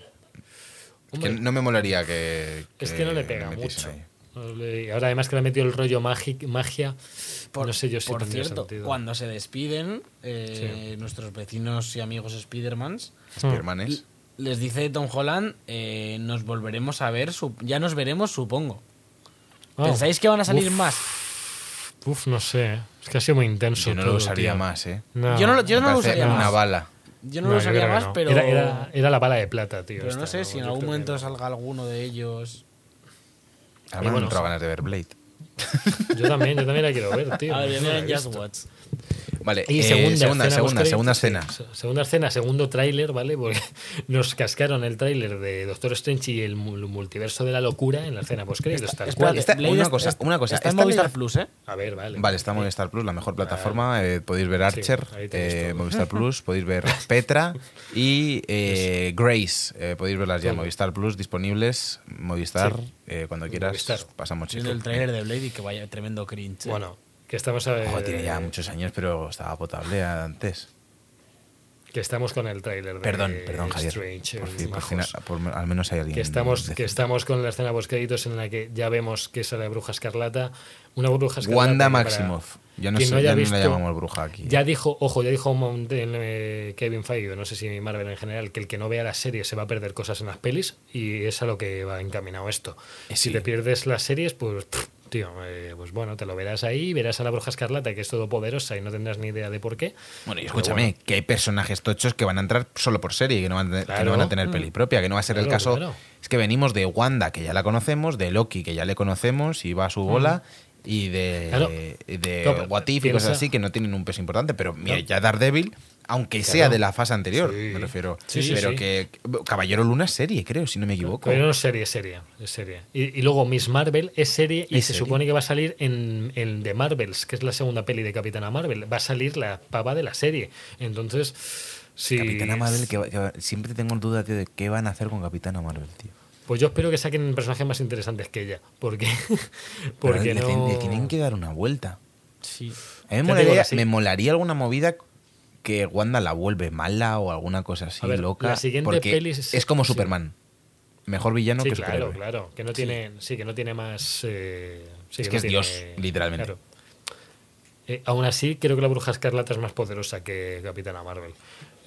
Es que hombre, no me molaría que. es que no le pega mucho. ahí. Y ahora además que le ha metido el rollo magi- magia, no sé yo si por tendría cierto, sentido. cuando se despiden eh, nuestros vecinos y amigos Spidermans, Spiderman es. les dice Tom Holland, eh, nos volveremos a ver, ya nos veremos, supongo. Ah, ¿Pensáis que van a salir uf, más? Uf, no sé. Es que ha sido muy intenso. Yo no todo, lo usaría tío. más, ¿eh? No. Yo no lo, yo no lo usaría una más. bala. Yo no, No, lo usaría más, no. pero, Era, era, era la bala de plata, tío. pero no sé si en algún momento salga alguno de ellos. Bueno, me entró sí. ganas de ver Blade. Yo también, yo también la quiero ver, tío. A ver, No la he miren Just. Watch. Vale, Y eh, segunda, segunda, escena segunda, segunda sí, escena. se- segunda escena, segundo tráiler, ¿vale? Porque nos cascaron el tráiler de Doctor Strange y el mu- multiverso de la locura en la escena postcréditos, tal Espérate, cual. Esta- una cosa, una cosa, Está en Movistar Plus, ¿eh? A ver, vale. Vale, está Movistar Plus, la mejor plataforma. eh, podéis ver Archer, tenéis eh. Movistar Plus, podéis ver Petra y eh, Grace. eh, podéis verlas ya en. Movistar Plus disponibles. Movistar, Sí. eh, cuando quieras, Movistar. pasamos chico. el trailer de Blade y que vaya tremendo cringe. ¿eh? Bueno, que estamos a Ojo, tiene ya muchos años, pero estaba potable antes. que estamos con el tráiler de Perdón, perdón, Javier. Strange, Por fin, por fin, por- al menos hay alguien. que estamos, que estamos con la escena post créditos en la que ya vemos que sale Bruja Escarlata. Una Bruja Escarlata. Wanda Maximoff. Ya no, sé, no ya no visto- la llamamos bruja aquí. Ya dijo, ojo, ya dijo Mountain, eh, Kevin Feige, no sé si Marvel en general, que el que no vea la serie se va a perder cosas en las pelis y es a lo que va encaminado esto. Eh, Si sí. te pierdes las series, pues pff, tío, eh, pues bueno, te lo verás ahí, verás a la bruja escarlata que es todopoderosa y no tendrás ni idea de por qué. Bueno, y escúchame, bueno. que hay personajes tochos que van a entrar solo por serie, que no van, a tener- que no van a tener peli propia, que no va a ser el caso. claro. Es que venimos de Wanda, que ya la conocemos, de Loki, que ya le conocemos y va a su bola, y de, Claro. y de What If y cosas así que no tienen un peso importante. Pero mira, No. ya Daredevil, aunque sea de la fase anterior, Sí. me refiero. Sí, sí, pero sí. que Caballero Luna es serie, creo, si no me equivoco. Pero no es serie, es serie. Es serie. Y, y luego Miss Marvel es serie y ¿Es se serie? supone que va a salir en, en The Marvels, que es la segunda peli de Capitana Marvel. Va a salir la pava de la serie. Entonces, si. Capitana Marvel, que, que siempre tengo duda, tío, de qué van a hacer con Capitana Marvel, tío. Pues yo espero que saquen personajes más interesantes que ella. Porque. Pero porque le, no. le tienen que dar una vuelta. Sí. A mí me molaría, sí. me molaría alguna movida que Wanda la vuelve mala o alguna cosa así ver, loca. la siguiente porque peli es- es como sí. Superman. Mejor villano sí, que claro, superhéroe. claro. Que no tiene, sí. que no tiene más. eh, Es que es tiene- Dios, literalmente. claro. Eh, aún así, creo que la Bruja Escarlata es más poderosa que Capitana Marvel.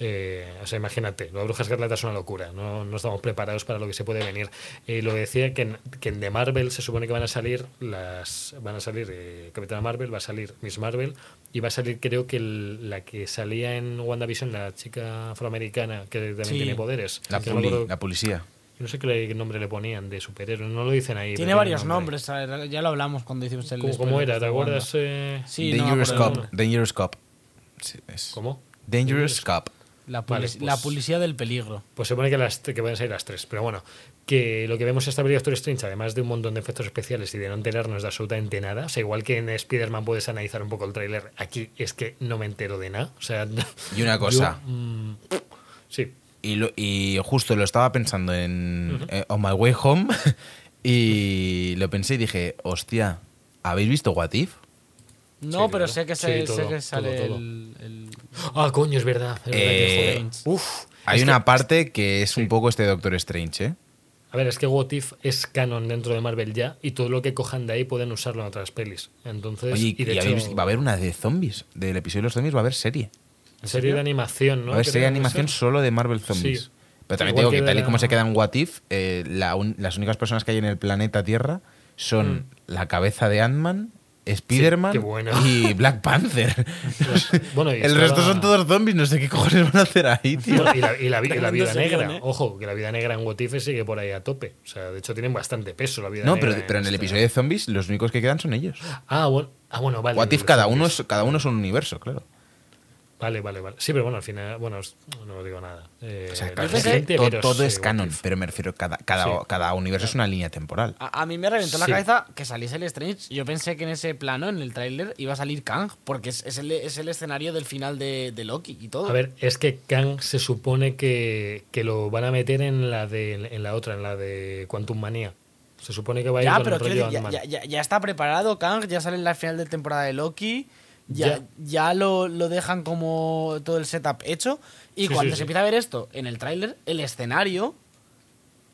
Eh, o sea, imagínate, la Bruja Escarlata es una locura. No, no estamos preparados para lo que se puede venir. Eh, lo decía que en, que en The Marvel se supone que van a salir las. Van a salir eh, Capitana Marvel, va a salir Miss Marvel y va a salir, creo que el- la que salía en WandaVision, la chica afroamericana que también Sí. tiene poderes. La policía. No sé qué nombre le ponían de superhéroe, no lo dicen ahí. Tiene varios nombre. nombres, ya lo hablamos cuando hicimos el. ¿Cómo, era? de ¿Te acuerdas? eh? Sí, no Dangerous el Cop. Dangerous Cop. Sí, es- ¿Cómo? Dangerous Cop. La, Vale, pues- la policía del peligro. Pues se supone que, las, que van a ser las tres. Pero bueno, que lo que vemos en esta película de Doctor Strange, además de un montón de efectos especiales y de no enterarnos de absolutamente nada, o sea, igual que en Spider-Man puedes analizar un poco el tráiler, aquí es que no me entero de nada. O sea, Y una cosa. yo, mm, sí, Y, lo- y justo lo estaba pensando en eh, On My Way Home y lo pensé y dije, hostia, ¿habéis visto What If? No, Sí, pero claro. sé que, Sí, se, todo, sé que sale todo, todo. El, el- Ah, coño, es verdad. es verdad que, Eh. Uf, Hay es una que- parte que es un poco este Doctor Strange, ¿eh? A ver, es que What If es canon dentro de Marvel ya y todo lo que cojan de ahí pueden usarlo en otras pelis. Entonces, Oye, y de y hecho, habéis- va a haber una de zombies. Del episodio de los zombies va a haber serie. Serie de animación, ¿no? serie de animación solo de Marvel Zombies. Sí. Pero también Igual digo que, que tal y como se queda en What If, eh, la un- las únicas personas que hay en el planeta Tierra son Mm. la cabeza de Ant-Man, Spider-Man bueno. y Black Panther. Bueno, y el resto son todos zombies, no sé qué cojones van a hacer ahí, tío. Bueno, y la, y la vi- y la Tremendo vida negra, ¿eh? ojo, que la vida negra en What If sigue por ahí a tope. O sea, de hecho tienen bastante peso la vida No, negra. pero, pero en el episodio de zombies los únicos que quedan son ellos. Ah, bueno, ah, bueno vale. What If cada uno, es, cada uno es un universo, claro. Vale, vale, vale. Sí, pero bueno, al final, bueno, no digo nada. Eh, O sea, claro, es todo es canon, If. pero me refiero, cada, cada, Sí. cada universo es una línea temporal. A, a mí me reventó la cabeza que saliese el Strange. Yo pensé que en ese plano, en el tráiler, iba a salir Kang, porque es, es el, es el escenario del final de, de Loki y todo. A ver, es que Kang se supone que, que lo van a meter en la de en la otra, en la de Quantum Manía. Se supone que va a ir ya, con pero el rollo decir, ya- ya- ya está preparado Kang, ya sale en la final de temporada de Loki. Ya, Ya. ya lo, lo dejan como todo el setup hecho. Y Sí, cuando sí, se sí. empieza a ver esto en el tráiler, el escenario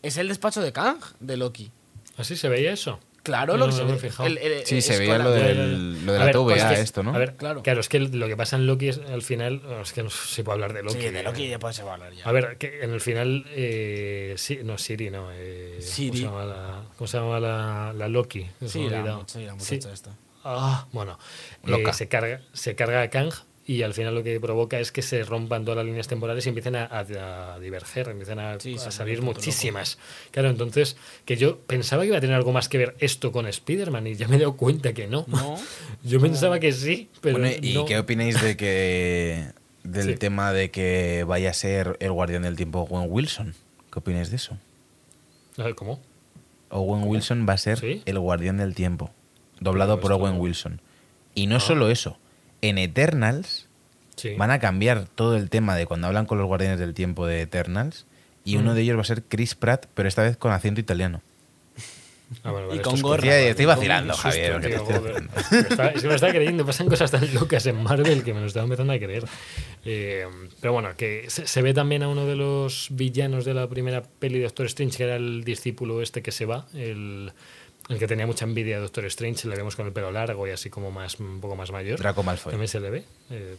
es el despacho de Kang, de Loki. ¿Así se veía eso? Claro, No, lo que no se he ve. fijado. el- el- Sí, se es veía lo del- lo de A la ver, TVA, pues que- esto, ¿no? A ver, Claro. claro. es que lo que pasa en Loki es al final. Es que no sé si puedo hablar de Loki. Sí, de. Loki ya puede ser hablar ya. A ver, que en el final. Eh, sí, no, Siri, no. Eh, Siri. ¿Cómo se llama la, cómo se llama la, la Loki? Se Sí, la, sí, la Sí. muchacha esta. Ah, bueno. eh, se, carga, se carga a Kang y al final lo que provoca es que se rompan todas las líneas temporales y empiecen a, a- a diverger, empiecen a, Sí, a se salir muchísimas. Claro, entonces, que yo pensaba que iba a tener algo más que ver esto con Spider-Man y ya me he dado cuenta que no. No. Yo pensaba que sí, pero Bueno, ¿Y no. qué opináis de que del Sí. tema de que vaya a ser el guardián del tiempo Owen Wilson? ¿Qué opináis de eso? A ver, ¿Cómo? Owen Wilson va a ser ¿Sí? el guardián del tiempo, doblado por Owen Wilson. Y no Ah. solo eso, en Eternals Sí. van a cambiar todo el tema de cuando hablan con los guardianes del tiempo de Eternals y uno Mm. de ellos va a ser Chris Pratt, pero esta vez con acento italiano. Ah, vale, vale, Y con es gorra. Tía, estoy vacilando, susto, Javier, que te tío, estoy joder. Me está- me está creyendo, pasan cosas tan locas en Marvel que me lo estaba empezando a creer. Eh, pero bueno, que se, se ve también a uno de los villanos de la primera peli de Doctor Strange, que era el discípulo este que se va, el, el que tenía mucha envidia de Doctor Strange, le vemos con el pelo largo y así como más un poco más mayor. Draco Malfoy. También se le ve. Eh,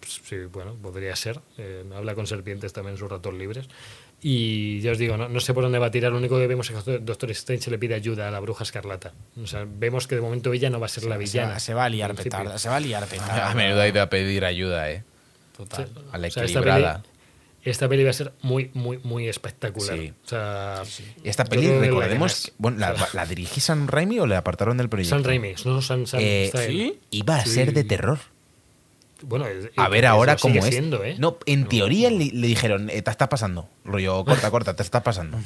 Pues sí, bueno, podría ser. Eh, habla con serpientes también en sus ratos libres. Y ya os digo, no, no sé por dónde va a tirar. Lo único que vemos es que Doctor Strange le pide ayuda a la bruja escarlata. O sea, vemos que de momento ella no va a ser la villana. se va a liar petarda. Se va a liar petarda. A menudo ha ido a pedir ayuda, ¿eh? Total. A la O sea, esta peli, va a ser muy, muy, muy espectacular. Sí. O sea, Esta peli, la recordemos, que- bueno, ¿la, la dirige Sam Raimi o le apartaron del proyecto? San Raimi, no San, San Eh. Iba a Sí. ser de terror. Bueno, A y ver ahora cómo es. siendo, ¿eh? No, en No. teoría le, le dijeron, eh, te está pasando. Rollo, corta, corta, te está pasando.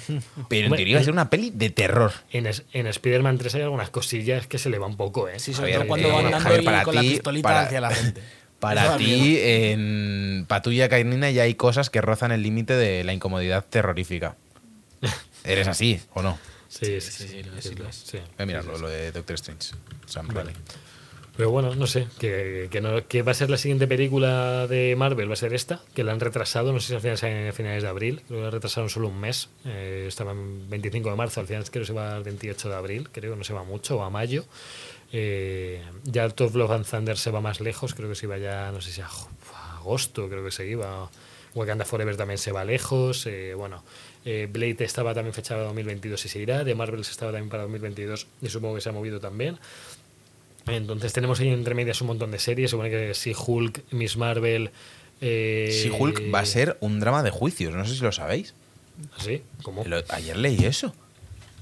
Pero en teoría iba a ser una peli de terror. En, en Spider-Man 3 hay algunas cosillas que se le va un poco, ¿eh? Sí, sobre todo cuando eh, van dando Javier, ahí para con la pistolita para- hacia la gente. Para ti, en Patulla Cainina ya hay cosas que rozan el límite de la incomodidad terrorífica. ¿Eres así o no? Sí, sí, sí, sí. sí, lo es, sí, sí, lo de Doctor Strange. Sam Vale. Pero bueno, no sé, que, que, no- que va a ser la siguiente película de Marvel, va a ser esta, que la han retrasado, no sé si al final sale a finales de abril, creo que la retrasaron solo un mes, eh, estaba en 25 de marzo, al final creo que se va al 28 de abril, creo, no se va mucho, o a mayo. Eh, ya Top Love and Thunder se va más lejos, creo que se iba ya, no sé si a, agosto, creo que se iba. Wakanda Forever también se va lejos, eh, bueno. eh, Blade estaba también fechada para 2022 y se irá, de Marvel estaba también para 2022 y supongo que se ha movido también. Entonces tenemos ahí entre medias un montón de series. Se supone que si Hulk, Miss Marvel. Eh, Si Hulk va a ser un drama de juicios, no sé si lo sabéis. ¿Así? ¿Cómo? Lo- ayer leí eso.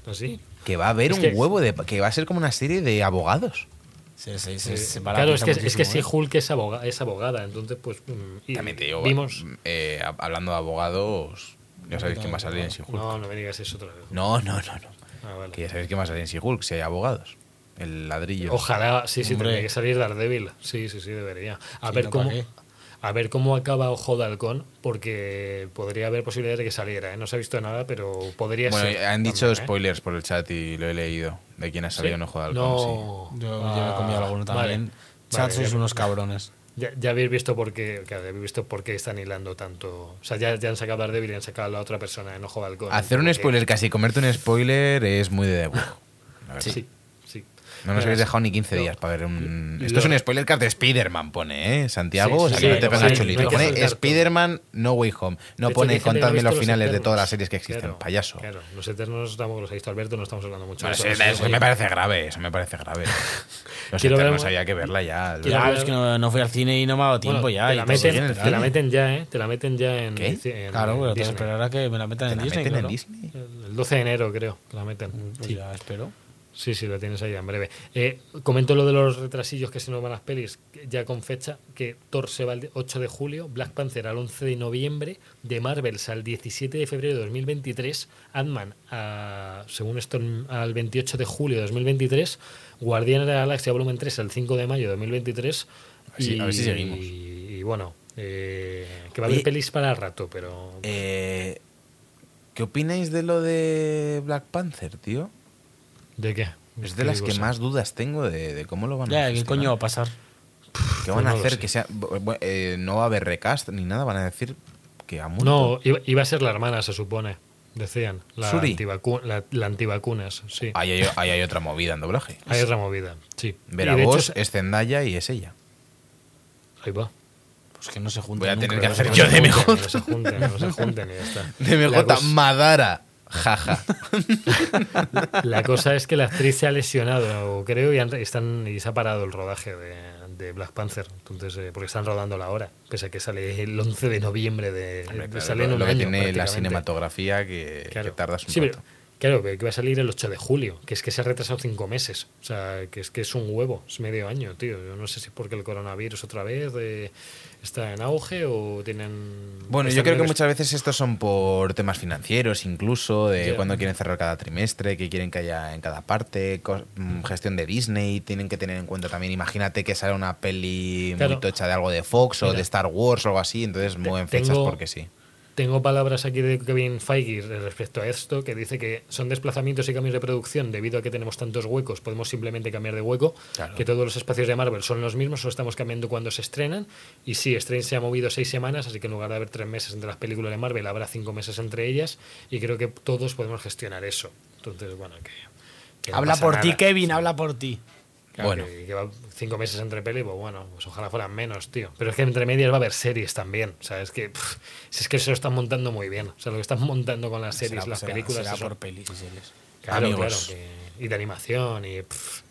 ¿Así? Que va a haber Es un que- huevo de. que va a ser como una serie de abogados. Sí, sí, sí, Eh, se claro, la es que, es que si ¿eh? Hulk es, aboga- es abogada, entonces pues. mm, y También te digo, Vimos. eh, hab- hablando de abogados, ya sabéis quién va a salir en She-Hulk. No, no me digas eso otra vez. No, no, no, no. Ah, vale. Que ya sabéis quién va a salir en She-Hulk, si hay abogados. El ladrillo. Ojalá, sí, sí, Hombre. tendría que salir Daredevil. Sí, sí, sí, debería. A ver no, cómo. A ver cómo acaba Ojo de Halcón, porque podría haber posibilidades de que saliera. ¿eh? No se ha visto nada, pero podría Bueno, ser. han dicho también, ¿eh? spoilers por el chat y lo he leído. De quién ha salido ¿Sí? en Ojo de Halcón, sí. No. Yo ya me he comido alguno Ah, vale. también. Vale, Chat, sois ya- unos cabrones. Ya, ya habéis visto por qué, claro, ya habéis visto por qué están hilando tanto. O sea, ya, ya han sacado a Daredevil y han sacado a la otra persona en Ojo de Halcón. Hacer un spoiler casi, comerte un spoiler es muy de debug. Sí, sí. No nos habéis dejado ni 15 lo- días para ver un. Esto es un spoiler cast de Spider-Man, pone, ¿eh? Santiago, Sí, o sea sí, que no te pongas chulito. pone. Spider-Man No Way Home. No hecho, pone contadme los los finales de todas las series que existen. Claro, payaso. Claro, los Eternos tampoco los ha visto Alberto, no estamos hablando mucho eso, eso. eso me parece grave, eso me parece grave. Los Quiero ver- Eternos había que verla ya. Ya, ver- es que no, no fui al cine y no me ha dado tiempo Bueno, ya. Te la, que meten, esperar. te la meten ya, ¿eh? Te la meten ya en. ¿Qué? en Claro, pero tengo que Disney. esperar a que me la metan ¿Te en la Disney. meten en claro. Disney? El 12 de enero, creo, la meten. Pues Sí. ya espero. Sí, sí, lo tienes ahí en breve. Eh, comento lo de los retrasillos que se nos van las pelis, ya con fecha, que Thor se va el 8 de julio, Black Panther al 11 de noviembre, de Marvels al 17 de febrero de 2023, Ant-Man, según esto, al 28 de julio de 2023, Guardianes de la Galaxia Volumen 3 al 5 de mayo de 2023. A ver si- a ver si seguimos. Y, y bueno, eh, que va a haber pelis para rato, pero... Eh, ¿Qué opináis de lo de Black Panther, tío? ¿De qué? Es de ¿Qué las que más dudas tengo de, de cómo lo van a Ya, ¿qué coño va a pasar? ¿Qué van Pues a no lo hacer? sé. Que sea, eh, no va a haber recast ni nada, van a decir que ha muerto. No, iba, a ser la hermana, se supone. Decían. La, ¿Suri? antivacu- la, la antivacunas, sí. Ahí hay, ahí hay otra movida en doblaje. Hay otra movida, sí. Vera hecho Vos es Zendaya y es ella. Ahí va. Pues que no se juntan Voy a nunca, tener que no hacer yo de No se mejor. junten, No se junten, no se junten y ya está. De La MJ cosa- Madara. Jaja. La cosa es que la actriz se ha lesionado, creo, y, han- están, y se ha parado el rodaje de, de Black Panther. Entonces, eh, porque están rodando la hora, pese a que sale el 11 de noviembre de, Hombre, de- claro, sale en lo, un lo que año, tiene la cinematografía que, Claro. que tardas un Sí, pero- rato. claro, que que va a salir el 8 de julio, que es que se ha retrasado cinco meses. O sea, que es que es un huevo, es medio año, tío. Yo no sé si es porque el coronavirus otra vez eh, está en auge o tienen... Bueno, yo creo que muchas veces estos son por temas financieros, incluso de Ya. cuándo quieren cerrar cada trimestre, qué quieren que haya en cada parte, mm, gestión de Disney, tienen que tener en cuenta también, imagínate que sale una peli Claro. muy tocha de algo de Fox o de Star Wars o algo así, entonces mueven fechas tengo- porque sí. Tengo palabras aquí de Kevin Feige respecto a esto, que dice que son desplazamientos y cambios de producción debido a que tenemos tantos huecos, podemos simplemente cambiar de hueco, Claro. que todos los espacios de Marvel son los mismos, solo estamos cambiando cuando se estrenan. Y sí, Strange se ha movido seis semanas, así que en lugar de haber tres meses entre las películas de Marvel, habrá cinco meses entre ellas, y creo que todos podemos gestionar eso. Entonces, bueno, que... que no Habla por ti. Kevin, habla por ti. Claro, Bueno. que, que va cinco meses entre peli, pues bueno, pues ojalá fueran menos, tío. Pero es que entre medias va a haber series también. O sea, es que, pff, es que se lo están montando muy bien. O sea, lo que están montando con las series, Será- las será- películas, será eso. por pelis y series. Claro, Amigos. claro. que- y de animación y. pff.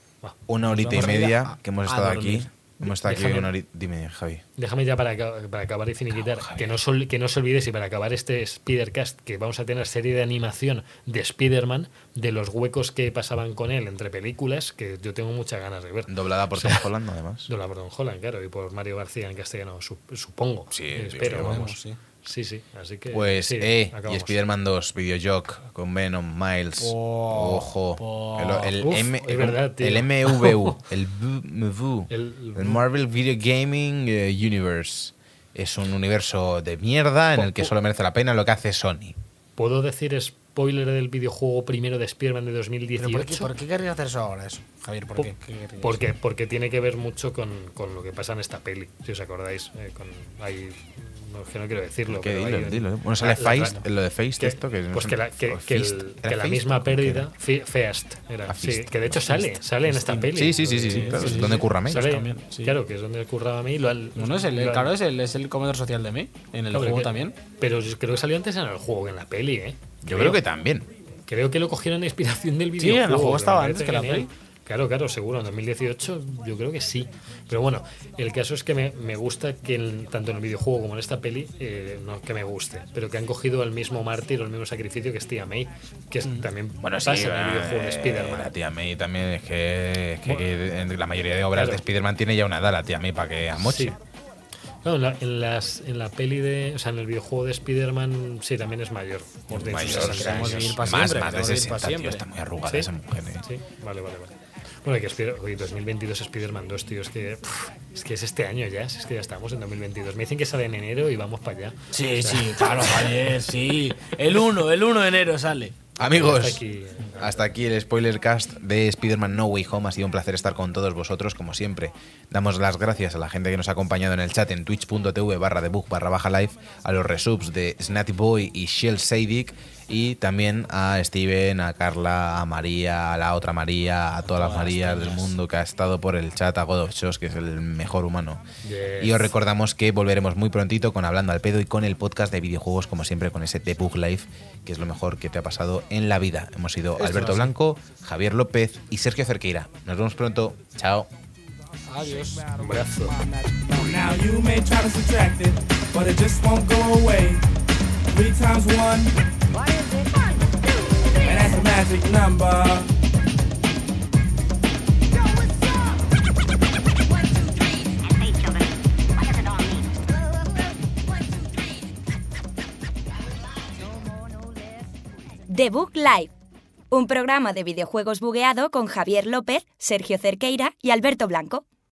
Una horita y media a- que hemos estado aquí. Hemos estado aquí Déjame- una horita. Dime, Javi. Déjame ya para, para acabar y finiquitar, que no, sol- que no se olvides y para acabar este Spidercast, que vamos a tener serie de animación de Spider-Man, de los huecos que pasaban con él entre películas, que yo tengo muchas ganas de ver. Doblada por Tom Holland, además. Doblada por Tom Holland, claro, y por Mario García en castellano, su- supongo. Sí, espero, vamos, sí. Sí, sí, así que. Pues, sí, eh, y acabamos. Spider-Man 2, Videojoc, con Venom, Miles. Oh, Ojo. oh. el, el Uf, M- es verdad, el MVU, el MVU, El- el Marvel Video Gaming eh, Universe. Es un universo de mierda en el que solo merece la pena lo que hace Sony. ¿Puedo decir spoiler del videojuego primero de Spider-Man de 2018? ¿Pero por qué, por qué querrías hacer eso ahora, eso? Javier, ¿por Po- qué? ¿Qué? Porque, porque tiene que ver mucho con, con lo que pasa en esta peli, si os acordáis. eh, con, hay, no, que no quiero decirlo. Que pero dilo, un- dilo. Bueno, sale la- la- Feist, lo de Feist, que- esto que pues que la, que, o que el- Feast. que ¿Era la misma pérdida, Fe- Feast, era, Ah, sí, que de hecho sale, sale en esta peli. Sí, sí, sí, sí, sí, claro, es donde curra May. Sale- también, sí. Claro, que es donde curraba a mí. Lo, han- Bueno, es el, lo claro, es el, es el comedor social de mí. En el juego que- también. Pero creo que salió antes en el juego que en la peli, ¿eh? Yo creo que también. Creo que lo cogieron de inspiración del Sí, en videojuego. el juego estaba antes que la peli. Claro, claro, seguro. En 2018 yo creo que sí. Pero bueno, el caso es que me, me gusta que el- tanto en el videojuego como en esta peli, eh, no que me guste, pero que han cogido al mismo mártir o el mismo sacrificio que es Tía May, que es- también Bueno, pasa sí, en el videojuego de eh, Spider-Man. La tía May también es que, es que- que en la mayoría de obras Claro. de Spider-Man tiene ya una edad la tía May para que amoche. Sí. No, en, la, en, las, en la peli de. O sea, en el videojuego de Spider-Man, sí, también es mayor. Por de Mayor, o 60 sea, más, siempre, más de queremos vivir pa' 60, tío, está muy arrugada ¿Sí? esa mujer. eh. Sí, vale, vale, vale. Bueno, que Spider- oye, 2022 Spider-Man 2, tío, es que, pff, es que es este año ya, es que ya estamos en 2022. Me dicen que sale en enero y vamos para allá. Sí, sí, claro, Javier, sí. El 1, el 1 de enero sale. Amigos, Hasta aquí, eh, hasta aquí el spoiler cast de Spider-Man No Way Home. Ha sido un placer estar con todos vosotros, como siempre. Damos las gracias a la gente que nos ha acompañado en el chat en twitch.tv barra debug barra baja live, a los resubs de Snatty Boy y Shell Sadic, y también a Steven, a Carla, a María, a la otra María, a todas las Marías del mundo que ha estado por el chat, a God of Shows, que es el mejor humano. Yes. Y os recordamos que volveremos muy prontito con Hablando al Pedo y con el podcast de videojuegos, como siempre, con ese Debug Live, que es lo mejor que te ha pasado en la vida. Hemos sido Alberto Blanco, Javier López y Sergio Cerqueira. Nos vemos pronto. Chao. Adiós. un brazo. Three times that's a magic number. The Book Live, un programa de videojuegos bugueado con Javier López, Sergio Cerqueira y Alberto Blanco.